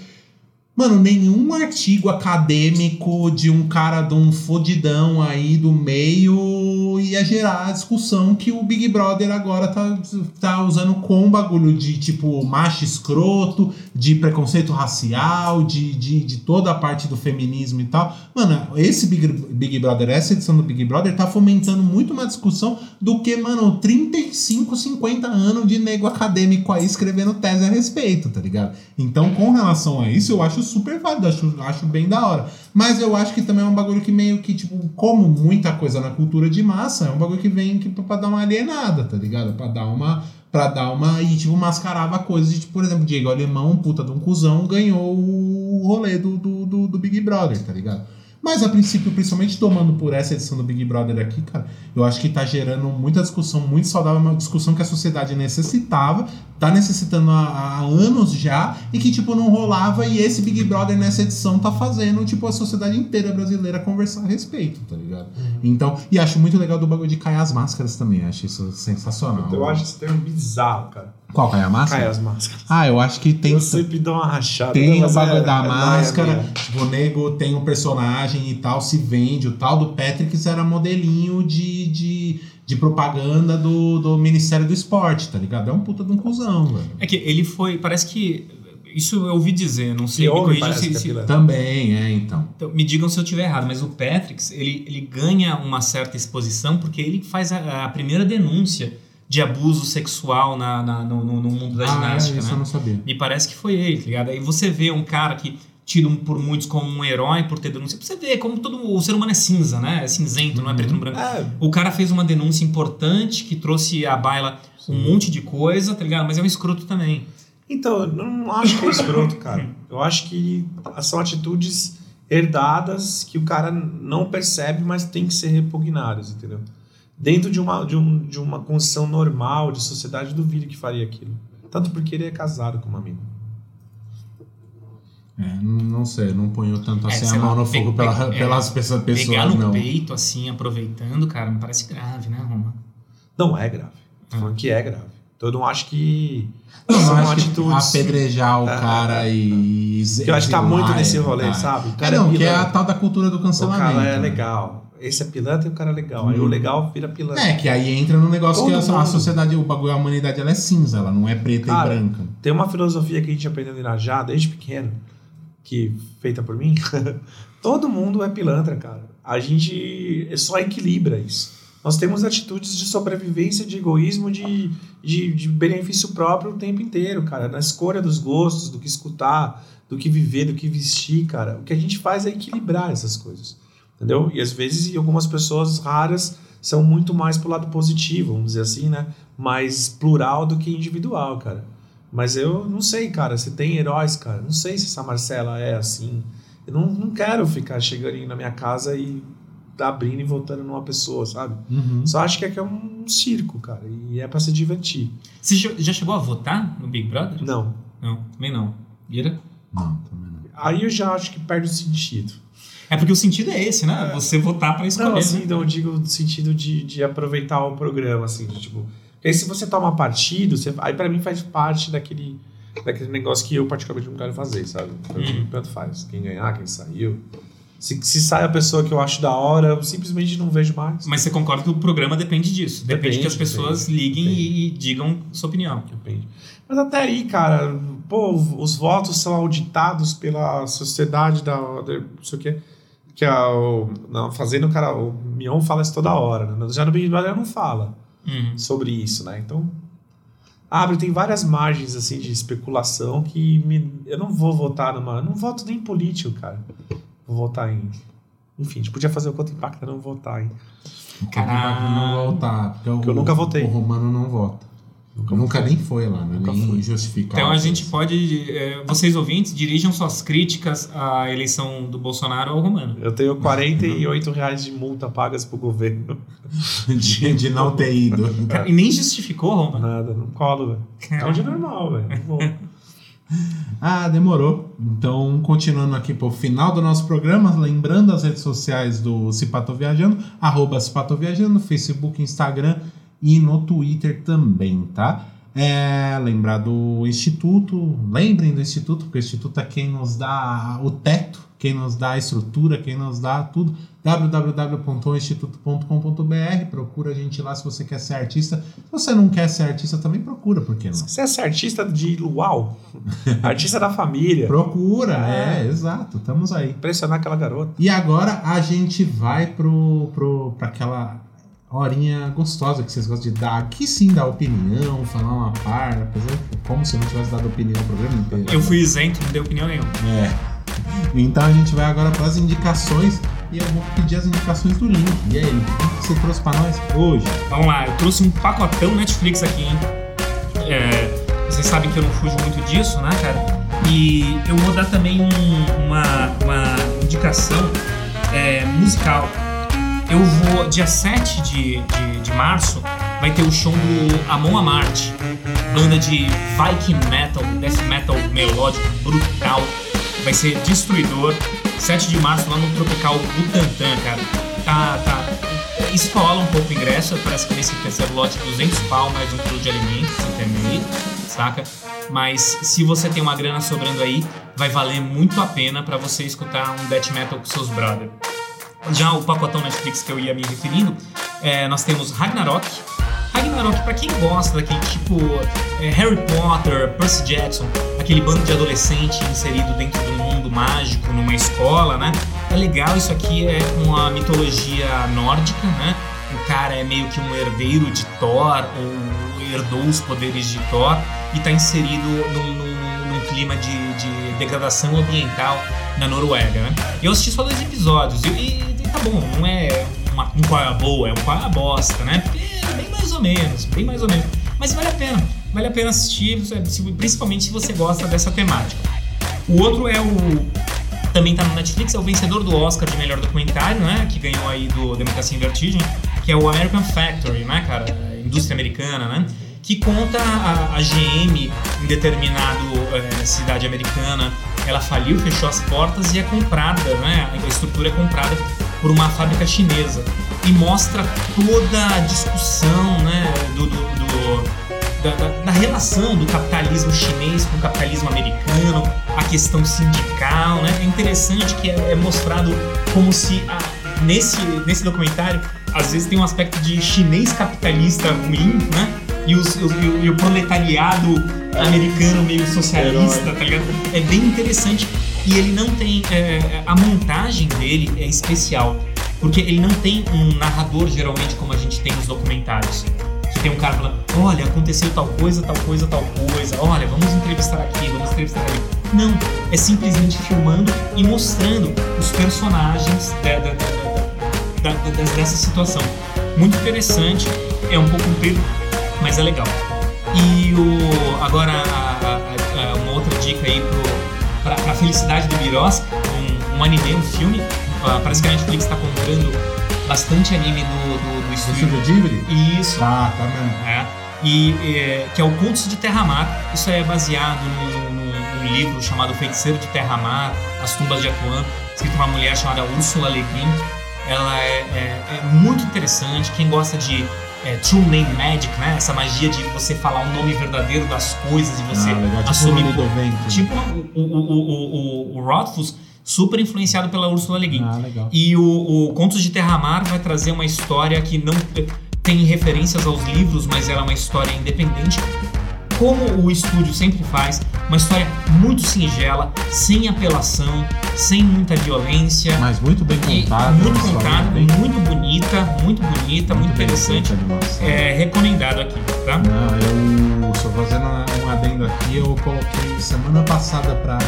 mano, nenhum artigo acadêmico de um cara de um fodidão aí do meio ia gerar a discussão que o Big Brother agora tá, tá usando com bagulho de tipo macho escroto, de preconceito racial, de, de, de toda a parte do feminismo e tal. Mano, esse Big, Big Brother, essa edição do Big Brother tá fomentando muito uma discussão do que, mano, 35, 50 anos de nego acadêmico aí escrevendo tese a respeito, tá ligado? Então, com relação a isso, eu acho super válido, acho, acho bem da hora. Mas eu acho que também é um bagulho que meio que, tipo, como muita coisa na cultura de massa, é um bagulho que vem que, pra dar uma alienada, tá ligado? Pra dar uma. Pra dar uma. E, tipo, mascarava coisas de, tipo, por exemplo, Diego Alemão, puta de um cuzão, ganhou o rolê do, do, do, do Big Brother, tá ligado? Mas a princípio, principalmente tomando por essa edição do Big Brother aqui, cara, eu acho que tá gerando muita discussão muito saudável, uma discussão que a sociedade necessitava, tá necessitando há, há anos já, e que, tipo, não rolava, e esse Big Brother nessa edição tá fazendo, tipo, a sociedade inteira brasileira conversar a respeito, tá ligado? Então, e acho muito legal do bagulho de cair as máscaras também, acho isso sensacional. Eu acho esse termo bizarro, cara. Qual cair a máscara? Cai as máscaras. Ah, eu acho que tem. Eu sempre dou uma rachada. Tem o bagulho é- da é máscara, minha. tipo, o nego tem um personagem e tal, se vende. O tal do Patrick era modelinho de, de, de propaganda do, do Ministério do Esporte, tá ligado? É um puta de um cuzão, velho. É que ele foi. Parece que. Isso eu ouvi dizer, não sei. Que me se- é se-. Também, é, então. Então, me digam se eu estiver errado, mas o Patrick, ele, ele ganha uma certa exposição porque ele faz a, a primeira denúncia de abuso sexual na, na- no, no- no mundo da ah, ginástica, é, isso né? eu não sabia. Me parece que foi ele, tá ligado? Aí você vê um cara que tido por muitos como um herói por ter denúncia. Você vê como todo o ser humano é cinza, né? É cinzento, não é preto no branco. É, O cara fez uma denúncia importante que trouxe à baila um monte de coisa, tá ligado? Mas é um escroto também. Então, eu não acho que é escroto, cara. Eu acho que são atitudes herdadas que o cara não percebe, mas tem que ser repugnadas, entendeu? Dentro de uma, de, um, de uma condição normal, de sociedade, duvido que faria aquilo. Tanto porque ele é casado com uma mina. É, não sei, não ponho tanto É, assim sei a mão no fogo pe- pela- pe- é, pelas pessoas, Pegar pessoas no não. peito, assim, aproveitando, cara, me parece grave, né, Roma? Não é grave. Tô falando que é grave. Então eu não acho que Não, são acho que atitudes. apedrejar o É, cara e. Que eu acho que tá muito nesse é, rolê, sabe? O É, cara não, é que é a tal da cultura do O cancelamento. cara é né? legal. Esse é pilantra e o cara é legal. Aí o legal vira pilantra. É, que aí entra no negócio Todo que a, a mundo. sociedade, o bagulho, a humanidade, ela é cinza, ela não é preta Cara, e branca. Tem uma filosofia que a gente aprendeu no Irajá desde pequeno, que feita por mim. Todo mundo é pilantra, cara. A gente só equilibra isso. Nós temos atitudes de sobrevivência, de egoísmo, de, de, de benefício próprio o tempo inteiro, cara. Na escolha dos gostos, do que escutar, do que viver, do que vestir, cara. O que a gente faz é equilibrar essas coisas. Entendeu? E às vezes e algumas pessoas raras são muito mais pro lado positivo, vamos dizer assim, né? Mais plural do que individual, cara. Mas eu não sei, cara, se tem heróis, cara. Não sei se essa Marcela é assim. Eu não, não quero ficar chegando na minha casa e abrindo e voltando numa pessoa, sabe? Uhum. Só acho que aqui é um circo, cara. E é pra se divertir. Você já já chegou a votar no Big Brother? Não. Não, também não. Ira? Não, também não. Aí eu já acho que perde o sentido. É porque o sentido é esse, né? Você votar pra escolher. Não, assim, né? então eu digo no sentido de, de aproveitar o programa, assim, de, tipo. Porque aí se você toma partido, você, aí pra mim faz parte daquele, daquele negócio que eu particularmente não quero fazer, sabe? Mim, Uhum. tanto faz. Quem ganhar, quem saiu. Se, se sai a pessoa que eu acho da hora, eu simplesmente não vejo mais. Mas você concorda que o programa depende disso? Depende, Depende, que as pessoas depende, liguem depende. E, digam sua opinião. Depende. Mas até aí, cara, pô, os votos são auditados pela sociedade da. da não sei o quê. Que é o. Não, fazendo, cara, o Mion fala isso toda hora, né? Já no Big Brother não fala Uhum. sobre isso, né? Então. Abre, tem várias margens assim de especulação que me, eu não vou votar numa. Eu não voto nem em político, cara. Vou votar em. Enfim, a gente podia fazer o quanto impacta não votar, hein? Caralho. não voltar. Porque, Porque eu nunca votei. O Romano não vota. Nunca, nem foi lá, né? Nunca nem fui. justificado. Então a gente pode. eh, vocês ouvintes, dirijam suas críticas à eleição do Bolsonaro ao Romano. Eu tenho 48 reais de multa pagas pro governo. de, de não ter ido. Cara, e nem justificou, Romano. Nada, não colo, velho. É um dia normal, velho. Ah, demorou. Então, continuando aqui pro final do nosso programa, lembrando as redes sociais do Cipato Viajando, arroba Cipato Viajando, Facebook, Instagram e no Twitter também, tá? É, lembrar do Instituto, lembrem do Instituto, porque o Instituto é quem nos dá o teto, quem nos dá a estrutura, quem nos dá tudo. www.instituto.com.br Procura a gente lá se você quer ser artista. Se você não quer ser artista, também procura, por que não? Você é artista de luau? artista da família. Procura, É. é, exato, estamos aí. Impressionar aquela garota. E agora a gente vai pro, pro, pra aquela horinha gostosa que vocês gostam de dar. Aqui sim dar opinião, falar uma par, apesar de como se eu não tivesse dado opinião no programa inteiro. Eu fui isento, não dei opinião nenhuma. É. Então a gente vai agora para as indicações e eu vou pedir as indicações do link. E aí, o que você trouxe para nós hoje? Vamos lá, eu trouxe um pacotão Netflix aqui, hein? É, vocês sabem que eu não fujo muito disso, né, cara? E eu vou dar também um- uma, uma indicação é, musical. Eu vou, dia 7 de, de, de março, vai ter o show do Amon Amart, banda de Viking Metal, Death Metal melódico brutal. Vai ser destruidor. 7 de março lá no Tropical Butantã, cara. Tá, tá. Escola um pouco o ingresso, parece que nesse terceiro lote 200 pau mais um quilo de alimentos, intermeio, saca? Mas se você tem uma grana sobrando aí, vai valer muito a pena pra você escutar um death metal com seus brother. Já o pacotão Netflix que eu ia me referindo, é, nós temos Ragnarok. Ragnarok, pra quem gosta daquele tipo é, Harry Potter, Percy Jackson, aquele bando de adolescente inserido dentro de um mundo mágico, numa escola, né? É legal, isso aqui é uma mitologia nórdica, né? O cara é meio que um herdeiro de Thor, ou herdou os poderes de Thor, e tá inserido num, num- num clima de, de degradação ambiental na Noruega, né? Eu assisti só dois episódios e, e- tá bom, não é uma, um qual é boa, é um qual é bosta, né? Porque é bem mais ou menos, bem mais ou menos. Mas vale a pena, vale a pena assistir, principalmente se você gosta dessa temática. O outro é o. Também tá no Netflix, é o vencedor do Oscar de melhor documentário, né? Que ganhou aí do Democracia em Vertigem, que é o American Factory, né, cara? Indústria americana, né? Que conta a, a GM em determinado eh, cidade americana. Ela faliu, fechou as portas e é comprada, né? A estrutura é comprada por uma fábrica chinesa. E mostra toda a discussão, né? do- do- do, da, da- da relação do capitalismo chinês com o capitalismo americano, a questão sindical, né? É interessante que é, é mostrado como se a- nesse, nesse documentário às vezes tem um aspecto de chinês capitalista ruim, né? E, os- os- e o, proletariado americano meio socialista, tá ligado? É bem interessante e ele não tem é, a montagem dele é especial porque ele não tem um narrador geralmente como a gente tem nos documentários que tem um cara falando, olha, aconteceu tal coisa, tal coisa, tal coisa, olha, vamos entrevistar aqui, vamos entrevistar ali. Não, é simplesmente filmando e mostrando os personagens da- da- da- dessa situação. Muito interessante, é um pouco comprido, mas é legal. E o, agora, a- a- a- uma outra dica aí pra, pra felicidade do Birosca, um, um anime, um filme, ah, parece que a Netflix está comprando bastante anime do, do, do Do estúdio. Estúdio Ghibli? Isso. Tá, tá mesmo. É, e é, que é o Contos de Terra-Mar. Isso é baseado num, num- num livro chamado Feiticeiro de Terra-Mar, As Tumbas de Atuan, escrito por uma mulher chamada Ursula Le Guin. Ela é, é- é muito interessante. Quem gosta de é, True Name Magic, né? Essa magia de você falar o nome verdadeiro das coisas e você ah, legal. Tipo o assumir nome do vento. Tipo o, o, o, o, o, o Rothfuss super influenciado pela Ursula Le Guin. Ah, legal. E o, o Contos de Terra-Mar vai trazer uma história que não tem referências aos livros, mas ela é uma história independente, como o estúdio sempre faz, uma história muito singela, sem apelação, sem muita violência. Mas muito bem contado. muito história contada, bem- muito bonita, muito bonita, muito, bem interessante. É recomendado aqui, tá? Não, eu só fazendo um adendo aqui, eu coloquei semana passada pra.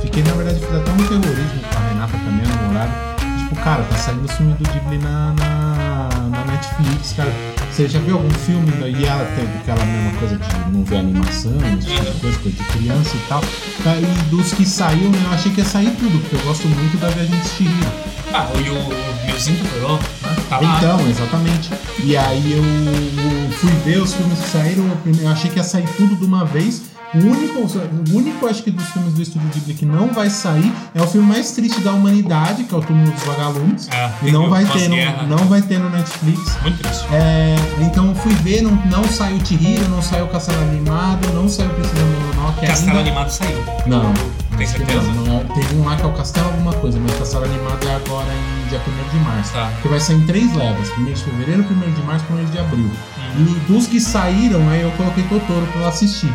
Fiquei, na verdade, fiz até um terrorismo com a Renata também, a namorada. Tipo, cara, tá saindo o filme do Ghibli na, na, na Netflix, cara. Você já viu algum filme? E ela tem aquela mesma coisa de não ver animação, tipo de coisa, coisa de criança e tal. Tá, E dos que saiu, né, eu achei que ia sair tudo, porque eu gosto muito da Viagem de Chihiro. Ah, e o Meuzinho Tutoró, né? Tá lá. Então, exatamente. E aí eu, fui ver os filmes que saíram, eu achei que ia sair tudo de uma vez. O único, o único, acho que, dos filmes do Estúdio Ghibli que não vai sair é o filme mais triste da humanidade, que é o Túmulo dos Vagalumes. Ah, E não vai, ter no, não vai ter no Netflix. Muito triste. É, então eu fui ver, não, não saiu Chihiro, não saiu Castelo Animado, não saiu Princesa Mononoke Castelo ainda. Animado saiu. Não. Tem certeza? Não, é- teve um lá que é o Castelo alguma coisa, mas Castelo Animado é agora em dia 1 de março. Tá. Que vai sair em três levas: 1 de fevereiro, 1 de março, 1 de abril. E dos que saíram, aí eu coloquei Totoro pra eu assistir.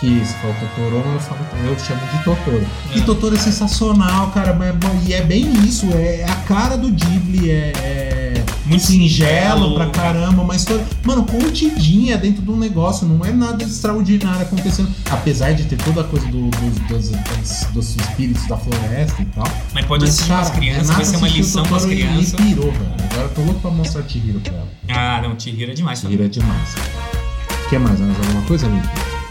Que se for Totoro, eu, falo, eu chamo de Totoro. E É. Totoro é sensacional, cara. mas- mas- E é bem isso, é a cara do Ghibli, é. é Muito singelo pra caramba, uma história, mano, contidinha dentro de um negócio, não é nada extraordinário acontecendo, apesar de ter toda a coisa do- dos, dos, dos- espíritos da floresta e tal. Mas pode Mas, assistir as crianças, vai ser uma lição para as Totoro e- crianças. E pirou, velho. Agora eu tô louco pra mostrar Chihiro pra ela. Ah, não, Chihiro é demais. Chihiro é demais. O que mais? Mais alguma coisa, amigo?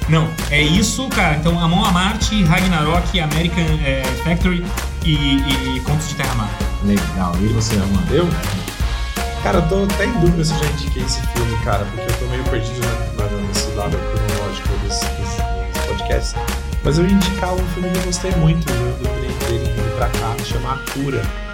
Não, é isso, cara. Então, Amon Amarte, Ragnarok, American é, Factory e, e Contos de Terra-Mar. Legal. E você, Armando? Eu? Cara, eu tô até em dúvida se eu já indiquei esse filme, cara, porque eu tô meio perdido na, na, nesse lado cronológico desse, desse, desse podcast. Mas eu ia indicar um filme que eu gostei muito, eu lembrei dele vindo pra cá, chama A Cura.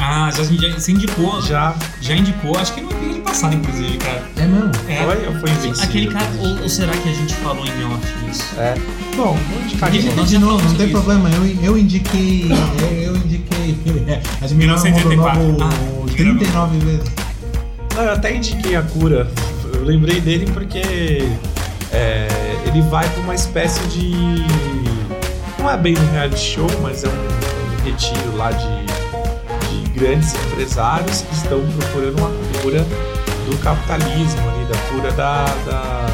Ah, já, já você indicou. Já, Já indicou, acho que no vídeo passado, inclusive, cara. É mesmo? É. foi ou foi invencível? Aquele cara, ou, ou será que a gente falou em off isso? É. Bom, vou indicar de Deixa- novo. Não, de novo, não tem sobre problema. Eu, eu indiquei. Eu, eu indiquei. É, Admiral 1984. Rodonovo Ah, 39 vezes. Não, eu até indiquei a cura. Eu lembrei dele porque é, ele vai pra uma espécie de. Não é bem um reality show, mas é um, um retiro lá de grandes empresários que estão procurando uma cura do capitalismo ali, da cura da, da,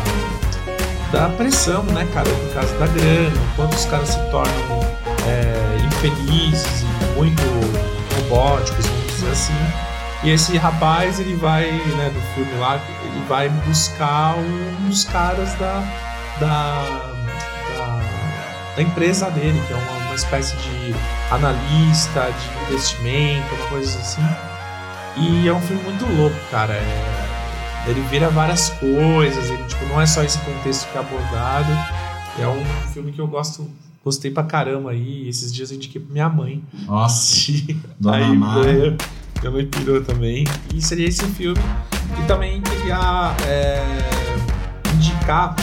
da pressão, né, cara? No caso da grana, quanto os caras se tornam é, infelizes e muito robóticos, vamos dizer assim. E esse rapaz, ele vai, né, do filme lá, ele vai buscar um dos caras da, da, da, da empresa dele, que é uma, uma espécie de analista de investimento, uma coisa assim. E é um filme muito louco, cara. É- ele vira várias coisas, ele tipo, não é só esse contexto que é abordado. É um filme que eu gosto, gostei pra caramba aí. Esses dias eu indiquei pra minha mãe. Nossa. Dona Aí Mara. veio, minha mãe pirou também. E seria esse filme. E também queria é, indicar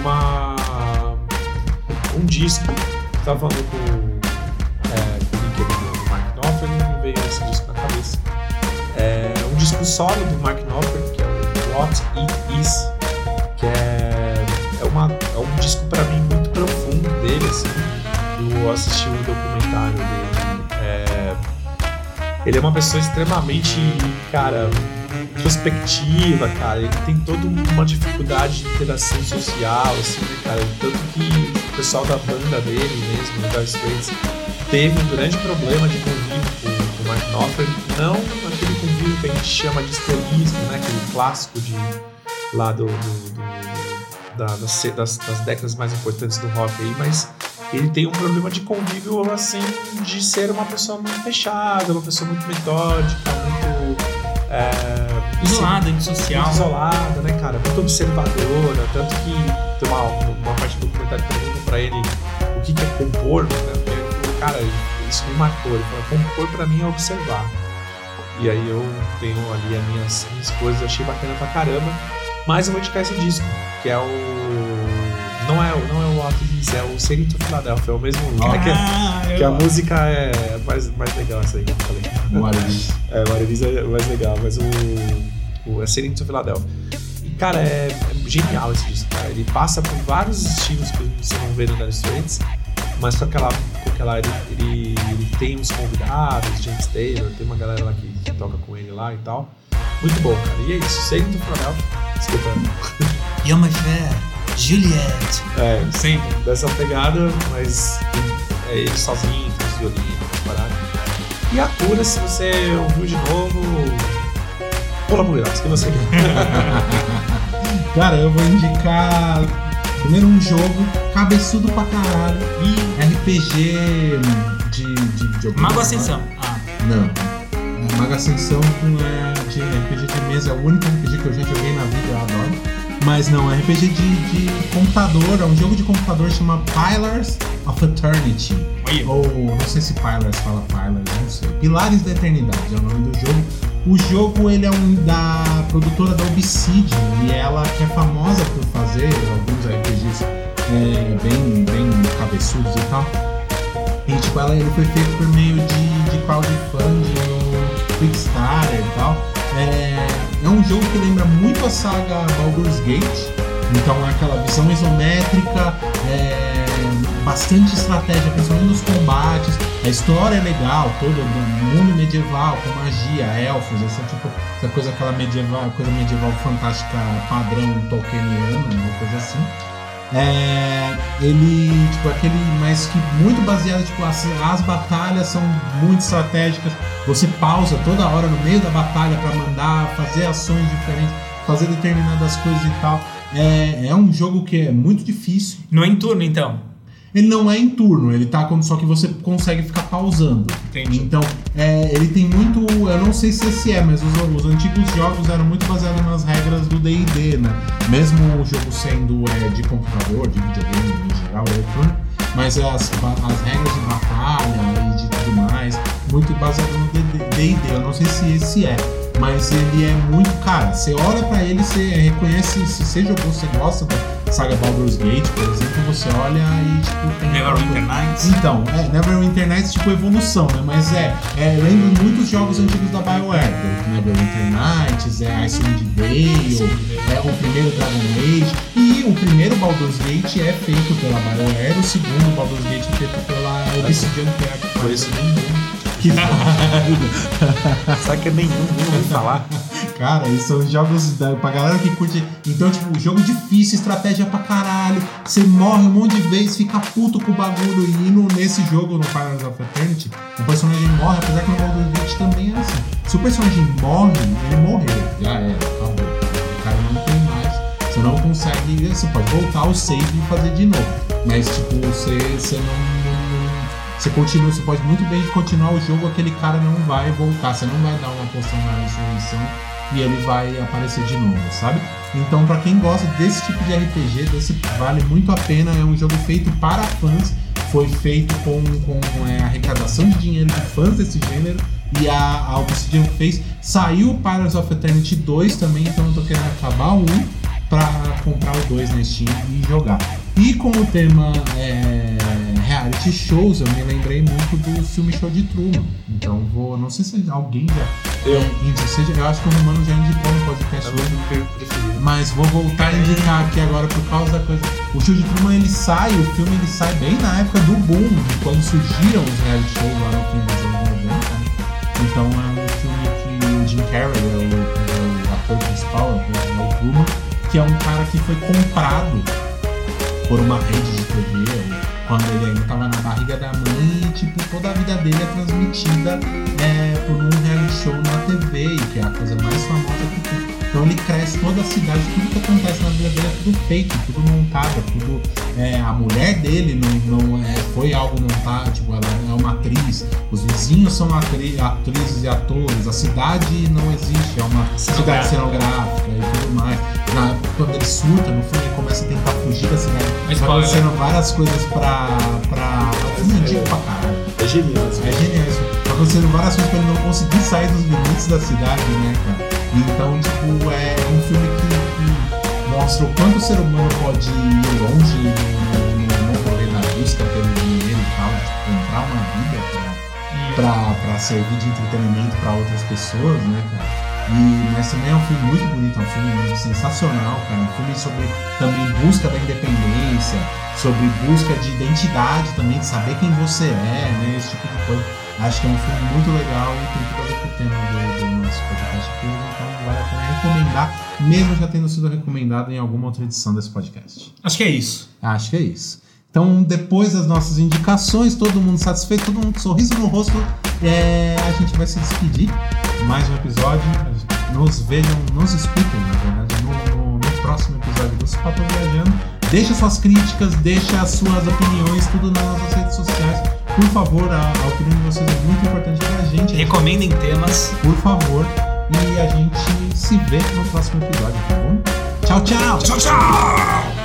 uma um disco. Tava falando com, é, com o do, Mark Knopfler e veio esse disco na cabeça. É um disco solo do Mark Knopfler, que é o What It Is, que é, é, uma, é um disco pra mim muito profundo dele, assim. Eu assisti o documentário dele. É, ele é uma pessoa extremamente, cara, introspectiva, cara. Ele tem toda uma dificuldade de interação social, assim, né, cara? Tanto que o pessoal da banda dele mesmo, o Dire Straits, teve um grande problema de convívio com, com o Mark Knopfler. Não aquele convívio que a gente chama de esterismo, né? Aquele clássico de, lá do, do- do- da- das, das- das décadas mais importantes do rock aí, mas ele tem um problema de convívio, assim, de ser uma pessoa muito fechada, uma pessoa muito metódica, muito. É, Isolada, antissocial. isolada, né, cara? Muito observadora. Tanto que tem uma, uma parte do documentário que pergunta pra ele o que, que é compor, né? Porque cara, isso me marcou. Ele falou, compor pra mim é observar. E aí eu tenho ali as minhas, minhas coisas, achei bacana pra caramba. Mas eu vou indicar esse disco, que é o Não é, não é o Is, é o Sailing to Philadelphia, é o mesmo lugar. que, Ah, que a música é mais, mais legal essa aí que eu falei. Is. É, o What It Is é mais legal, mas o, o é Sailing to Philadelphia. E, cara, é, é genial esse disco, cara. Ele passa por vários estilos que você não vê no Dire Straits, mas com aquela, com aquela ele, ele, ele tem uns convidados, James Taylor, tem uma galera lá que, que toca com ele lá e tal. Muito bom, cara. E é isso, Sailing to Philadelphia. Desculpa. You're my fair, Juliet. É, Sempre. dessa pegada, mas é ele sozinho, com os violinos, paradas. E a cura, se você ouviu de novo, pula pro Vilas, que você Cara, eu vou indicar primeiro um jogo cabeçudo pra caralho. RPG de, de videogame. Mago Ascensão. Ah, Não. Mago Ascensão é de RPG de mesa, é o único RPG que eu já joguei na vida, eu adoro. Mas não, é RPG de, de computador, é um jogo de computador chama Pillars of Eternity. Olha. Ou não sei se Pillars fala Pillars, não sei. Pilares da Eternidade é o nome do jogo. O jogo ele é um da produtora da Obsidian e ela que é famosa por fazer alguns RPGs é, bem, bem cabeçudos e tal. E tipo, ela, ele foi feito por meio de, de crowdfunding no Kickstarter e tal. É, é um jogo que lembra muito a saga Baldur's Gate. Então é aquela visão isométrica, é, bastante estratégia, principalmente nos combates. A história é legal, todo o mundo medieval, com magia, elfos, essa, tipo, essa coisa aquela medieval, coisa medieval fantástica padrão tolkieniana, uma coisa assim. É, ele, tipo, aquele, mas que muito baseado, tipo, as, as batalhas são muito estratégicas. Você pausa toda hora no meio da batalha para mandar, fazer ações diferentes, fazer determinadas coisas e tal. É, é um jogo que é muito difícil. não é em turno, então. Ele não é em turno, ele tá quando só que você consegue ficar pausando. Entendi. Então, é, ele tem muito. Eu não sei se esse é, mas os, os antigos jogos eram muito baseados nas regras do DD, né? Mesmo o jogo sendo é, de computador, de videogame em geral, eletrônico, mas as, ba- as regras de batalha e de tudo mais, muito baseado no DD. Eu não sei se esse é. Mas ele é muito. Cara, você olha pra ele, você reconhece. Se você jogou, você gosta saga Baldur's Gate, por exemplo, você olha e tipo. Tem Neverwinter Nights. então, é, Neverwinter Nights tipo evolução, né? Mas é, é lembra muitos jogos antigos da BioWare. Neverwinter Nights, é Icewind Dale, é o primeiro Dragon Age. E o primeiro Baldur's Gate é feito pela BioWare, o segundo Baldur's Gate é feito pela Obsidian, que é a que Por isso nenhum. que Sabe que é nenhum, nem ouvi falar. Cara, eles são jogos da, pra galera que curte. Então, tipo, jogo difícil, estratégia pra caralho. Você morre um monte de vezes, fica puto com o bagulho. E no, nesse jogo, no Pillars of Eternity, o personagem morre, apesar que no Baldur's Gate também é assim. Se o personagem morre, ele morreu. Já era, acabou. O cara não tem mais. Você não consegue. Você pode voltar ao save e fazer de novo. Mas, tipo, você, você não- não você continua, você pode muito bem continuar o jogo, aquele cara não vai voltar, você não vai dar uma poção na ressurreição e ele vai aparecer de novo, sabe? Então, pra quem gosta desse tipo de RPG, desse vale muito a pena, é um jogo feito para fãs, foi feito com, com é, arrecadação de dinheiro de fãs desse gênero e a, a Obsidian fez. Saiu Pirates of Eternity 2 também, então eu tô querendo acabar o 1 pra comprar o 2 na Steam e jogar. E com o tema é, reality shows, eu me lembrei muito do filme Show de Truman. Então vou. Não sei se alguém já. Eu. É, seja, eu acho que o Romano já indicou no podcast É hoje. Mas vou voltar a indicar aqui agora por causa da coisa. O Show de Truman ele sai, o filme ele sai bem na época do boom, de quando surgiram os reality shows lá no fim dos anos 90. né? Então é um filme que o Jim Carrey é o, é o ator principal, é é o Truman, que é um cara que foi comprado por uma rede de TV, quando ele ainda estava na barriga da mãe, e tipo, toda a vida dele é transmitida é, por um reality show na TV, que é a coisa mais famosa que tem. Então ele cresce toda a cidade, tudo que acontece na vida dele é tudo fake, tudo montado, tudo. é, a mulher dele não, não é, foi algo montado, tipo, ela é uma atriz, os vizinhos são atri- atrizes e atores, a cidade não existe, é uma cidade cenográfica e tudo mais. Na- quando ele surta no filme, ele começa a tentar fugir da cidade. Mas Vai spoiler. acontecendo várias coisas pra. pra. É antigo pra caralho. É genial. É genial isso. Tá acontecendo várias coisas pra ele não conseguir sair dos limites da cidade, né, cara? Então, tipo, é um filme que, que mostra o quanto o ser humano pode ir longe no, no rolê da busca pelo dinheiro e tal, de comprar uma vida pra, pra, pra servir de entretenimento pra outras pessoas, né, cara? E, mas também é um filme muito bonito, é um filme sensacional, cara. Um filme sobre também busca da independência, sobre busca de identidade também, de saber quem você é, né? Esse tipo de coisa. Acho que é um filme muito legal e tem tudo a ver com o tema do, do nosso podcast aqui, então vale a pena recomendar, mesmo já tendo sido recomendado em alguma outra edição desse podcast. Acho que é isso. Acho que é isso. Então, depois das nossas indicações, todo mundo satisfeito, todo mundo com sorriso no rosto, é, a gente vai se despedir. Mais um episódio. Nos vejam, nos escutem, na verdade, no, no- no próximo episódio do Papo Viajando. Deixa suas críticas, deixa as suas opiniões, tudo nas nossas redes sociais. Por favor, a, a opinião de vocês é muito importante pra gente. Recomendem temas. Por favor. E a gente se vê no próximo episódio, tá bom? Tchau, tchau! Tchau, tchau!